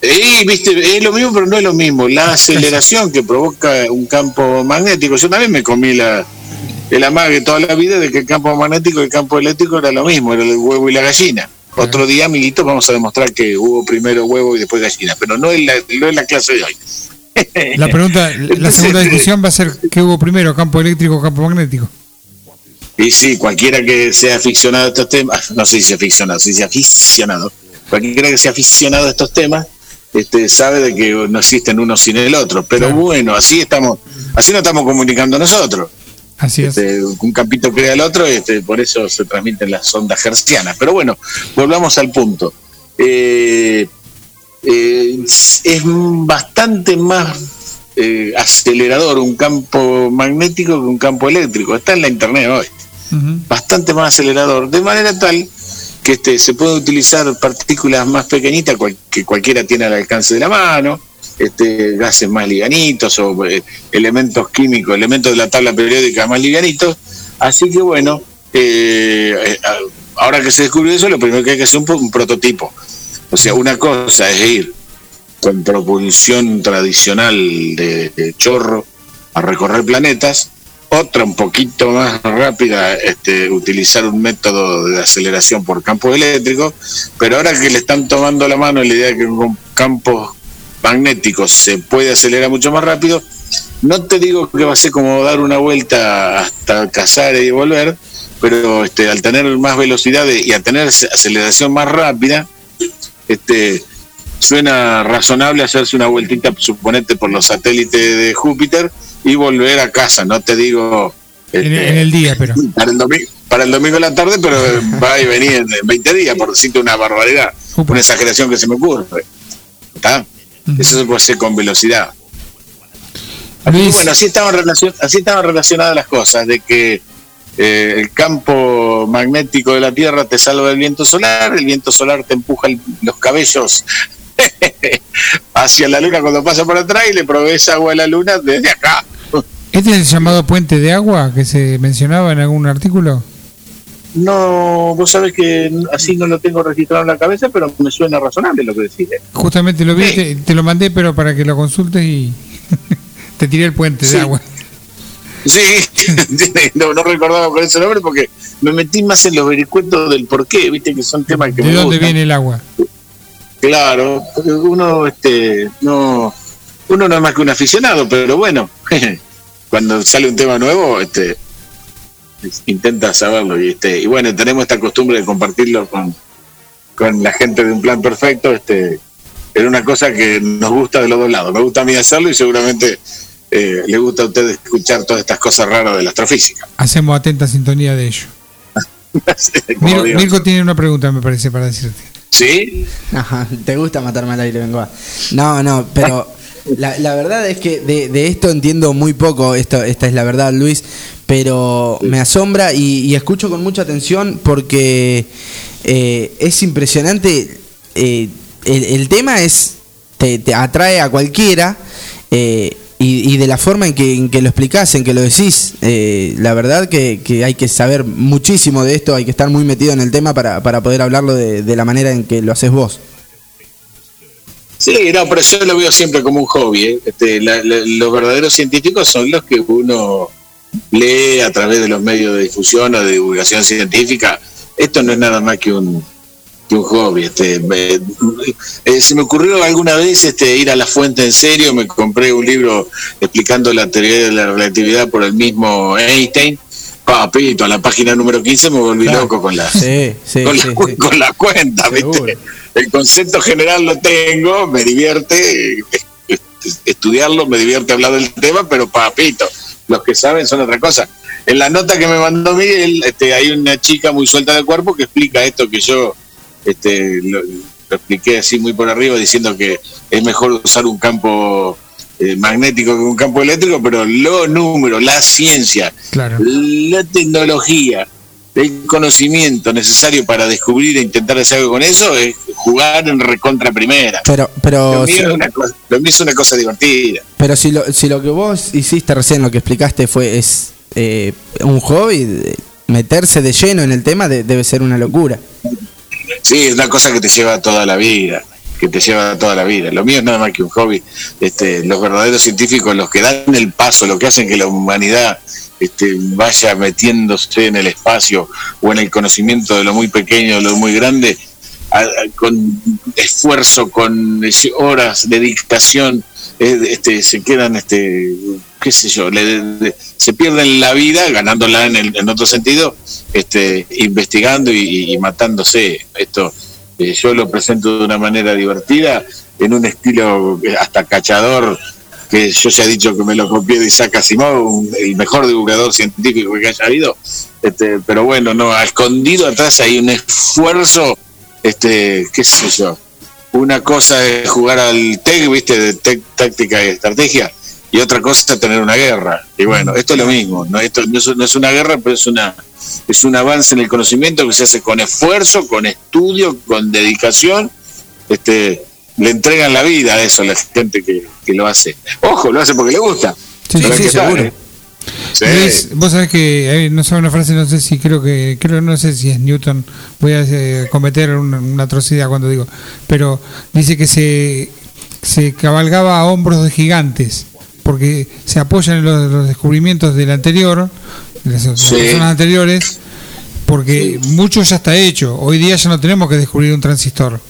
Y viste, es lo mismo, pero no es lo mismo. La aceleración que provoca un campo magnético. Yo también me comí la, el amague toda la vida de que el campo magnético y el campo eléctrico era lo mismo, era el huevo y la gallina. Otro día, amiguitos, vamos a demostrar que hubo primero huevo y después gallina, pero no es la, no es la clase de hoy. La pregunta, la segunda eh, discusión va a ser ¿qué hubo primero, campo eléctrico o campo magnético? Y sí, cualquiera que sea aficionado a estos temas, no sé si aficionado, si sea aficionado, cualquiera que sea aficionado a estos temas, este, sabe de que no existen uno sin el otro. Pero bueno, así estamos, así nos estamos comunicando nosotros. Así es. un campito crea el otro, este, por eso se transmiten las ondas hercianas. Pero bueno, volvamos al punto. Eh, eh, es bastante más eh, acelerador un campo magnético que un campo eléctrico. Está en la internet hoy bastante más acelerador, de manera tal que este, se pueden utilizar partículas más pequeñitas que cualquiera tiene al alcance de la mano, este, gases más liganitos o eh, elementos químicos, elementos de la tabla periódica más liganitos. Así que bueno, eh, eh, ahora que se descubrió eso, lo primero que hay que hacer es un, un prototipo. O sea, una cosa es ir con propulsión tradicional de chorro a recorrer planetas, otra un poquito más rápida, este, utilizar un método de aceleración por campo eléctrico, pero ahora que le están tomando la mano la idea de que con campos magnéticos se puede acelerar mucho más rápido, no te digo que va a ser como dar una vuelta hasta cazar y volver, pero este, al tener más velocidad y al tener aceleración más rápida, este, suena razonable hacerse una vueltita, suponete, por los satélites de Júpiter y volver a casa. No te digo En, este, en el día, pero. para el domingo para el domingo de la tarde, pero va y venir en 20 días, por decirte una barbaridad, una exageración que se me ocurre. ¿Está? Eso se puede hacer con velocidad. Y bueno, así estaban, relacion- así estaban relacionadas las cosas, de que eh, el campo magnético de la Tierra te salva del viento solar, el viento solar te empuja el- los cabellos hacia la Luna cuando pasa por atrás y le provees agua a la Luna desde acá. ¿Este es el llamado puente de agua que se mencionaba en algún artículo? no, vos sabés que así no lo tengo registrado en la cabeza, pero me suena razonable lo que decís. ¿eh? Justamente lo vi, te, te lo mandé, pero para que lo consultes y te tiré el puente Sí. de agua. Sí, no, no recordaba con ese nombre porque me metí más en los vericuetos del por qué, viste que son temas que ¿De me dónde gustan. viene el agua? Claro, porque uno este no uno no es más que un aficionado, pero bueno, cuando sale un tema nuevo, este intenta saberlo y este y bueno, tenemos esta costumbre de compartirlo con, con la gente de un plan perfecto, este es una cosa que nos gusta de los dos lados. Me gusta a mí hacerlo y seguramente eh, le gusta a ustedes escuchar todas estas cosas raras de la astrofísica. Hacemos atenta sintonía de ello. Mirko tiene una pregunta, me parece, para decirte. ¿Sí? Ajá, te gusta matarme al aire, vengo. No, no, pero la, la verdad es que de, de esto entiendo muy poco, esto, esta es la verdad, Luis, pero me asombra y, y escucho con mucha atención porque eh, es impresionante. eh, el, el tema es, te, te atrae a cualquiera. eh, y, y de la forma en que, lo explicás, en que lo decís, eh, la verdad que, hay que saber muchísimo de esto, hay que estar muy metido en el tema para, para poder hablarlo de, la manera en que lo haces vos. Sí, no, pero yo lo veo siempre como un hobby. ¿eh? Este, los verdaderos científicos son los que uno lee a través de los medios de difusión o de divulgación científica. Esto no es nada más que un, que un hobby. Este, me- eh, se me ocurrió alguna vez este, ir a la fuente en serio, me compré un libro explicando la teoría de la relatividad por el mismo Einstein. Papito, a la página número 15 me volví loco con la, Sí, sí, con, la, sí, sí. con la cuenta, ¿viste? El concepto general lo tengo, me divierte eh, estudiarlo, me divierte hablar del tema, pero papito, los que saben son otra cosa. En la nota que me mandó Miguel, este, hay una chica muy suelta de cuerpo que explica esto que yo este, lo, lo expliqué así muy por arriba, diciendo que es mejor usar un campo eh, magnético que un campo eléctrico, pero los números, la ciencia, Claro. la tecnología, el conocimiento necesario para descubrir e intentar hacer algo con eso es jugar en recontra primera. Pero, pero, lo, mío si, es una cosa, lo mío es una cosa divertida. pero si, lo, si lo que vos hiciste recién, lo que explicaste fue es eh, un hobby, meterse de lleno en el tema de- debe ser una locura. Sí, es una cosa que te lleva toda la vida, que te lleva toda la vida. Lo mío es nada más que un hobby. Este, los verdaderos científicos, los que dan el paso, los que hacen que la humanidad este, vaya metiéndose en el espacio o en el conocimiento de lo muy pequeño, de lo muy grande, con esfuerzo, con eh, horas de dictación, eh, este, se quedan, este, qué sé yo, se pierden la vida ganándola en, el- en otro sentido, este, investigando y, matándose. Esto eh, yo lo presento de una manera divertida, en un estilo hasta cachador, que yo ya he dicho que me lo copié de Isaac Asimov, el mejor divulgador científico que haya habido. Este, pero bueno, no, escondido atrás hay un esfuerzo, este, qué sé yo. Una cosa es jugar al TEC, viste, de TEC, táctica y estrategia, y otra cosa es tener una guerra. Y bueno, esto es lo mismo, no, esto no es, no es una guerra, pero es una es un avance en el conocimiento que se hace con esfuerzo, con estudio, con dedicación. Este, le entregan la vida a eso a la gente que, que lo hace. Ojo, lo hace porque le gusta. Sí, sí, ¿qué tal, seguro. eh? Sí. Vos sabés que eh, no sé una frase, no sé si creo que creo no sé si es Newton. Voy a eh, cometer una, una atrocidad cuando digo, pero dice que se se cabalgaba a hombros de gigantes porque se apoyan en los, los descubrimientos del anterior, de las, las Sí. personas anteriores, porque mucho ya está hecho. Hoy día ya no tenemos que descubrir un transistor.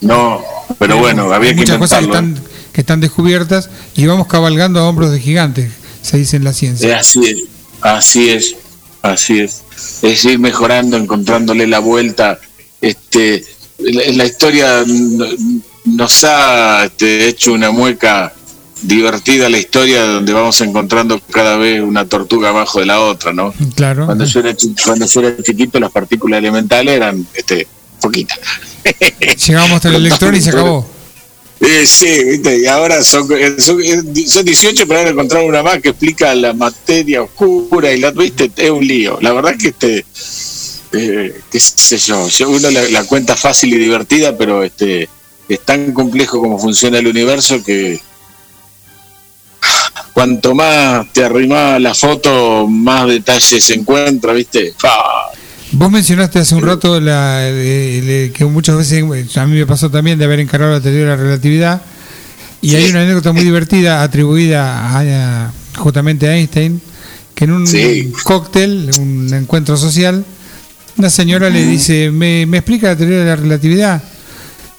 No, pero bueno, Hay había que muchas cosas que intentarlo. están, que están descubiertas y vamos cabalgando a hombros de gigantes, se dice en la Eh, ciencia. así es, así es, así es. Es ir mejorando, encontrándole la vuelta. Este, la, la historia no- nos ha este, hecho una mueca divertida la historia donde vamos encontrando cada vez una tortuga abajo de la otra, ¿no? Claro. Cuando yo era, cuando yo era chiquito las partículas elementales eran este, poquitas. Llegamos hasta el electrón y se acabó. Eh, sí, ¿viste? y ahora son, eh, son, eh, son 18, pero ahora encontrar una más que explica la materia oscura y la viste, es un lío. La verdad que este, eh, qué sé yo, uno la, la cuenta fácil y divertida, pero este es tan complejo como funciona el universo que cuanto más te arrima la foto, más detalles se encuentra, ¿viste? Fa, Vos mencionaste hace un rato la, eh, que muchas veces, a mí me pasó también de haber encargado la teoría de la relatividad, y hay una anécdota muy divertida atribuida a, a- justamente a Einstein, que en un Sí. cóctel, un encuentro social, una señora le dice, ¿me, me explica la teoría de la relatividad?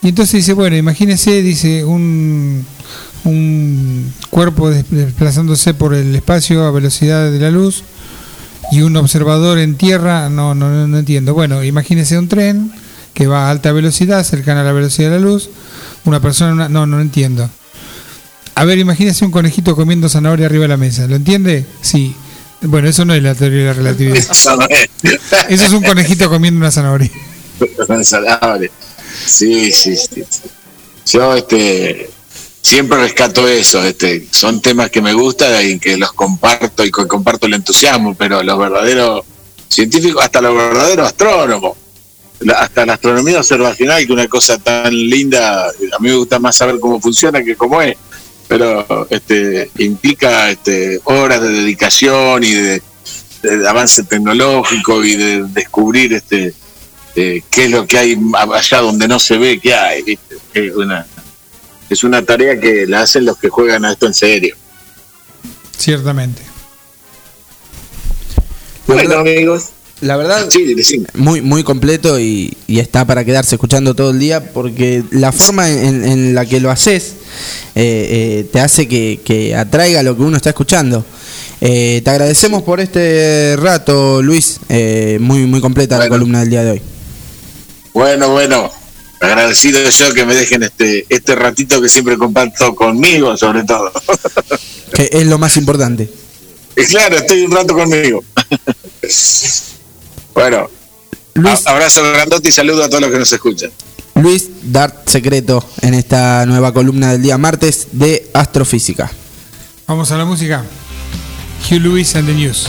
Y entonces dice, bueno, imagínese, dice, un, un cuerpo des- desplazándose por el espacio a velocidad de la luz y un observador en tierra, no, no, no, entiendo. Bueno, imagínese un tren que va a alta velocidad, cercana a la velocidad de la luz, una persona, una- no, no entiendo. A ver, imagínese un conejito comiendo zanahoria arriba de la mesa, ¿lo entiende? Sí. Bueno, eso no es la teoría de la relatividad. Eso no es. Eso es un conejito comiendo una zanahoria. Salable. Sí, sí, sí. sí. Yo este siempre rescato eso, este, son temas que me gustan y que los comparto y comparto el entusiasmo, pero los verdaderos científicos, hasta los verdaderos astrónomos, hasta la astronomía observacional, que una cosa tan linda, a mí me gusta más saber cómo funciona que cómo es, pero este implica este horas de dedicación y de, de avance tecnológico y de descubrir este eh, qué es lo que hay allá donde no se ve que hay. Es una, es una tarea que la hacen los que juegan a esto en serio. Ciertamente. Bueno, amigos. La verdad, Sí, muy, muy completo y, y está para quedarse escuchando todo el día porque la forma en, en la que lo haces eh, eh, te hace que, que atraiga lo que uno está escuchando. Eh, te agradecemos por este rato, Luis. Eh, muy, muy completa la columna del día de hoy. Bueno, bueno. Agradecido yo que me dejen este, este ratito que siempre comparto conmigo, sobre todo. Que es lo más importante. y claro, estoy un rato conmigo. bueno, a- abrazo grandote y saludo a todos los que nos escuchan. Luis Dart Secreto en esta nueva columna del día martes de Astrofísica. Vamos a la música. Hugh Lewis and the News.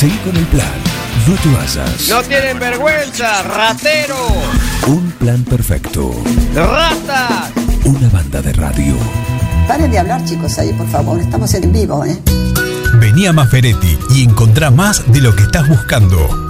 Seguí con el plan. No te vayas. No tienen vergüenza, ratero. Un plan perfecto. Rata. Una banda de radio. Paren de hablar, chicos, ahí, por favor. Estamos en vivo, ¿eh? Vení a Maferetti y encontrá más de lo que estás buscando.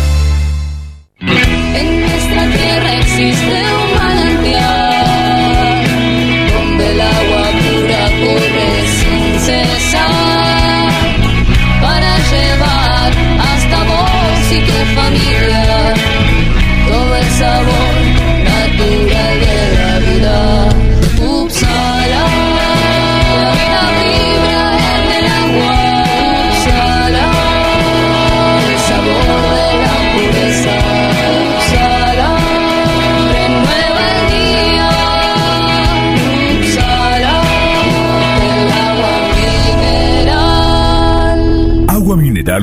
En nuestra tierra existe un manantial donde el agua pura corre sin cesar para llevar hasta vos y tu familia todo el sabor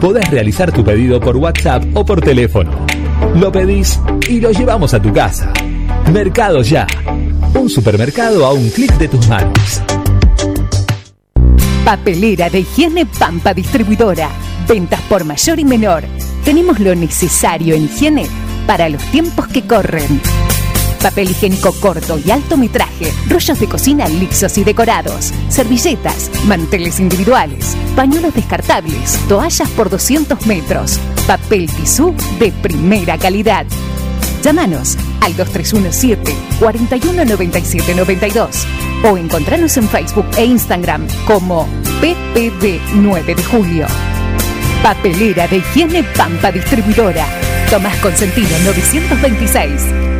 Podés realizar tu pedido por WhatsApp o por teléfono. Lo pedís y lo llevamos a tu casa. Mercado Ya. Un supermercado a un clic de tus manos. Papelera de higiene Pampa Distribuidora. Ventas por mayor y menor. Tenemos lo necesario en higiene para los tiempos que corren. Papel higiénico corto y alto metraje, rollos de cocina lisos y decorados, servilletas, manteles individuales, pañuelos descartables, toallas por 200 metros, papel tisú de primera calidad. Llámanos al 2317 419792 o encontranos en Facebook e Instagram como PPD 9 de Julio. Papelera de higiene Pampa Distribuidora. Tomás Consentino 926.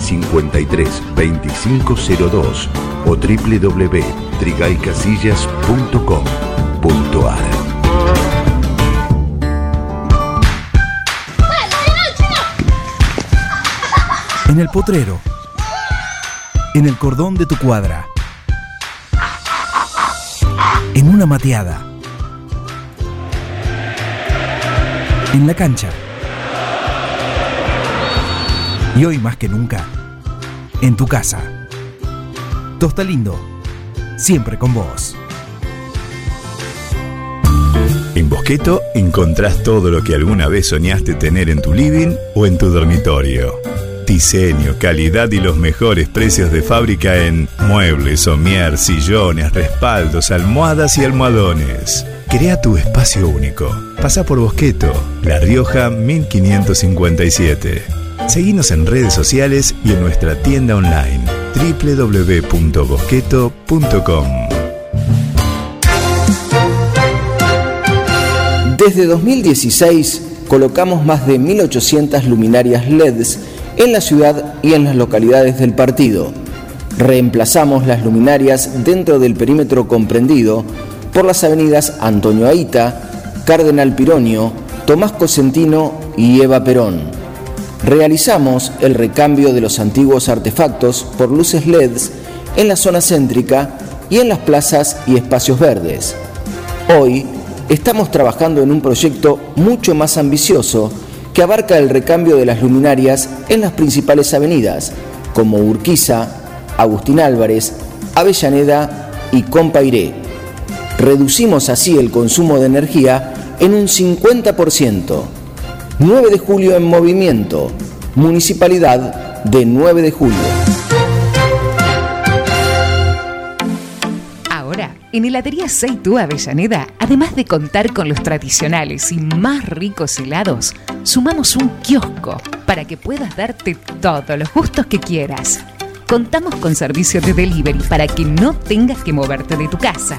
53 2502 o www.trigaycasillas.com.ar En el potrero. En el cordón de tu cuadra. En una mateada. En la cancha. Y hoy más que nunca, en tu casa. Tosta Lindo. siempre con vos. En Bosqueto encontrás todo lo que alguna vez soñaste tener en tu living o en tu dormitorio. Diseño, calidad y los mejores precios de fábrica en muebles, somier, sillones, respaldos, almohadas y almohadones. Crea tu espacio único. Pasa por Bosqueto, La Rioja 1557. Seguinos en redes sociales y en nuestra tienda online www.bosqueto.com. Desde 2016 colocamos más de 1.800 luminarias LEDs en la ciudad y en las localidades del partido. Reemplazamos las luminarias dentro del perímetro comprendido por las avenidas Antonio Aita, Cardenal Pironio, Tomás Cosentino y Eva Perón. Realizamos el recambio de los antiguos artefactos por luces LEDs en la zona céntrica y en las plazas y espacios verdes. Hoy estamos trabajando en un proyecto mucho más ambicioso que abarca el recambio de las luminarias en las principales avenidas, como Urquiza, Agustín Álvarez, Avellaneda y Compairé. Reducimos así el consumo de energía en un 50%. 9 de julio en movimiento, Municipalidad de 9 de julio. Ahora, en Heladería Seitú Avellaneda, además de contar con los tradicionales y más ricos helados, sumamos un kiosco para que puedas darte todos los gustos que quieras. Contamos con servicio de delivery para que no tengas que moverte de tu casa.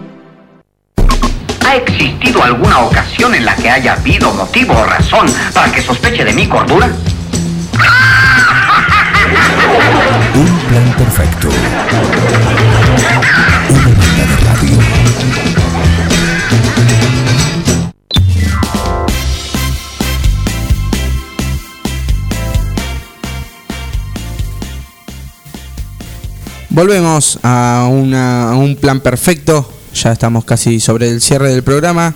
¿Ha existido alguna ocasión en la que haya habido motivo o razón para que sospeche de mi cordura? Un plan perfecto. Una banda de radio. Volvemos a, una- a un plan perfecto. Ya estamos casi sobre el cierre del programa.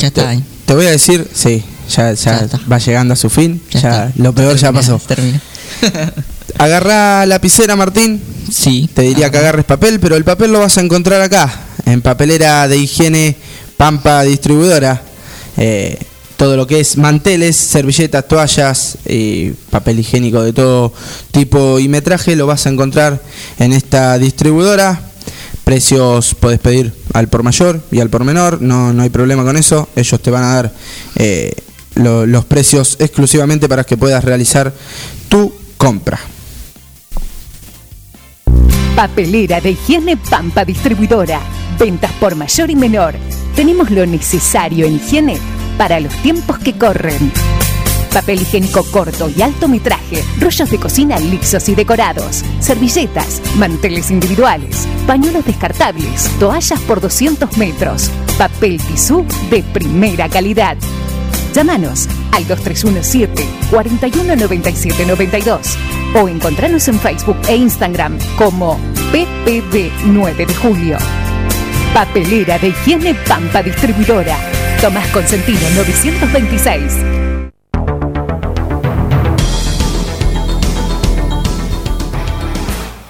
Ya está Te, ahí. te voy a decir, sí, ya, ya va llegando a su fin. Ya, lo peor ya pasó. Termina. Agarra lapicera, Martín. Sí. Te diría que agarres papel, pero el papel lo vas a encontrar acá, en papelera de higiene Pampa Distribuidora. Eh, todo lo que es manteles, servilletas, toallas y papel higiénico de todo tipo y metraje lo vas a encontrar en esta distribuidora. Precios podés pedir al por mayor y al por menor, no, no hay problema con eso. Ellos te van a dar eh, lo- los precios exclusivamente para que puedas realizar tu compra. Papelera de higiene Pampa Distribuidora. Ventas por mayor y menor. Tenemos lo necesario en higiene para los tiempos que corren. Papel higiénico corto y alto metraje, rollos de cocina lisos y decorados, servilletas, manteles individuales, pañuelos descartables, toallas por 200 metros, papel tisú de primera calidad. Llámanos al 2317 419792 92 o encontranos en Facebook e Instagram como PPD 9 de Julio. Papelera de higiene Pampa Distribuidora. Tomás Consentino 926.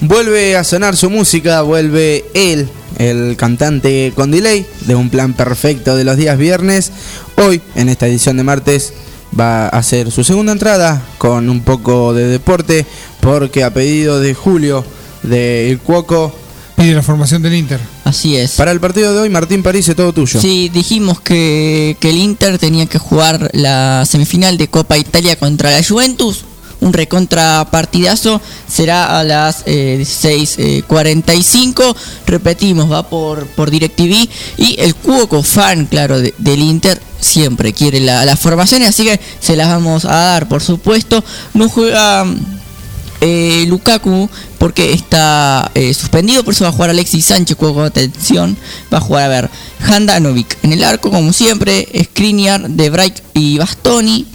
Vuelve a sonar su música, vuelve él, el cantante con delay de un plan perfecto de los días viernes. Hoy, en esta edición de martes, va a hacer su segunda entrada con un poco de deporte, porque a pedido de Julio de El Cuoco. Pide la formación del Inter. Así es. Para el partido de hoy, Martín París, es todo tuyo. Sí, dijimos que, que el Inter tenía que jugar la semifinal de Copa Italia contra la Juventus. Un recontrapartidazo será a las eh, 16.45. Repetimos, va por, por DirecTV. Y el Cuoco fan, claro, de- del Inter siempre quiere la- las formaciones. Así que se las vamos a dar, por supuesto. No juega eh, Lukaku porque está eh, suspendido, por eso va a jugar Alexis Sánchez, juego con atención. Va a jugar, a ver, Handanovic en el arco, como siempre, Skriniar, De Vrij y Bastoni,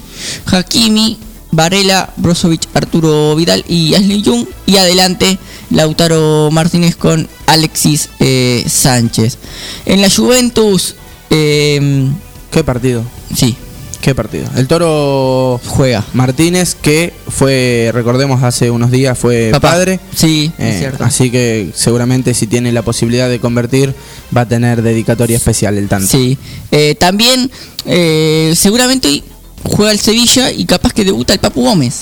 Hakimi, Varela, Brozovic, Arturo Vidal y Ashley Young. Y adelante, Lautaro Martínez con Alexis eh, Sánchez. En la Juventus. eh, ¿Qué partido? Sí. ¿Qué partido? El Toro juega. Martínez, que fue, recordemos, hace unos días fue Papá. padre. Sí, Eh, es cierto. Así que seguramente si tiene la posibilidad de convertir, va a tener dedicatoria especial el tanto. Sí. Eh, también, seguramente juega el Sevilla y capaz que debuta el Papu Gómez.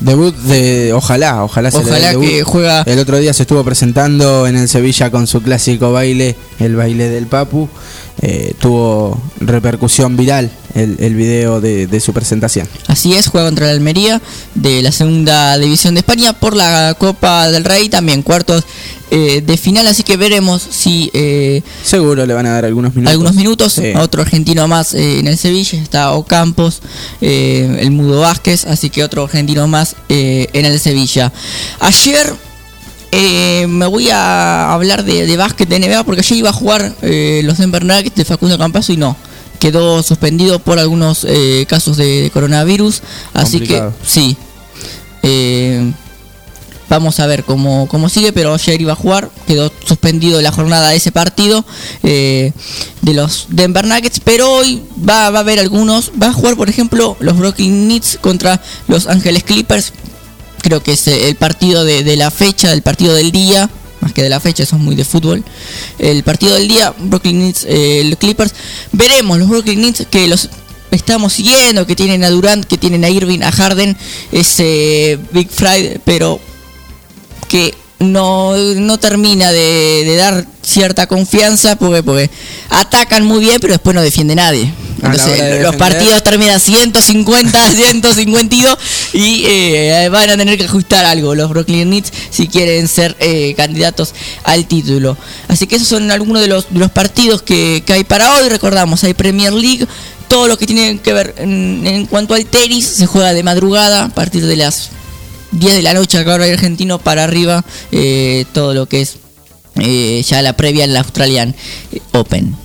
Debut de. Ojalá, ojalá se le debut. que juega- El otro día se estuvo presentando en el Sevilla con su clásico baile, el baile del Papu. Eh, tuvo repercusión viral el, el video de, de su presentación. Así es, juega contra la Almería de la segunda división de España por la Copa del Rey, también cuartos eh, de final, así que veremos si eh, Seguro le van a dar algunos minutos. algunos minutos, Sí. a otro argentino más eh, en el Sevilla, está Ocampos, el Mudo Vázquez, así que otro argentino más en el Sevilla. Ayer eh, me voy a hablar de, de básquet de NBA porque ayer iba a jugar eh, los Denver Nuggets de Facundo Campazo y no. Quedó suspendido por algunos eh, casos de, de coronavirus. Así Complicado. que sí. Eh, Vamos a ver cómo, cómo sigue, pero ayer iba a jugar, quedó suspendido la jornada de ese partido eh, de los Denver Nuggets, pero hoy va, va a haber algunos, va a jugar por ejemplo los Brooklyn Nets contra los Ángeles Clippers, creo que es eh, el partido de, la fecha, el partido del día, más que de la fecha, eso es muy de fútbol, el partido del día, Brooklyn Nets, eh, los Clippers, veremos los Brooklyn Nets que los estamos siguiendo, que tienen a Durant, que tienen a Irving, a Harden, ese Big Friday, pero que no, no termina de, de dar cierta confianza porque, porque atacan muy bien pero después no defiende nadie. Entonces de los partidos terminan 150, 152 y eh, van a tener que ajustar algo los Brooklyn Nets si quieren ser eh, candidatos al título. Así que esos son algunos de los, de los partidos que, que hay para hoy. Recordamos, hay Premier League. Todo lo que tiene que ver en, en cuanto al tenis se juega de madrugada a partir de las 10 de la noche acá ahora hay argentino para arriba eh, todo lo que es eh, ya la previa en la Australian Open.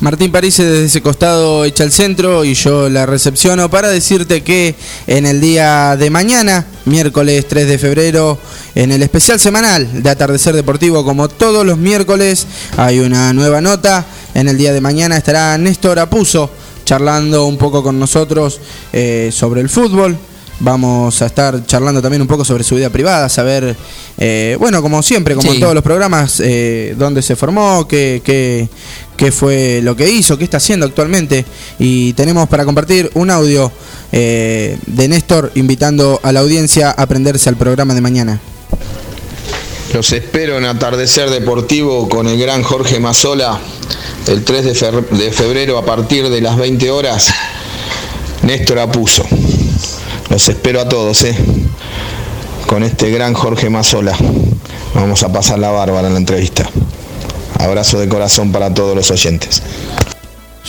Martín París desde ese costado echa el centro y yo la recepciono para decirte que en el día de mañana, miércoles 3 de febrero, en el especial semanal de Atardecer Deportivo, como todos los miércoles, hay una nueva nota. En el día de mañana estará Néstor Apuso charlando un poco con nosotros eh, sobre el fútbol. Vamos a estar charlando también un poco sobre su vida privada, saber, eh, bueno, como siempre, como Sí. en todos los programas, eh, dónde se formó, qué, qué, qué fue lo que hizo, qué está haciendo actualmente. Y tenemos para compartir un audio eh, de Néstor invitando a la audiencia a prenderse al programa de mañana. Los espero en Atardecer Deportivo con el gran Jorge Mazola el 3 de fe- de febrero a partir de las 20 horas. Néstor Apuso. Los espero a todos, ¿eh? Con este gran Jorge Mazola. Vamos a pasar la bárbara en la entrevista. Abrazo de corazón para todos los oyentes.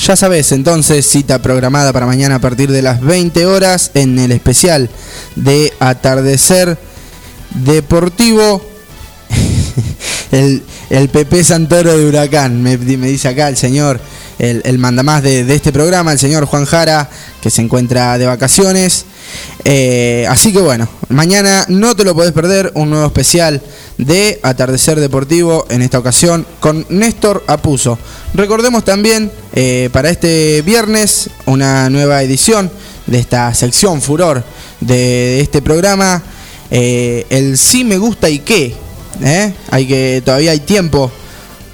Ya sabes, entonces, cita programada para mañana a partir de las 20 horas en el especial de Atardecer Deportivo. el, el Pepe Santoro de Huracán, me, me dice acá el señor, el, el mandamás de, de este programa, el señor Juan Jara, que se encuentra de vacaciones. Eh, así que bueno, mañana no te lo podés perder, un nuevo especial de Atardecer Deportivo, en esta ocasión con Néstor Apuso. Recordemos también eh, para este viernes una nueva edición de esta sección Furor de este programa, eh, el sí me gusta y qué. Hay que, todavía hay tiempo.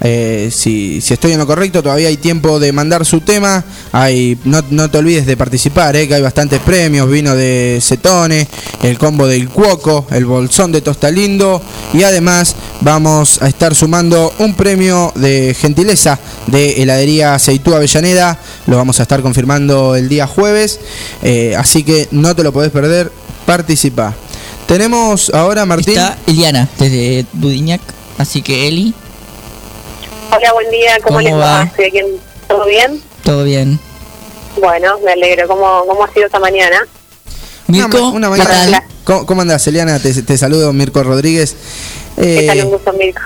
Eh, si, estoy en lo correcto, todavía hay tiempo de mandar su tema. Hay, no, no te olvides de participar, eh, que hay bastantes premios. Vino de Cetone, el combo del Cuoco, el bolsón de Tostalindo. Y además vamos a estar sumando un premio de gentileza de heladería Aceitú Avellaneda. Lo vamos a estar confirmando el día jueves. eh, así que no te lo podés perder. Participa. Tenemos ahora, Martín. Está Eliana desde Dudiñac, así que Eli, Hola, buen día, ¿cómo, ¿Cómo les va? ¿Todo bien? todo bien. Bueno, me alegro. ¿Cómo, cómo ha sido esta mañana? Mirko, una, ¿qué una mañana. tal? ¿Cómo, cómo andás, Eliana? Te, te saludo, Mirko Rodríguez. ¿Qué tal? Eh, Un gusto, Mirko.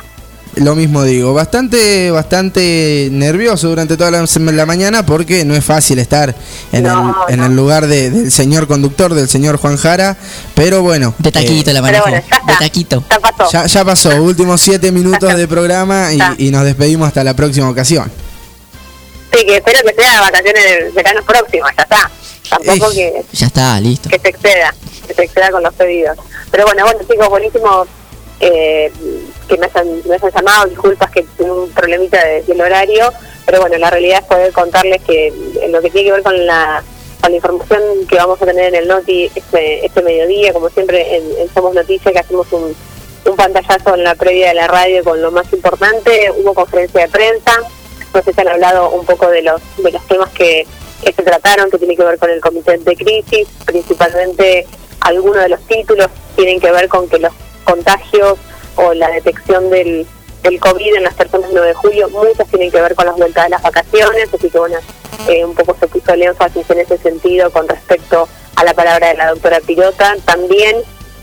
Lo mismo digo, bastante, bastante nervioso durante toda la, la mañana porque no es fácil estar en, No, el, en el lugar de- del señor conductor, del señor Juan Jara, pero bueno. De taquito eh, la manejó. de taquito. ya, ya pasó, últimos siete minutos de programa y, y nos despedimos hasta la próxima ocasión. Sí, que espero que sea vacaciones de verano próximas, ya está. Tampoco que, Ya está, listo. que se exceda, que se exceda con los pedidos. Pero bueno, bueno chicos, buenísimo eh, que me hayan, me hayan llamado, disculpas que tengo un problemita de- del horario, pero bueno, la realidad es poder contarles que en lo que tiene que ver con la, con la información que vamos a tener en el Noti este, este mediodía, como siempre en, Somos Noticias, que hacemos un, un pantallazo en la previa de la radio con lo más importante, hubo conferencia de prensa, no han hablado un poco de los, de los temas que, que se trataron, que tiene que ver con el comité de crisis, principalmente algunos de los títulos tienen que ver con que los contagios o la detección del, del COVID en las personas el 9 de julio, muchas tienen que ver con las vueltas de las vacaciones, así que bueno, eh, un poco se puso el énfasis en ese sentido con respecto a la palabra de la doctora Pirota. También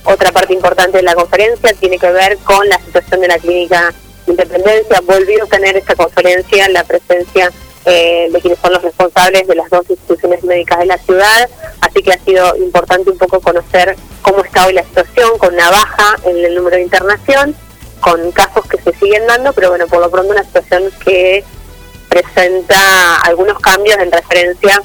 otra parte importante de la conferencia tiene que ver con la situación de la clínica Independencia. Volvió a tener esta conferencia la presencia eh, de quienes son los responsables de las dos instituciones médicas de la ciudad, así que ha sido importante un poco conocer cómo está hoy la situación, con una baja en el número de internación, con casos que se siguen dando, pero bueno, por lo pronto una situación que presenta algunos cambios en referencia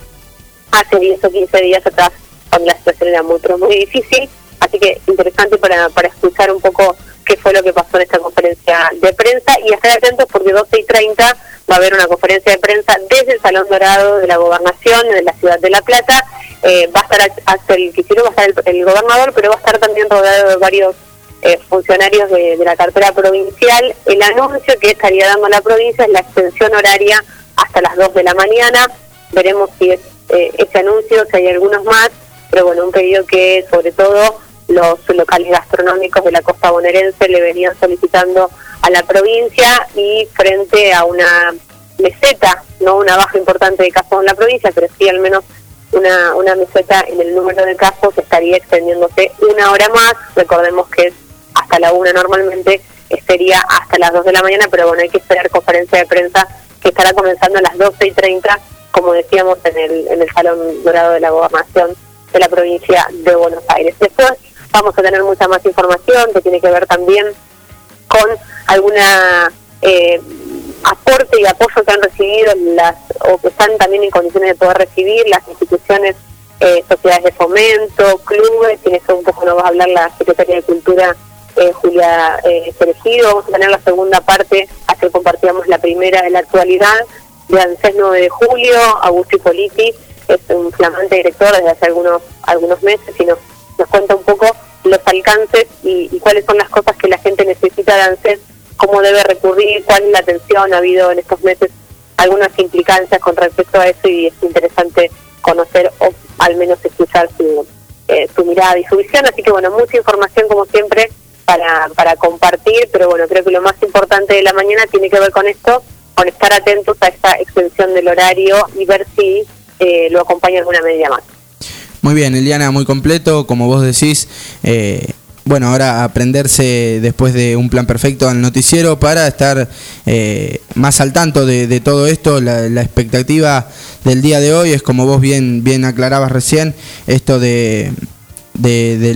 hace 10 o 15 días atrás, cuando la situación era muy, muy difícil. Así que interesante para, para escuchar un poco qué fue lo que pasó en esta conferencia de prensa y estar atentos porque 12 y 30 va a haber una conferencia de prensa desde el Salón Dorado de la Gobernación de la Ciudad de La Plata. Eh, va a estar Axel Kicillof, va a estar el, el gobernador, pero va a estar también rodeado de varios eh, funcionarios de, de la cartera provincial. El anuncio que estaría dando la provincia es la extensión horaria hasta las 2 de la mañana. Veremos si es eh, ese anuncio, si hay algunos más, pero bueno, un pedido que sobre todo los locales gastronómicos de la costa bonaerense le venían solicitando a la provincia y frente a una meseta, no una baja importante de casos en la provincia, pero sí al menos una, una meseta en el número de casos estaría extendiéndose una hora más, recordemos que es hasta la una normalmente, sería hasta las 2 de la mañana, pero bueno, hay que esperar conferencia de prensa que estará comenzando a las 12 y 30, como decíamos, en el, en el Salón Dorado de la Gobernación de la provincia de Buenos Aires. Después vamos a tener mucha más información que tiene que ver también con alguna eh, aporte y apoyo que han recibido las o que están también en condiciones de poder recibir las instituciones, eh, sociedades de fomento, clubes, y eso un poco nos va a hablar la Secretaria de Cultura eh, Julia eh. Vamos a tener la segunda parte, ayer compartíamos la primera de la actualidad de ANSES 9 de julio, Augusto Politi es un flamante director desde hace algunos algunos meses y nos, nos cuenta un poco los alcances y, y cuáles son las cosas que la gente necesita de ANSES, cómo debe recurrir, cuál es la atención, ha habido en estos meses algunas implicancias con respecto a eso y es interesante conocer o al menos escuchar su, eh, su mirada y su visión, así que bueno, mucha información como siempre para, para compartir, pero bueno, creo que lo más importante de la mañana tiene que ver con esto, con estar atentos a esta extensión del horario y ver si eh, lo acompaña alguna medida más. Muy bien, Eliana, muy completo, como vos decís. eh, bueno, ahora aprenderse después de un plan perfecto al noticiero para estar eh, más al tanto de, todo esto. La, expectativa del día de hoy es, como vos bien, bien aclarabas recién, esto de,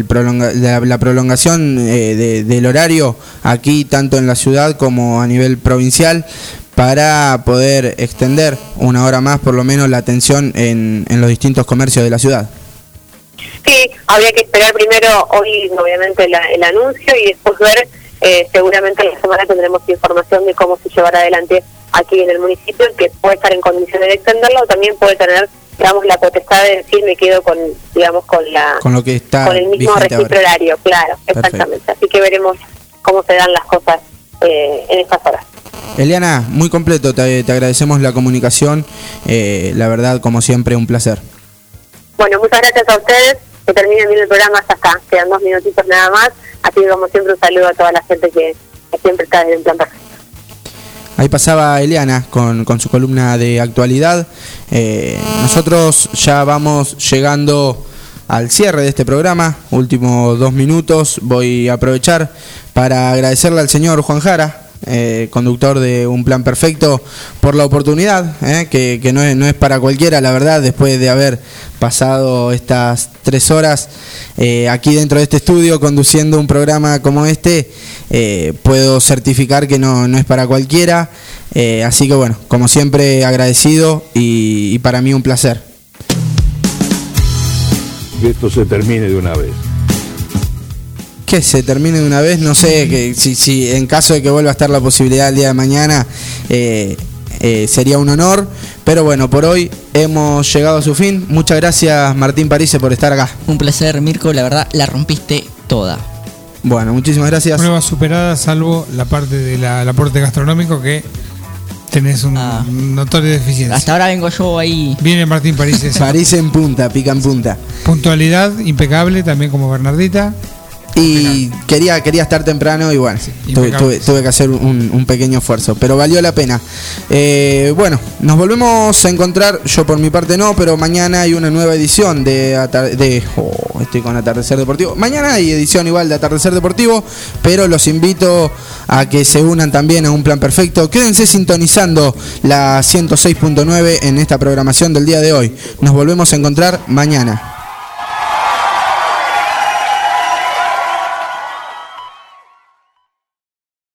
prolonga- la, prolongación eh, de- del horario aquí, tanto en la ciudad como a nivel provincial, para poder extender una hora más, por lo menos, la atención en, en los distintos comercios de la ciudad. Sí, habría que esperar primero hoy, obviamente, la- el anuncio y después ver, eh, seguramente en la semana tendremos información de cómo se llevará adelante aquí en el municipio, que puede estar en condiciones de extenderlo o también puede tener, digamos, la potestad de decir me quedo con, digamos, con la Con lo que está con el mismo registro horario, claro, Perfecto. exactamente. Así que veremos cómo se dan las cosas eh, en estas horas. Eliana, muy completo, te, te agradecemos la comunicación. eh, la verdad, como siempre, un placer. Bueno, muchas gracias a ustedes. Que terminen bien el programa hasta acá. Quedan dos minutitos nada más. Así que, como siempre, un saludo a toda la gente que, siempre está el plan perfecto. Ahí pasaba Eliana con, con su columna de actualidad. Eh, nosotros ya vamos llegando al cierre de este programa. Últimos dos minutos. Voy a aprovechar para agradecerle al señor Juan Jara, eh, conductor de Un Plan Perfecto, por la oportunidad, eh, que, no, es, no es para cualquiera, la verdad, después de haber pasado estas tres horas eh, aquí dentro de este estudio conduciendo un programa como este, puedo certificar que no, no es para cualquiera. Así que bueno, como siempre agradecido y, y para mí un placer. Que esto se termine de una vez. Que se termine de una vez, no sé, que si, si en caso de que vuelva a estar la posibilidad el día de mañana, eh, eh, sería un honor. Pero bueno, por hoy hemos llegado a su fin. Muchas gracias Martín Parise por estar acá. Un placer, Mirko, la verdad la rompiste toda. Bueno, muchísimas gracias. Prueba superada, salvo la parte del aporte gastronómico que tenés un notorio deficiencia. Ah. Hasta ahora vengo yo ahí. Viene Martín París. París en punta, pica en punta. Puntualidad impecable, también como Bernardita. Y quería, quería estar temprano y bueno, tuve, impecable. tuve- tuve que hacer un, un pequeño esfuerzo, pero valió la pena. Eh, bueno, nos volvemos a encontrar, yo por mi parte no, pero mañana hay una nueva edición de, de oh, estoy con Atardecer Deportivo. Mañana hay edición igual de Atardecer Deportivo, pero los invito a que se unan también a un plan perfecto. Quédense sintonizando la 106.9 en esta programación del día de hoy. Nos volvemos a encontrar mañana.